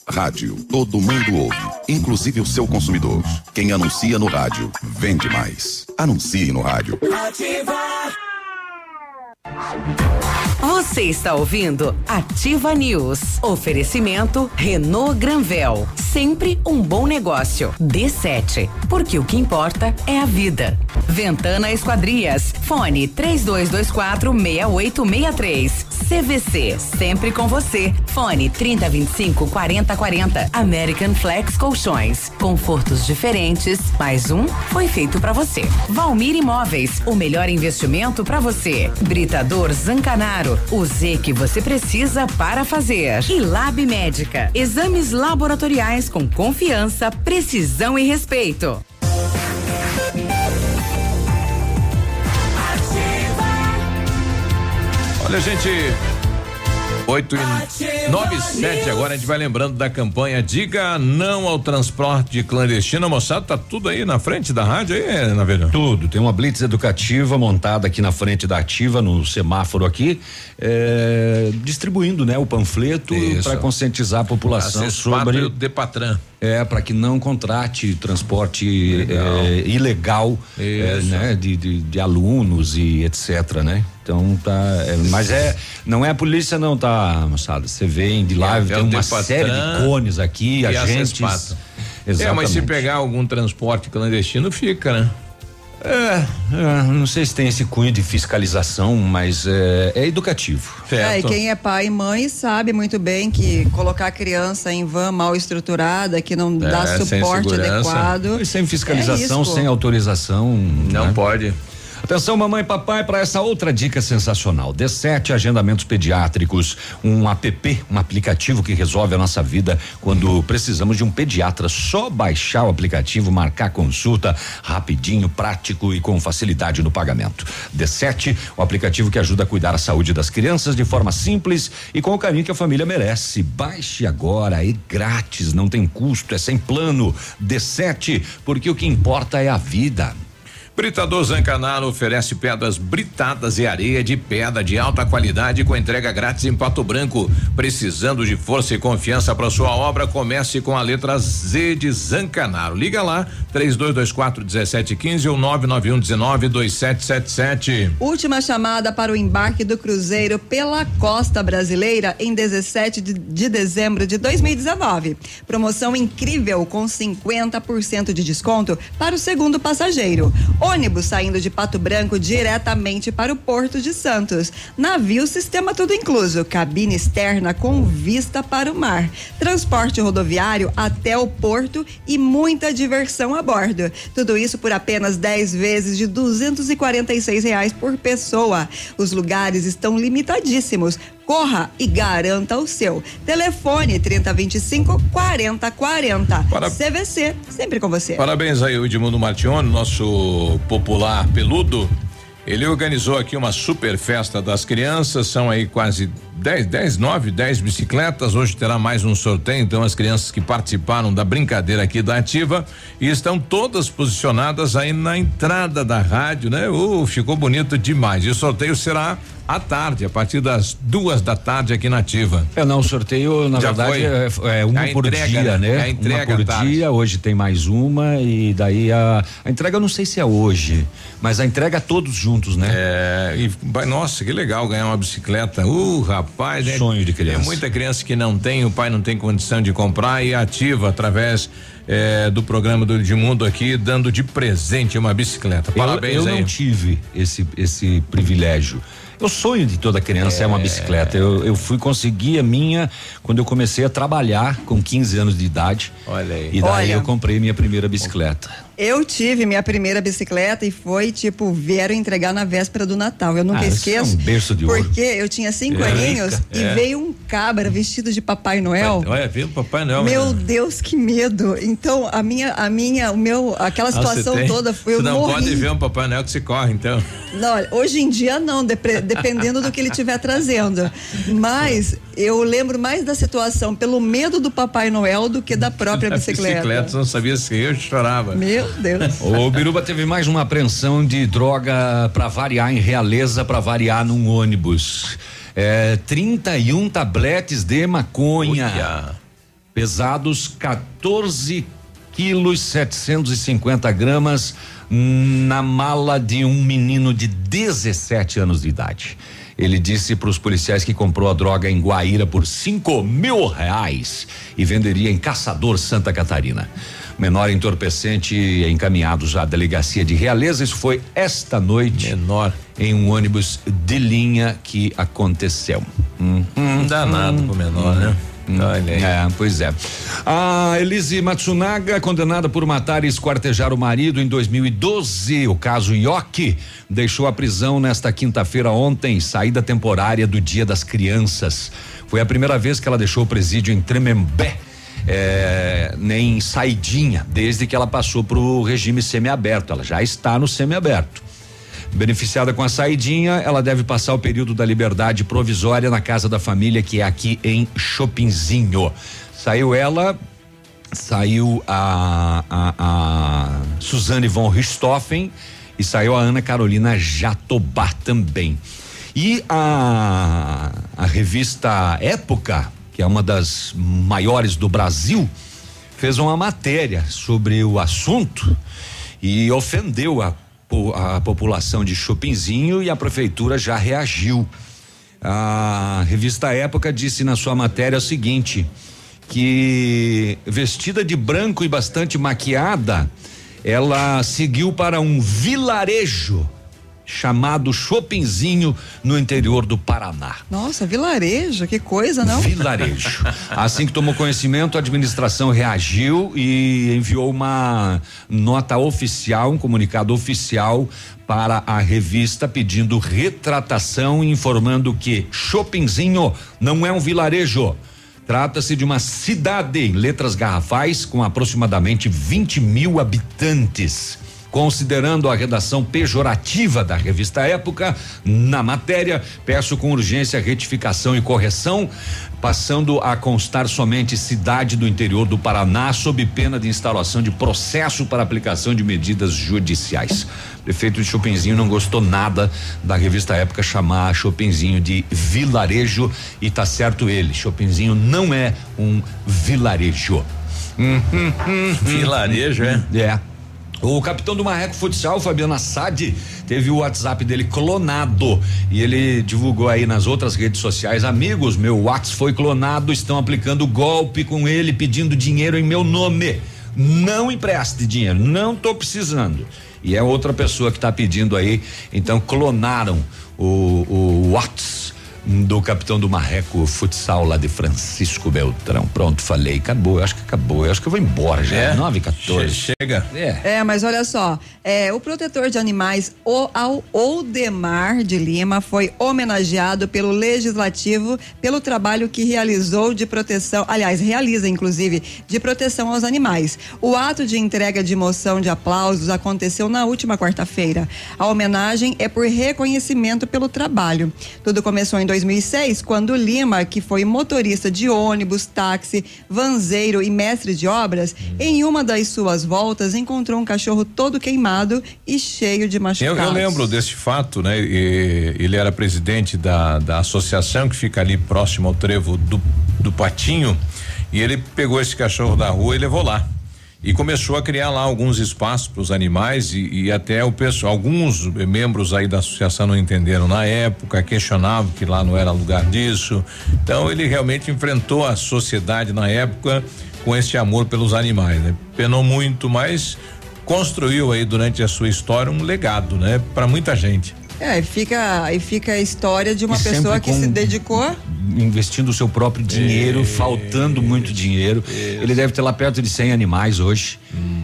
Rádio, todo mundo ouve, inclusive o seu consumidor. Quem anuncia no rádio, vende mais. Anuncie no rádio. Você está ouvindo Ativa News. Oferecimento Renault Granvel. Sempre um bom negócio. D7. Porque o que importa é a vida. Ventana Esquadrias. Fone 3224 6863. CVC. Sempre com você. Fone 3025 4040. American Flex Colchões. Confortos diferentes. Mais um foi feito para você. Valmir Imóveis. O melhor investimento para você. Britador Zancanaro. O Z que você precisa para fazer. E Lab Médica. Exames laboratoriais com confiança, precisão e respeito. Olha, gente. 8 e 9 e 7 agora a gente vai lembrando da campanha Diga não ao transporte clandestino. Moçada, tá tudo aí na frente da rádio aí, na verdade. Tudo, tem uma blitz educativa montada aqui na frente da ativa, no semáforo aqui, é, distribuindo, né, o panfleto para conscientizar a população sobre o Depatran. É, para que não contrate transporte ilegal, Isso. né, de, de, de alunos e etc, né? Então tá, é, mas é, não é a polícia não, tá, moçada? Você vem de lá, É, tem é o uma Depatran série de cones aqui, e a agentes. Cespato. É, Exatamente. mas se pegar algum transporte clandestino, fica, né? É, é, não sei se tem esse cunho de fiscalização, mas é, é educativo. É, e quem é pai e mãe sabe muito bem que colocar a criança em van mal estruturada, que não dá É, sem suporte segurança. adequado. E sem fiscalização, é sem autorização. Não né? pode. Atenção, mamãe e papai, para essa outra dica sensacional. D7 Agendamentos Pediátricos, um app, um aplicativo que resolve a nossa vida quando precisamos de um pediatra. Só baixar o aplicativo, marcar consulta rapidinho, prático e com facilidade no pagamento. D7, o aplicativo que ajuda a cuidar a saúde das crianças de forma simples e com o carinho que a família merece. Baixe agora, é grátis, não tem custo, é sem plano. D7, porque o que importa é a vida. Britador Zancanaro oferece pedras britadas e areia de pedra de alta qualidade com entrega grátis em Pato Branco. Precisando de força e confiança para sua obra, comece com a letra Z de Zancanaro. Liga lá, 3224 1715 ou 991 19 2777. Última chamada para o embarque do cruzeiro pela costa brasileira em 17 de, de dezembro de 2019. Promoção incrível com 50% de desconto para o segundo passageiro. Ônibus saindo de Pato Branco diretamente para o Porto de Santos. Navio sistema tudo incluso, cabine externa com vista para o mar, transporte rodoviário até o porto e muita diversão a bordo. Tudo isso por apenas 10 vezes de 246 reais por pessoa. Os lugares estão limitadíssimos. Corra e garanta o seu. Telefone 3025 4040. Para- CVC, sempre com você. Parabéns aí, o Edmundo Martione, nosso popular peludo. Ele organizou aqui uma super festa das crianças, são aí quase 10, 10, 9, 10 bicicletas. Hoje terá mais um sorteio, então as crianças que participaram da brincadeira aqui da Ativa e estão todas posicionadas aí na entrada da rádio, né? Uh, ficou bonito demais. E o sorteio será à tarde, a partir das duas da tarde aqui na Ativa. É, não, o sorteio, na Já verdade, foi? é, é uma A por entrega, dia, né? É a entrega uma por tarde. dia, hoje tem mais uma e daí a, a entrega eu não sei se é hoje, mas a entrega todos juntos, né? É, e nossa, que legal ganhar uma bicicleta. Uh, rapaz, né? Sonho de criança. Tem muita criança que não tem, o pai não tem condição de comprar e ativa através eh, do programa do Edmundo aqui, dando de presente uma bicicleta. Parabéns eu, eu aí. não tive esse esse privilégio. O sonho de toda criança é, uma bicicleta. Eu, eu fui conseguir a minha quando eu comecei a trabalhar com 15 anos de idade. Olha aí. E daí Olha. eu comprei minha primeira bicicleta. Eu tive minha primeira bicicleta e foi tipo, vieram entregar na véspera do Natal. Eu nunca Ah, isso esqueço. é um berço de ouro. Porque eu tinha cinco É. aninhos e É. veio um cabra vestido de Papai Noel. Olha, viu, Papai Noel. Meu né? Deus, que medo. Então, a minha, a minha, o meu, aquela Ah, situação tem? toda foi eu Você não morri. pode ver um Papai Noel que se corre, então. Não, hoje em dia não, depre- dependendo do que ele estiver trazendo. Mas eu lembro mais da situação pelo medo do Papai Noel do que da própria bicicleta. bicicleta, não sabia se eu chorava. Meu Deus. O Biruba teve mais uma apreensão de droga para variar em realeza para variar num ônibus. É, 31 tabletes de maconha. Pesados 14 quilos 750 gramas na mala de um menino de 17 anos de idade. Ele disse para os policiais que comprou a droga em Guaíra por 5 mil reais e venderia em Caçador, Santa Catarina. Menor entorpecente encaminhado já à delegacia de Realeza. Isso foi esta noite. Menor. Em um ônibus de linha que aconteceu. Não dá nada pro menor, né? Olha aí. É, pois é. A Elise Matsunaga, condenada por matar e esquartejar o marido em 2012, o caso Yoki, deixou a prisão nesta quinta-feira ontem, saída temporária do Dia das Crianças. Foi a primeira vez que ela deixou o presídio em Tremembé. É, nem saidinha, desde que ela passou para o regime semiaberto. Ela já está no semiaberto. Beneficiada com a saidinha, ela deve passar o período da liberdade provisória na casa da família, que é aqui em Chopinzinho. Saiu ela, saiu a, a, a Suzane von Richthofen e saiu a Ana Carolina Jatobá também. E a, a revista Época, que é uma das maiores do Brasil, fez uma matéria sobre o assunto e ofendeu a, a população de Chopinzinho e a prefeitura já reagiu. A revista Época disse na sua matéria o seguinte: que vestida de branco e bastante maquiada, ela seguiu para um vilarejo chamado Chopinzinho no interior do Paraná. Nossa, vilarejo, que coisa, não? Vilarejo. assim que tomou conhecimento, a administração reagiu e enviou uma nota oficial, um comunicado oficial para a revista pedindo retratação e informando que Chopinzinho não é um vilarejo. Trata-se de uma cidade em letras garrafais com aproximadamente 20 mil habitantes. Considerando a redação pejorativa da revista Época, na matéria, peço com urgência retificação e correção, passando a constar somente cidade do interior do Paraná, sob pena de instalação de processo para aplicação de medidas judiciais. Prefeito de Chopinzinho não gostou nada da revista Época chamar Chopinzinho de vilarejo e tá certo ele. Chopinzinho não é um vilarejo. Hum, hum, hum, Vilarejo, é? É. O capitão do Marreco Futsal, Fabiano Assad, teve o WhatsApp dele clonado e ele divulgou aí nas outras redes sociais: Amigos, meu WhatsApp foi clonado, estão aplicando golpe com ele, pedindo dinheiro em meu nome. Não empreste dinheiro, não tô precisando. E é outra pessoa que está pedindo aí, então clonaram o, o WhatsApp do capitão do Marreco Futsal lá de Francisco Beltrão. Pronto, falei, acabou, eu acho que acabou, eu acho que eu vou embora já, É? 9 14 Chega. É. É, mas olha só, é, o protetor de animais, o ao Oldemar de Lima, foi homenageado pelo Legislativo pelo trabalho que realizou de proteção, aliás, realiza inclusive, de proteção aos animais. O ato de entrega de moção de aplausos aconteceu na última quarta-feira. A homenagem é por reconhecimento pelo trabalho. Tudo começou em 2006, quando Lima, que foi motorista de ônibus, táxi, vanzeiro e mestre de obras, em uma das suas voltas encontrou um cachorro todo queimado e cheio de Eu, machucados. eu lembro desse fato, né? E ele era presidente da, da associação que fica ali próximo ao trevo do, do Patinho e ele pegou esse cachorro da rua e levou lá. E começou a criar lá alguns espaços para os animais e, e até o pessoal, alguns membros aí da associação não entenderam na época, questionavam que lá não era lugar disso. Então ele realmente enfrentou a sociedade na época com esse amor pelos animais, né? Penou muito, mas construiu aí durante a sua história um legado, né, para muita gente. É, e fica, e fica a história de uma E pessoa que se dedicou. investindo o seu próprio dinheiro, faltando muito dinheiro. Ele deve ter lá perto de 100 animais hoje.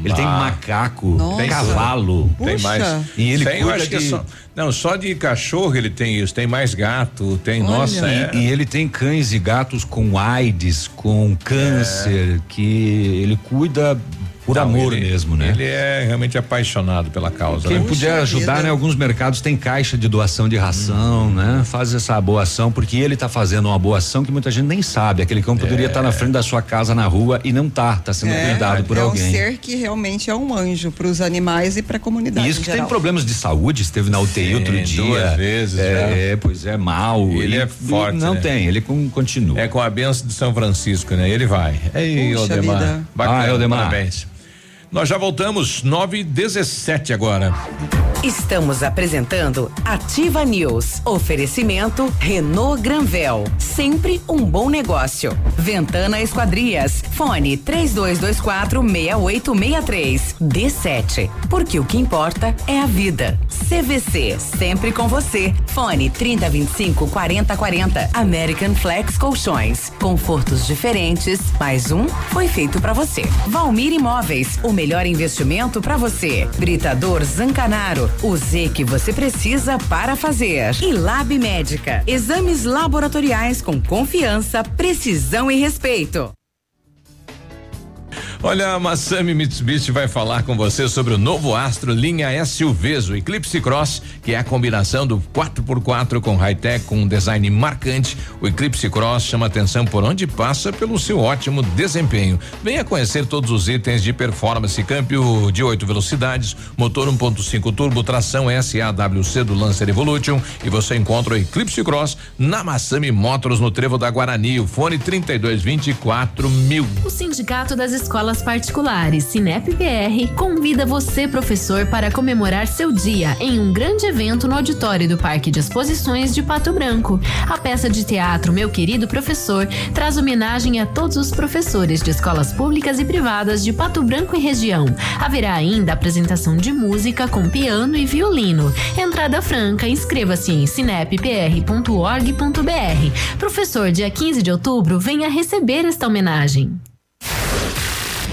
ele tem macaco, Nossa. tem cavalo. Tem mais. E ele Tem, é só, não, só de cachorro ele tem isso, tem mais gato, tem, nossa, e, é. e ele tem cães e gatos com AIDS, com câncer, que ele cuida por Não, amor ele- mesmo, né? Ele é realmente apaixonado pela causa. Quem né? puder ajudar, né? Alguns mercados têm caixa de doação de ração, né? Faz essa boa ação, porque ele está fazendo uma boa ação que muita gente nem sabe. Aquele cão poderia estar na frente da sua casa na rua e não tá, tá sendo É, cuidado por é alguém. um ser que realmente é um anjo para os animais e para a comunidade. E isso em que tem geral. problemas de saúde, esteve na UTI outro Sim, dia. duas vezes é, já. é, pois é, mal. Ele E- é forte. Não né? tem, ele com- continua. É com a benção de São Francisco, né? Ele vai. Ei, Puxa Odemar. vida. Bacana, Ah, Odemar. parabéns. Nós já voltamos, 9 e 17 agora. Estamos apresentando Ativa News. Oferecimento Renault Granvel. Sempre um bom negócio. Ventana Esquadrias. Fone 3224 6863. D7. Porque o que importa é a vida. CVC. Sempre com você. Fone 3025 4040. American Flex Colchões. Confortos diferentes. Mais um foi feito pra você. Valmir Imóveis. O melhor investimento pra você. Britador Zancanaro. O Z que você precisa para fazer. E Lab Médica. Exames laboratoriais com confiança, precisão e respeito. Olha, a Massami Mitsubishi vai falar com você sobre o novo Astro linha SUVs, o Eclipse Cross, que é a combinação do 4x4 com high-tech com um design marcante. O Eclipse Cross chama atenção por onde passa pelo seu ótimo desempenho. Venha conhecer todos os itens de performance, câmbio de 8 velocidades, motor 1.5 turbo, tração SAWC do Lancer Evolution e você encontra o Eclipse Cross na Massami Motors no Trevo da Guarani, o fone 3224 mil. O Sindicato das Escolas escolas particulares Cinep PR convida você, professor, para comemorar seu dia em um grande evento no auditório do Parque de Exposições de Pato Branco. A peça de teatro Meu Querido Professor traz homenagem a todos os professores de escolas públicas e privadas de Pato Branco e região. Haverá ainda apresentação de música com piano e violino. Entrada franca, inscreva-se em cineppr.org.br. Professor, dia 15 de outubro, venha receber esta homenagem.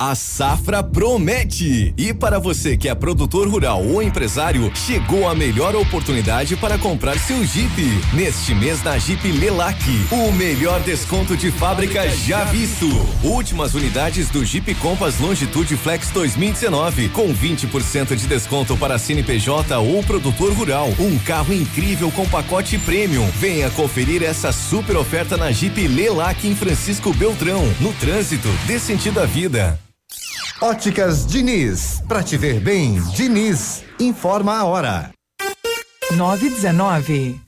A safra promete! E para você que é produtor rural ou empresário, chegou a melhor oportunidade para comprar seu Jeep. Neste mês na Jeep Lelac, o melhor desconto de fábrica já visto. Últimas unidades do Jeep Compass Longitude Flex 2019, com 20% de desconto para CNPJ ou produtor rural. Um carro incrível com pacote premium. Venha conferir essa super oferta na Jeep Lelac em Francisco Beltrão, no trânsito, dê sentido à vida. Óticas Diniz. Pra te ver bem, Diniz. Informa a hora. 919.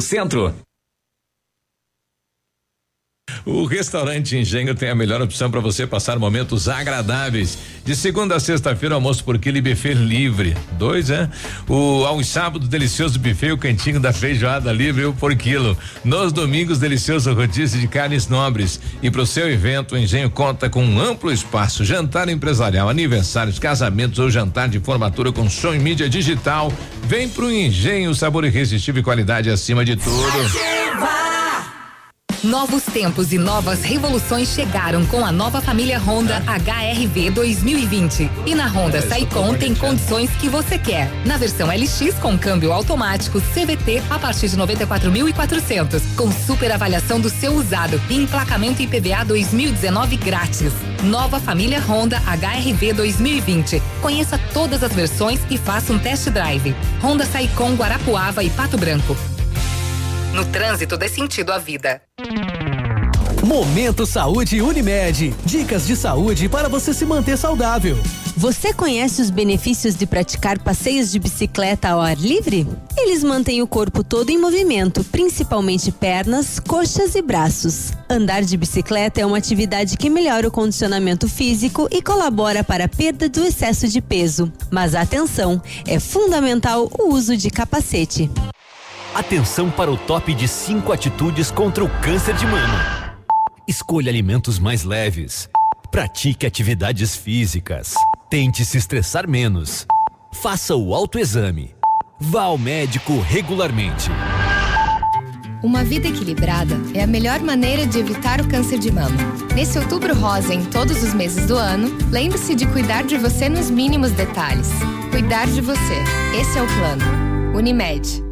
Centro. O restaurante Engenho tem a melhor opção para você passar momentos agradáveis. De segunda a sexta-feira, almoço por quilo e buffet livre. Dois, é? O aos sábados, delicioso buffet, o cantinho da feijoada livre um por quilo. Nos domingos, delicioso rodízio de carnes nobres. E para o seu evento, o Engenho conta com um amplo espaço, jantar empresarial, aniversários, casamentos ou jantar de formatura com som e mídia digital. Vem pro Engenho, sabor irresistível e qualidade acima de tudo. Novos tempos e novas revoluções chegaram com a nova família Honda HRV 2020. E na Honda Saicon tem condições que você quer. Na versão LX com câmbio automático CVT a partir de 94.400, com super avaliação do seu usado e emplacamento IPVA 2019 grátis. Nova família Honda HRV 2020. Conheça todas as versões e faça um test drive. Honda Saicon Guarapuava e Pato Branco. No trânsito dê sentido à vida. Momento Saúde Unimed. Dicas de saúde para você se manter saudável. Você conhece os benefícios de praticar passeios de bicicleta ao ar livre? Eles mantêm o corpo todo em movimento, principalmente pernas, coxas e braços. Andar de bicicleta é uma atividade que melhora o condicionamento físico e colabora para a perda do excesso de peso. Mas atenção, é fundamental o uso de capacete. Atenção para o top de 5 atitudes contra o câncer de mama. Escolha alimentos mais leves. Pratique atividades físicas. Tente se estressar menos. Faça o autoexame. Vá ao médico regularmente. Uma vida equilibrada é a melhor maneira de evitar o câncer de mama. Nesse outubro rosa, em todos os meses do ano, lembre-se de cuidar de você nos mínimos detalhes. Cuidar de você. Esse é o plano. Unimed.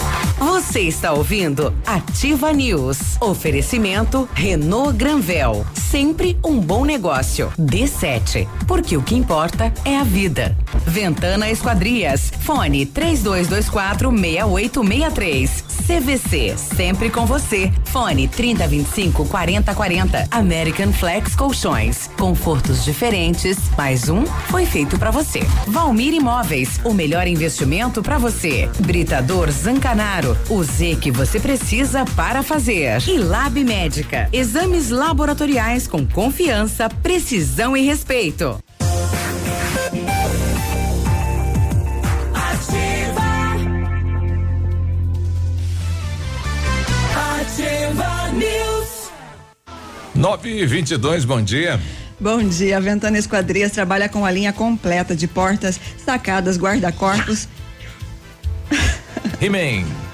Você está ouvindo Ativa News. Oferecimento Renault Granvel. Sempre um bom negócio. D7. Porque o que importa é a vida. Ventana Esquadrias. Fone 3224 6863. CVC. Sempre com você. Fone 3025 4040. American Flex Colchões. Confortos diferentes. Mais um foi feito para você. Valmir Imóveis. O melhor investimento para você. Britador Zancanaro. O Z que você precisa para fazer. E Lab Médica. Exames laboratoriais com confiança, precisão e respeito. Ativa News. 9 e 22 bom dia. Bom dia, a Ventana Esquadrias trabalha com a linha completa de portas, sacadas, guarda-corpos. He-Man.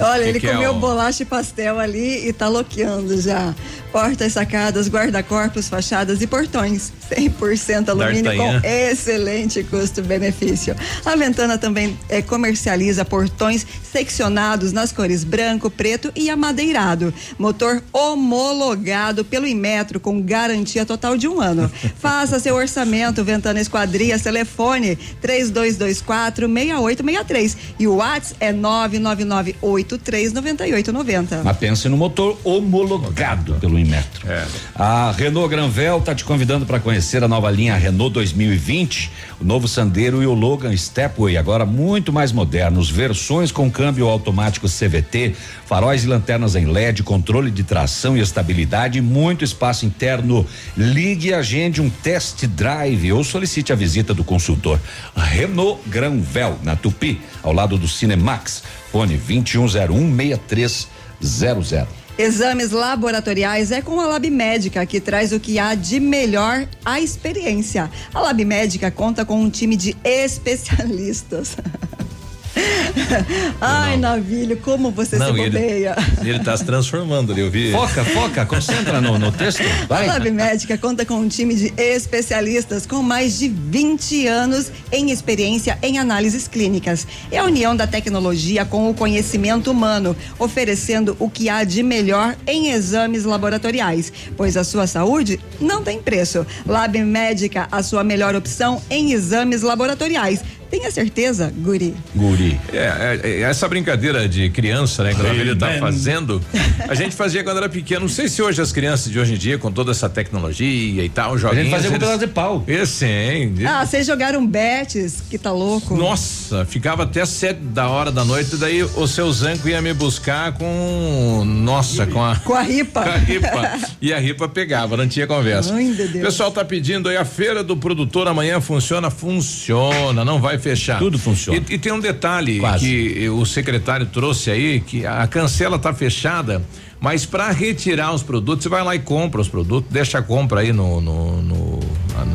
Olha, Que ele que é comeu o- bolacha e pastel ali e tá loqueando já. Portas, sacadas, guarda-corpos, fachadas e portões. 100% alumínio com D'Artagnan. excelente custo-benefício. A Ventana também eh, comercializa portões seccionados nas cores branco, preto e amadeirado. Motor homologado pelo Inmetro com garantia total de um ano. Faça seu orçamento, Ventana Esquadrias, telefone 3224-6863. E o WhatsApp é 999-839890. Mas pense no motor homologado pelo Inmetro. A Renault Granvel está te convidando para conhecer a nova linha Renault 2020, o novo Sandero e o Logan Stepway, agora muito mais modernos, versões com câmbio automático CVT, faróis e lanternas em LED, controle de tração e estabilidade, muito espaço interno. Ligue e agende um test drive ou solicite a visita do consultor. Renault Granvel, na Tupi, ao lado do Cinemax. Fone 21016300. Exames laboratoriais é com a Lab Médica, que traz o que há de melhor à experiência. A Lab Médica conta com um time de especialistas. Ai, Navilho, como você Não, se bobeia. Ele tá se transformando ali, eu vi. Foca, foca, concentra no, no texto. A Lab Médica conta com um time de especialistas com mais de 20 anos em experiência em análises clínicas. É a união da tecnologia com o conhecimento humano, oferecendo o que há de melhor em exames laboratoriais, pois a sua saúde não tem preço. Lab Médica, a sua melhor opção em exames laboratoriais. Tenha certeza, Guri. Guri. É, é, é, essa brincadeira de criança, né, que a ele tá fazendo, a gente fazia quando era pequeno. Não sei se hoje as crianças de hoje em dia, com toda essa tecnologia e tal, joguinhos. fazia com eles- pedaço de pau. Esse, hein? Ah, vocês jogaram betes, que tá louco. Nossa, ficava até sete da hora da noite, daí o seu Zanco ia me buscar com. Nossa, com a. Com a ripa. Com a ripa. e a ripa pegava, não tinha conversa. Ai, meu Deus. Pessoal tá pedindo aí, a feira do produtor amanhã funciona? Funciona, não vai fechar. Tudo funciona. E, e tem um detalhe Quase. que o secretário trouxe aí, que a cancela tá fechada. Mas para retirar os produtos, você vai lá e compra os produtos, deixa a compra aí no, no- no-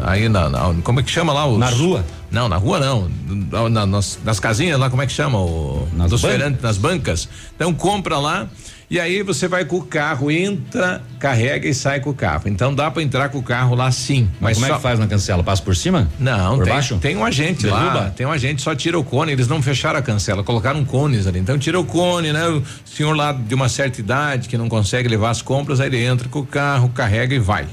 aí na, na- como é que chama lá? Os, Na rua? Não, na rua não. Na- na- nas, nas casinhas lá, como é que chama? O, Nas dos bancas? nas bancas. Então compra lá e aí você vai com o carro, entra, carrega e sai com o carro. Então dá para entrar com o carro lá sim. Mas como é só- que faz na cancela? Passa por cima? Não, Por tem, baixo? tem um agente lá, Derruba? tem um agente, só tira o cone, eles não fecharam a cancela, colocaram cones ali. Então tira o cone, né? O senhor lá de uma certa idade que não consegue levar as compras, aí ele entra com o carro, carrega e vai.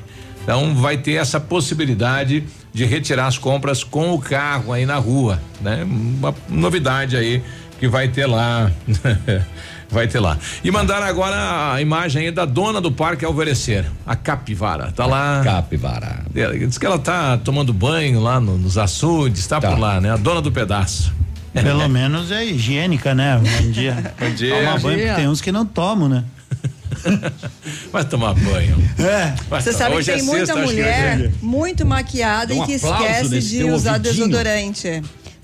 Então vai ter essa possibilidade de retirar as compras com o carro aí na rua, né? Uma novidade aí que vai ter lá. vai ter lá. E mandaram agora a imagem aí da dona do Parque Alvorecer, a Capivara. Tá lá. Capivara. Diz que ela tá tomando banho lá no- nos açudes, tá, por lá, né? A dona do pedaço. Pelo menos é higiênica, né? Bom dia. Bom dia. Toma banho, dia. porque tem uns que não tomam, né? Vai tomar banho. É. Vai Você to- sabe que hoje é tem muita sexta, que mulher hoje- muito maquiada Dá e um que esquece de usar ouvidinho. desodorante.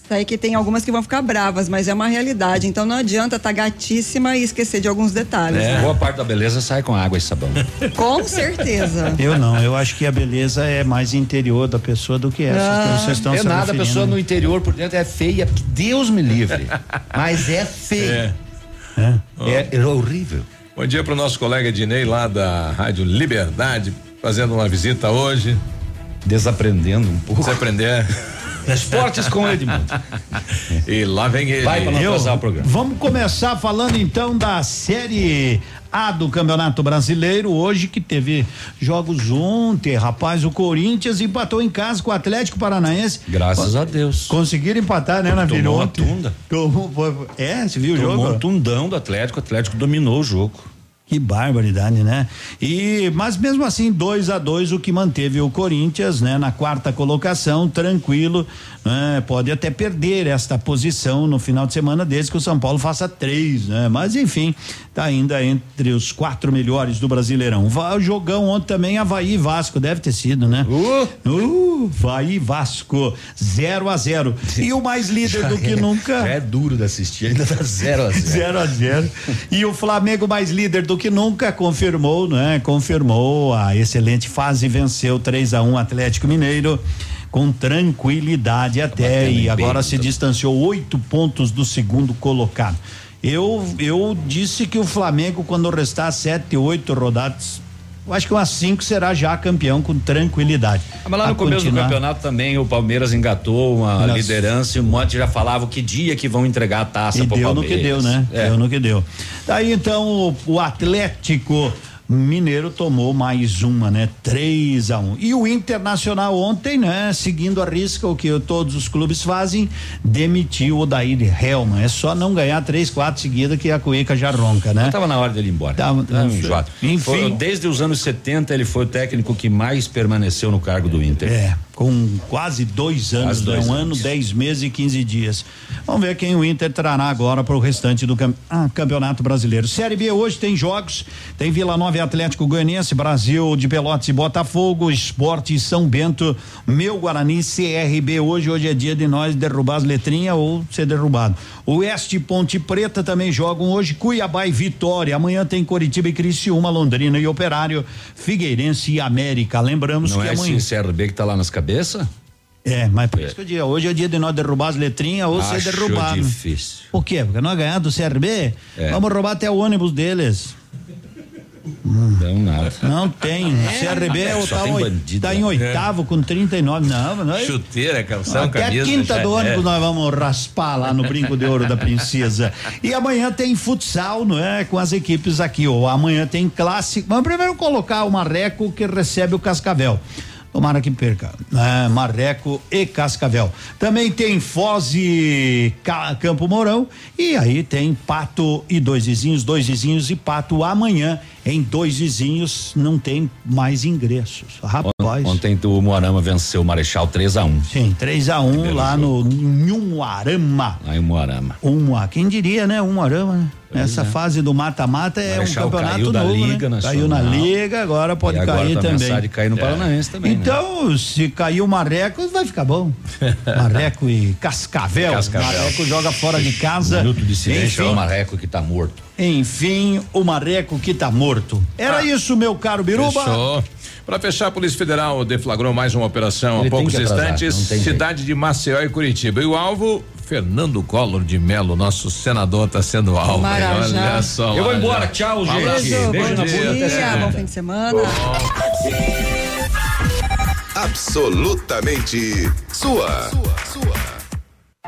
Isso aí que tem algumas que vão ficar bravas, mas é uma realidade. Então não adianta estar gatíssima e esquecer de alguns detalhes. É. né? Boa parte da beleza sai com água e sabão. Com certeza. Eu não, eu acho que a beleza é mais interior da pessoa do que essa que vocês estão é se nada, a referindo. pessoa no interior por dentro é feia, que Deus me livre. Mas é feia. É, é horrível. Bom dia pro nosso colega Dinei lá da Rádio Liberdade, fazendo uma visita hoje. Desaprendendo um pouco. Desaprender. Esportes com Edmundo. E lá vem ele. Vai pra não Eu- o programa. Vamos começar falando então da série A do Campeonato Brasileiro, hoje que teve jogos ontem, rapaz, o Corinthians empatou em casa com o Atlético Paranaense. Graças a Deus. Conseguiram empatar, né, na Tomou uma ontem? tunda. Tomou, foi- é, você viu o Tomou jogo? um tundão do Atlético, o Atlético dominou o jogo. Que barbaridade, né? E mas mesmo assim 2 a 2 o que manteve o Corinthians, né, na quarta colocação, tranquilo, né? Pode até perder esta posição no final de semana desde que o São Paulo faça três, né? Mas enfim, tá ainda entre os quatro melhores do Brasileirão. O jogão ontem também Havaí e Vasco deve ter sido, né? Uh, Havaí e Vasco 0 a 0 E o mais líder do que nunca. Já é duro de assistir, ainda tá 0 a 0 0 a 0 E o Flamengo mais líder do que nunca confirmou, né? Confirmou a excelente fase, venceu 3 a 1 Atlético Mineiro com tranquilidade até batendo e agora peito. se distanciou oito pontos do segundo colocado. Eu, eu disse que o Flamengo, quando restar sete, oito rodadas, eu acho que umas cinco será já campeão com tranquilidade. Ah, Mas lá A no começo continuar- do campeonato também o Palmeiras engatou uma Nossa. liderança e um monte já falava que dia que vão entregar a taça E pro deu no Palmeiras. que deu, né? É. Deu no que deu. Daí então o, o Atlético Mineiro tomou mais uma, né? 3 a 1 E o Internacional ontem, né? Seguindo a risca, o que todos os clubes fazem, demitiu o Daír Helman. É só não ganhar três, quatro seguidas que a cueca já ronca, né? Tava na hora dele ir embora. Tava- Tava enjoado. Enfim. Foi- desde os anos 70 ele foi o técnico que mais permaneceu no cargo do Inter. É, com quase dois anos, Quase dois né? um anos. ano, dez meses e 15 dias. Vamos ver quem o Inter trará agora para o restante do cam- ah, Campeonato Brasileiro. Série B hoje tem jogos, tem Vila Nova e Atlético Goianiense, Brasil de Pelotas e Botafogo, Esporte e São Bento, Meu Guarani, CRB hoje, hoje é dia de nós derrubar as letrinhas ou ser derrubado. Oeste e Ponte Preta também jogam hoje, Cuiabá e Vitória, amanhã tem Coritiba e Criciúma, Londrina e Operário, Figueirense e América. Lembramos Não que é amanhã esse CRB que tá lá nas cabeças? É, mas por isso que eu digo, hoje é dia de nós derrubar as letrinhas ou ser Acho derrubado. difícil. Por quê? Porque nós ganhar do CRB, É. vamos roubar até o ônibus deles. Não, nada. Não tem. CRB é, o Só tá, tem bandido tá em oitavo com 39. Não, nós, Chuteira, calção, até camisa. a quinta do já- ônibus é. nós vamos raspar lá no Brinco de Ouro da Princesa. E amanhã tem futsal, não é? Com as equipes aqui. Ou amanhã tem clássico. Vamos primeiro colocar o Marreco que recebe o Cascavel. Tomara que perca. É, Marreco e Cascavel. Também tem Foz e Ca- Campo Mourão. E aí tem Pato e dois vizinhos, dois vizinhos e Pato amanhã. Em dois vizinhos não tem mais ingressos. Rapaz. Ontem o Moarama venceu o Marechal 3 a 1 Sim, 3 a 1 lá no Nhumuarama. Lá em Moarama. Um quem diria, né? Um arama, né? Essa é. fase do mata-mata é Marechal um campeonato caiu da novo, Liga né? Caiu na liga, agora pode agora cair tá também. de cair no Paranaense também, né? Então, se cair o Marreco, vai ficar bom. Marreco e Cascavel. Cascavel. Marreco joga fora de casa. Minuto de silêncio é Enfim, o Marreco que tá morto. Enfim, o Marreco que tá morto. Era Ah. isso, meu caro Biruba. Fechou. Para fechar, a Polícia Federal deflagrou mais uma operação Ele há poucos atrasar, instantes, cidade de Maceió e Curitiba. E o alvo, Fernando Collor de Melo, nosso senador, está sendo alvo. Marajá. Olha só. Eu vou embora, tchau, gente. Beijo, Beijo bom na dia, bom fim de semana. Absolutamente sua.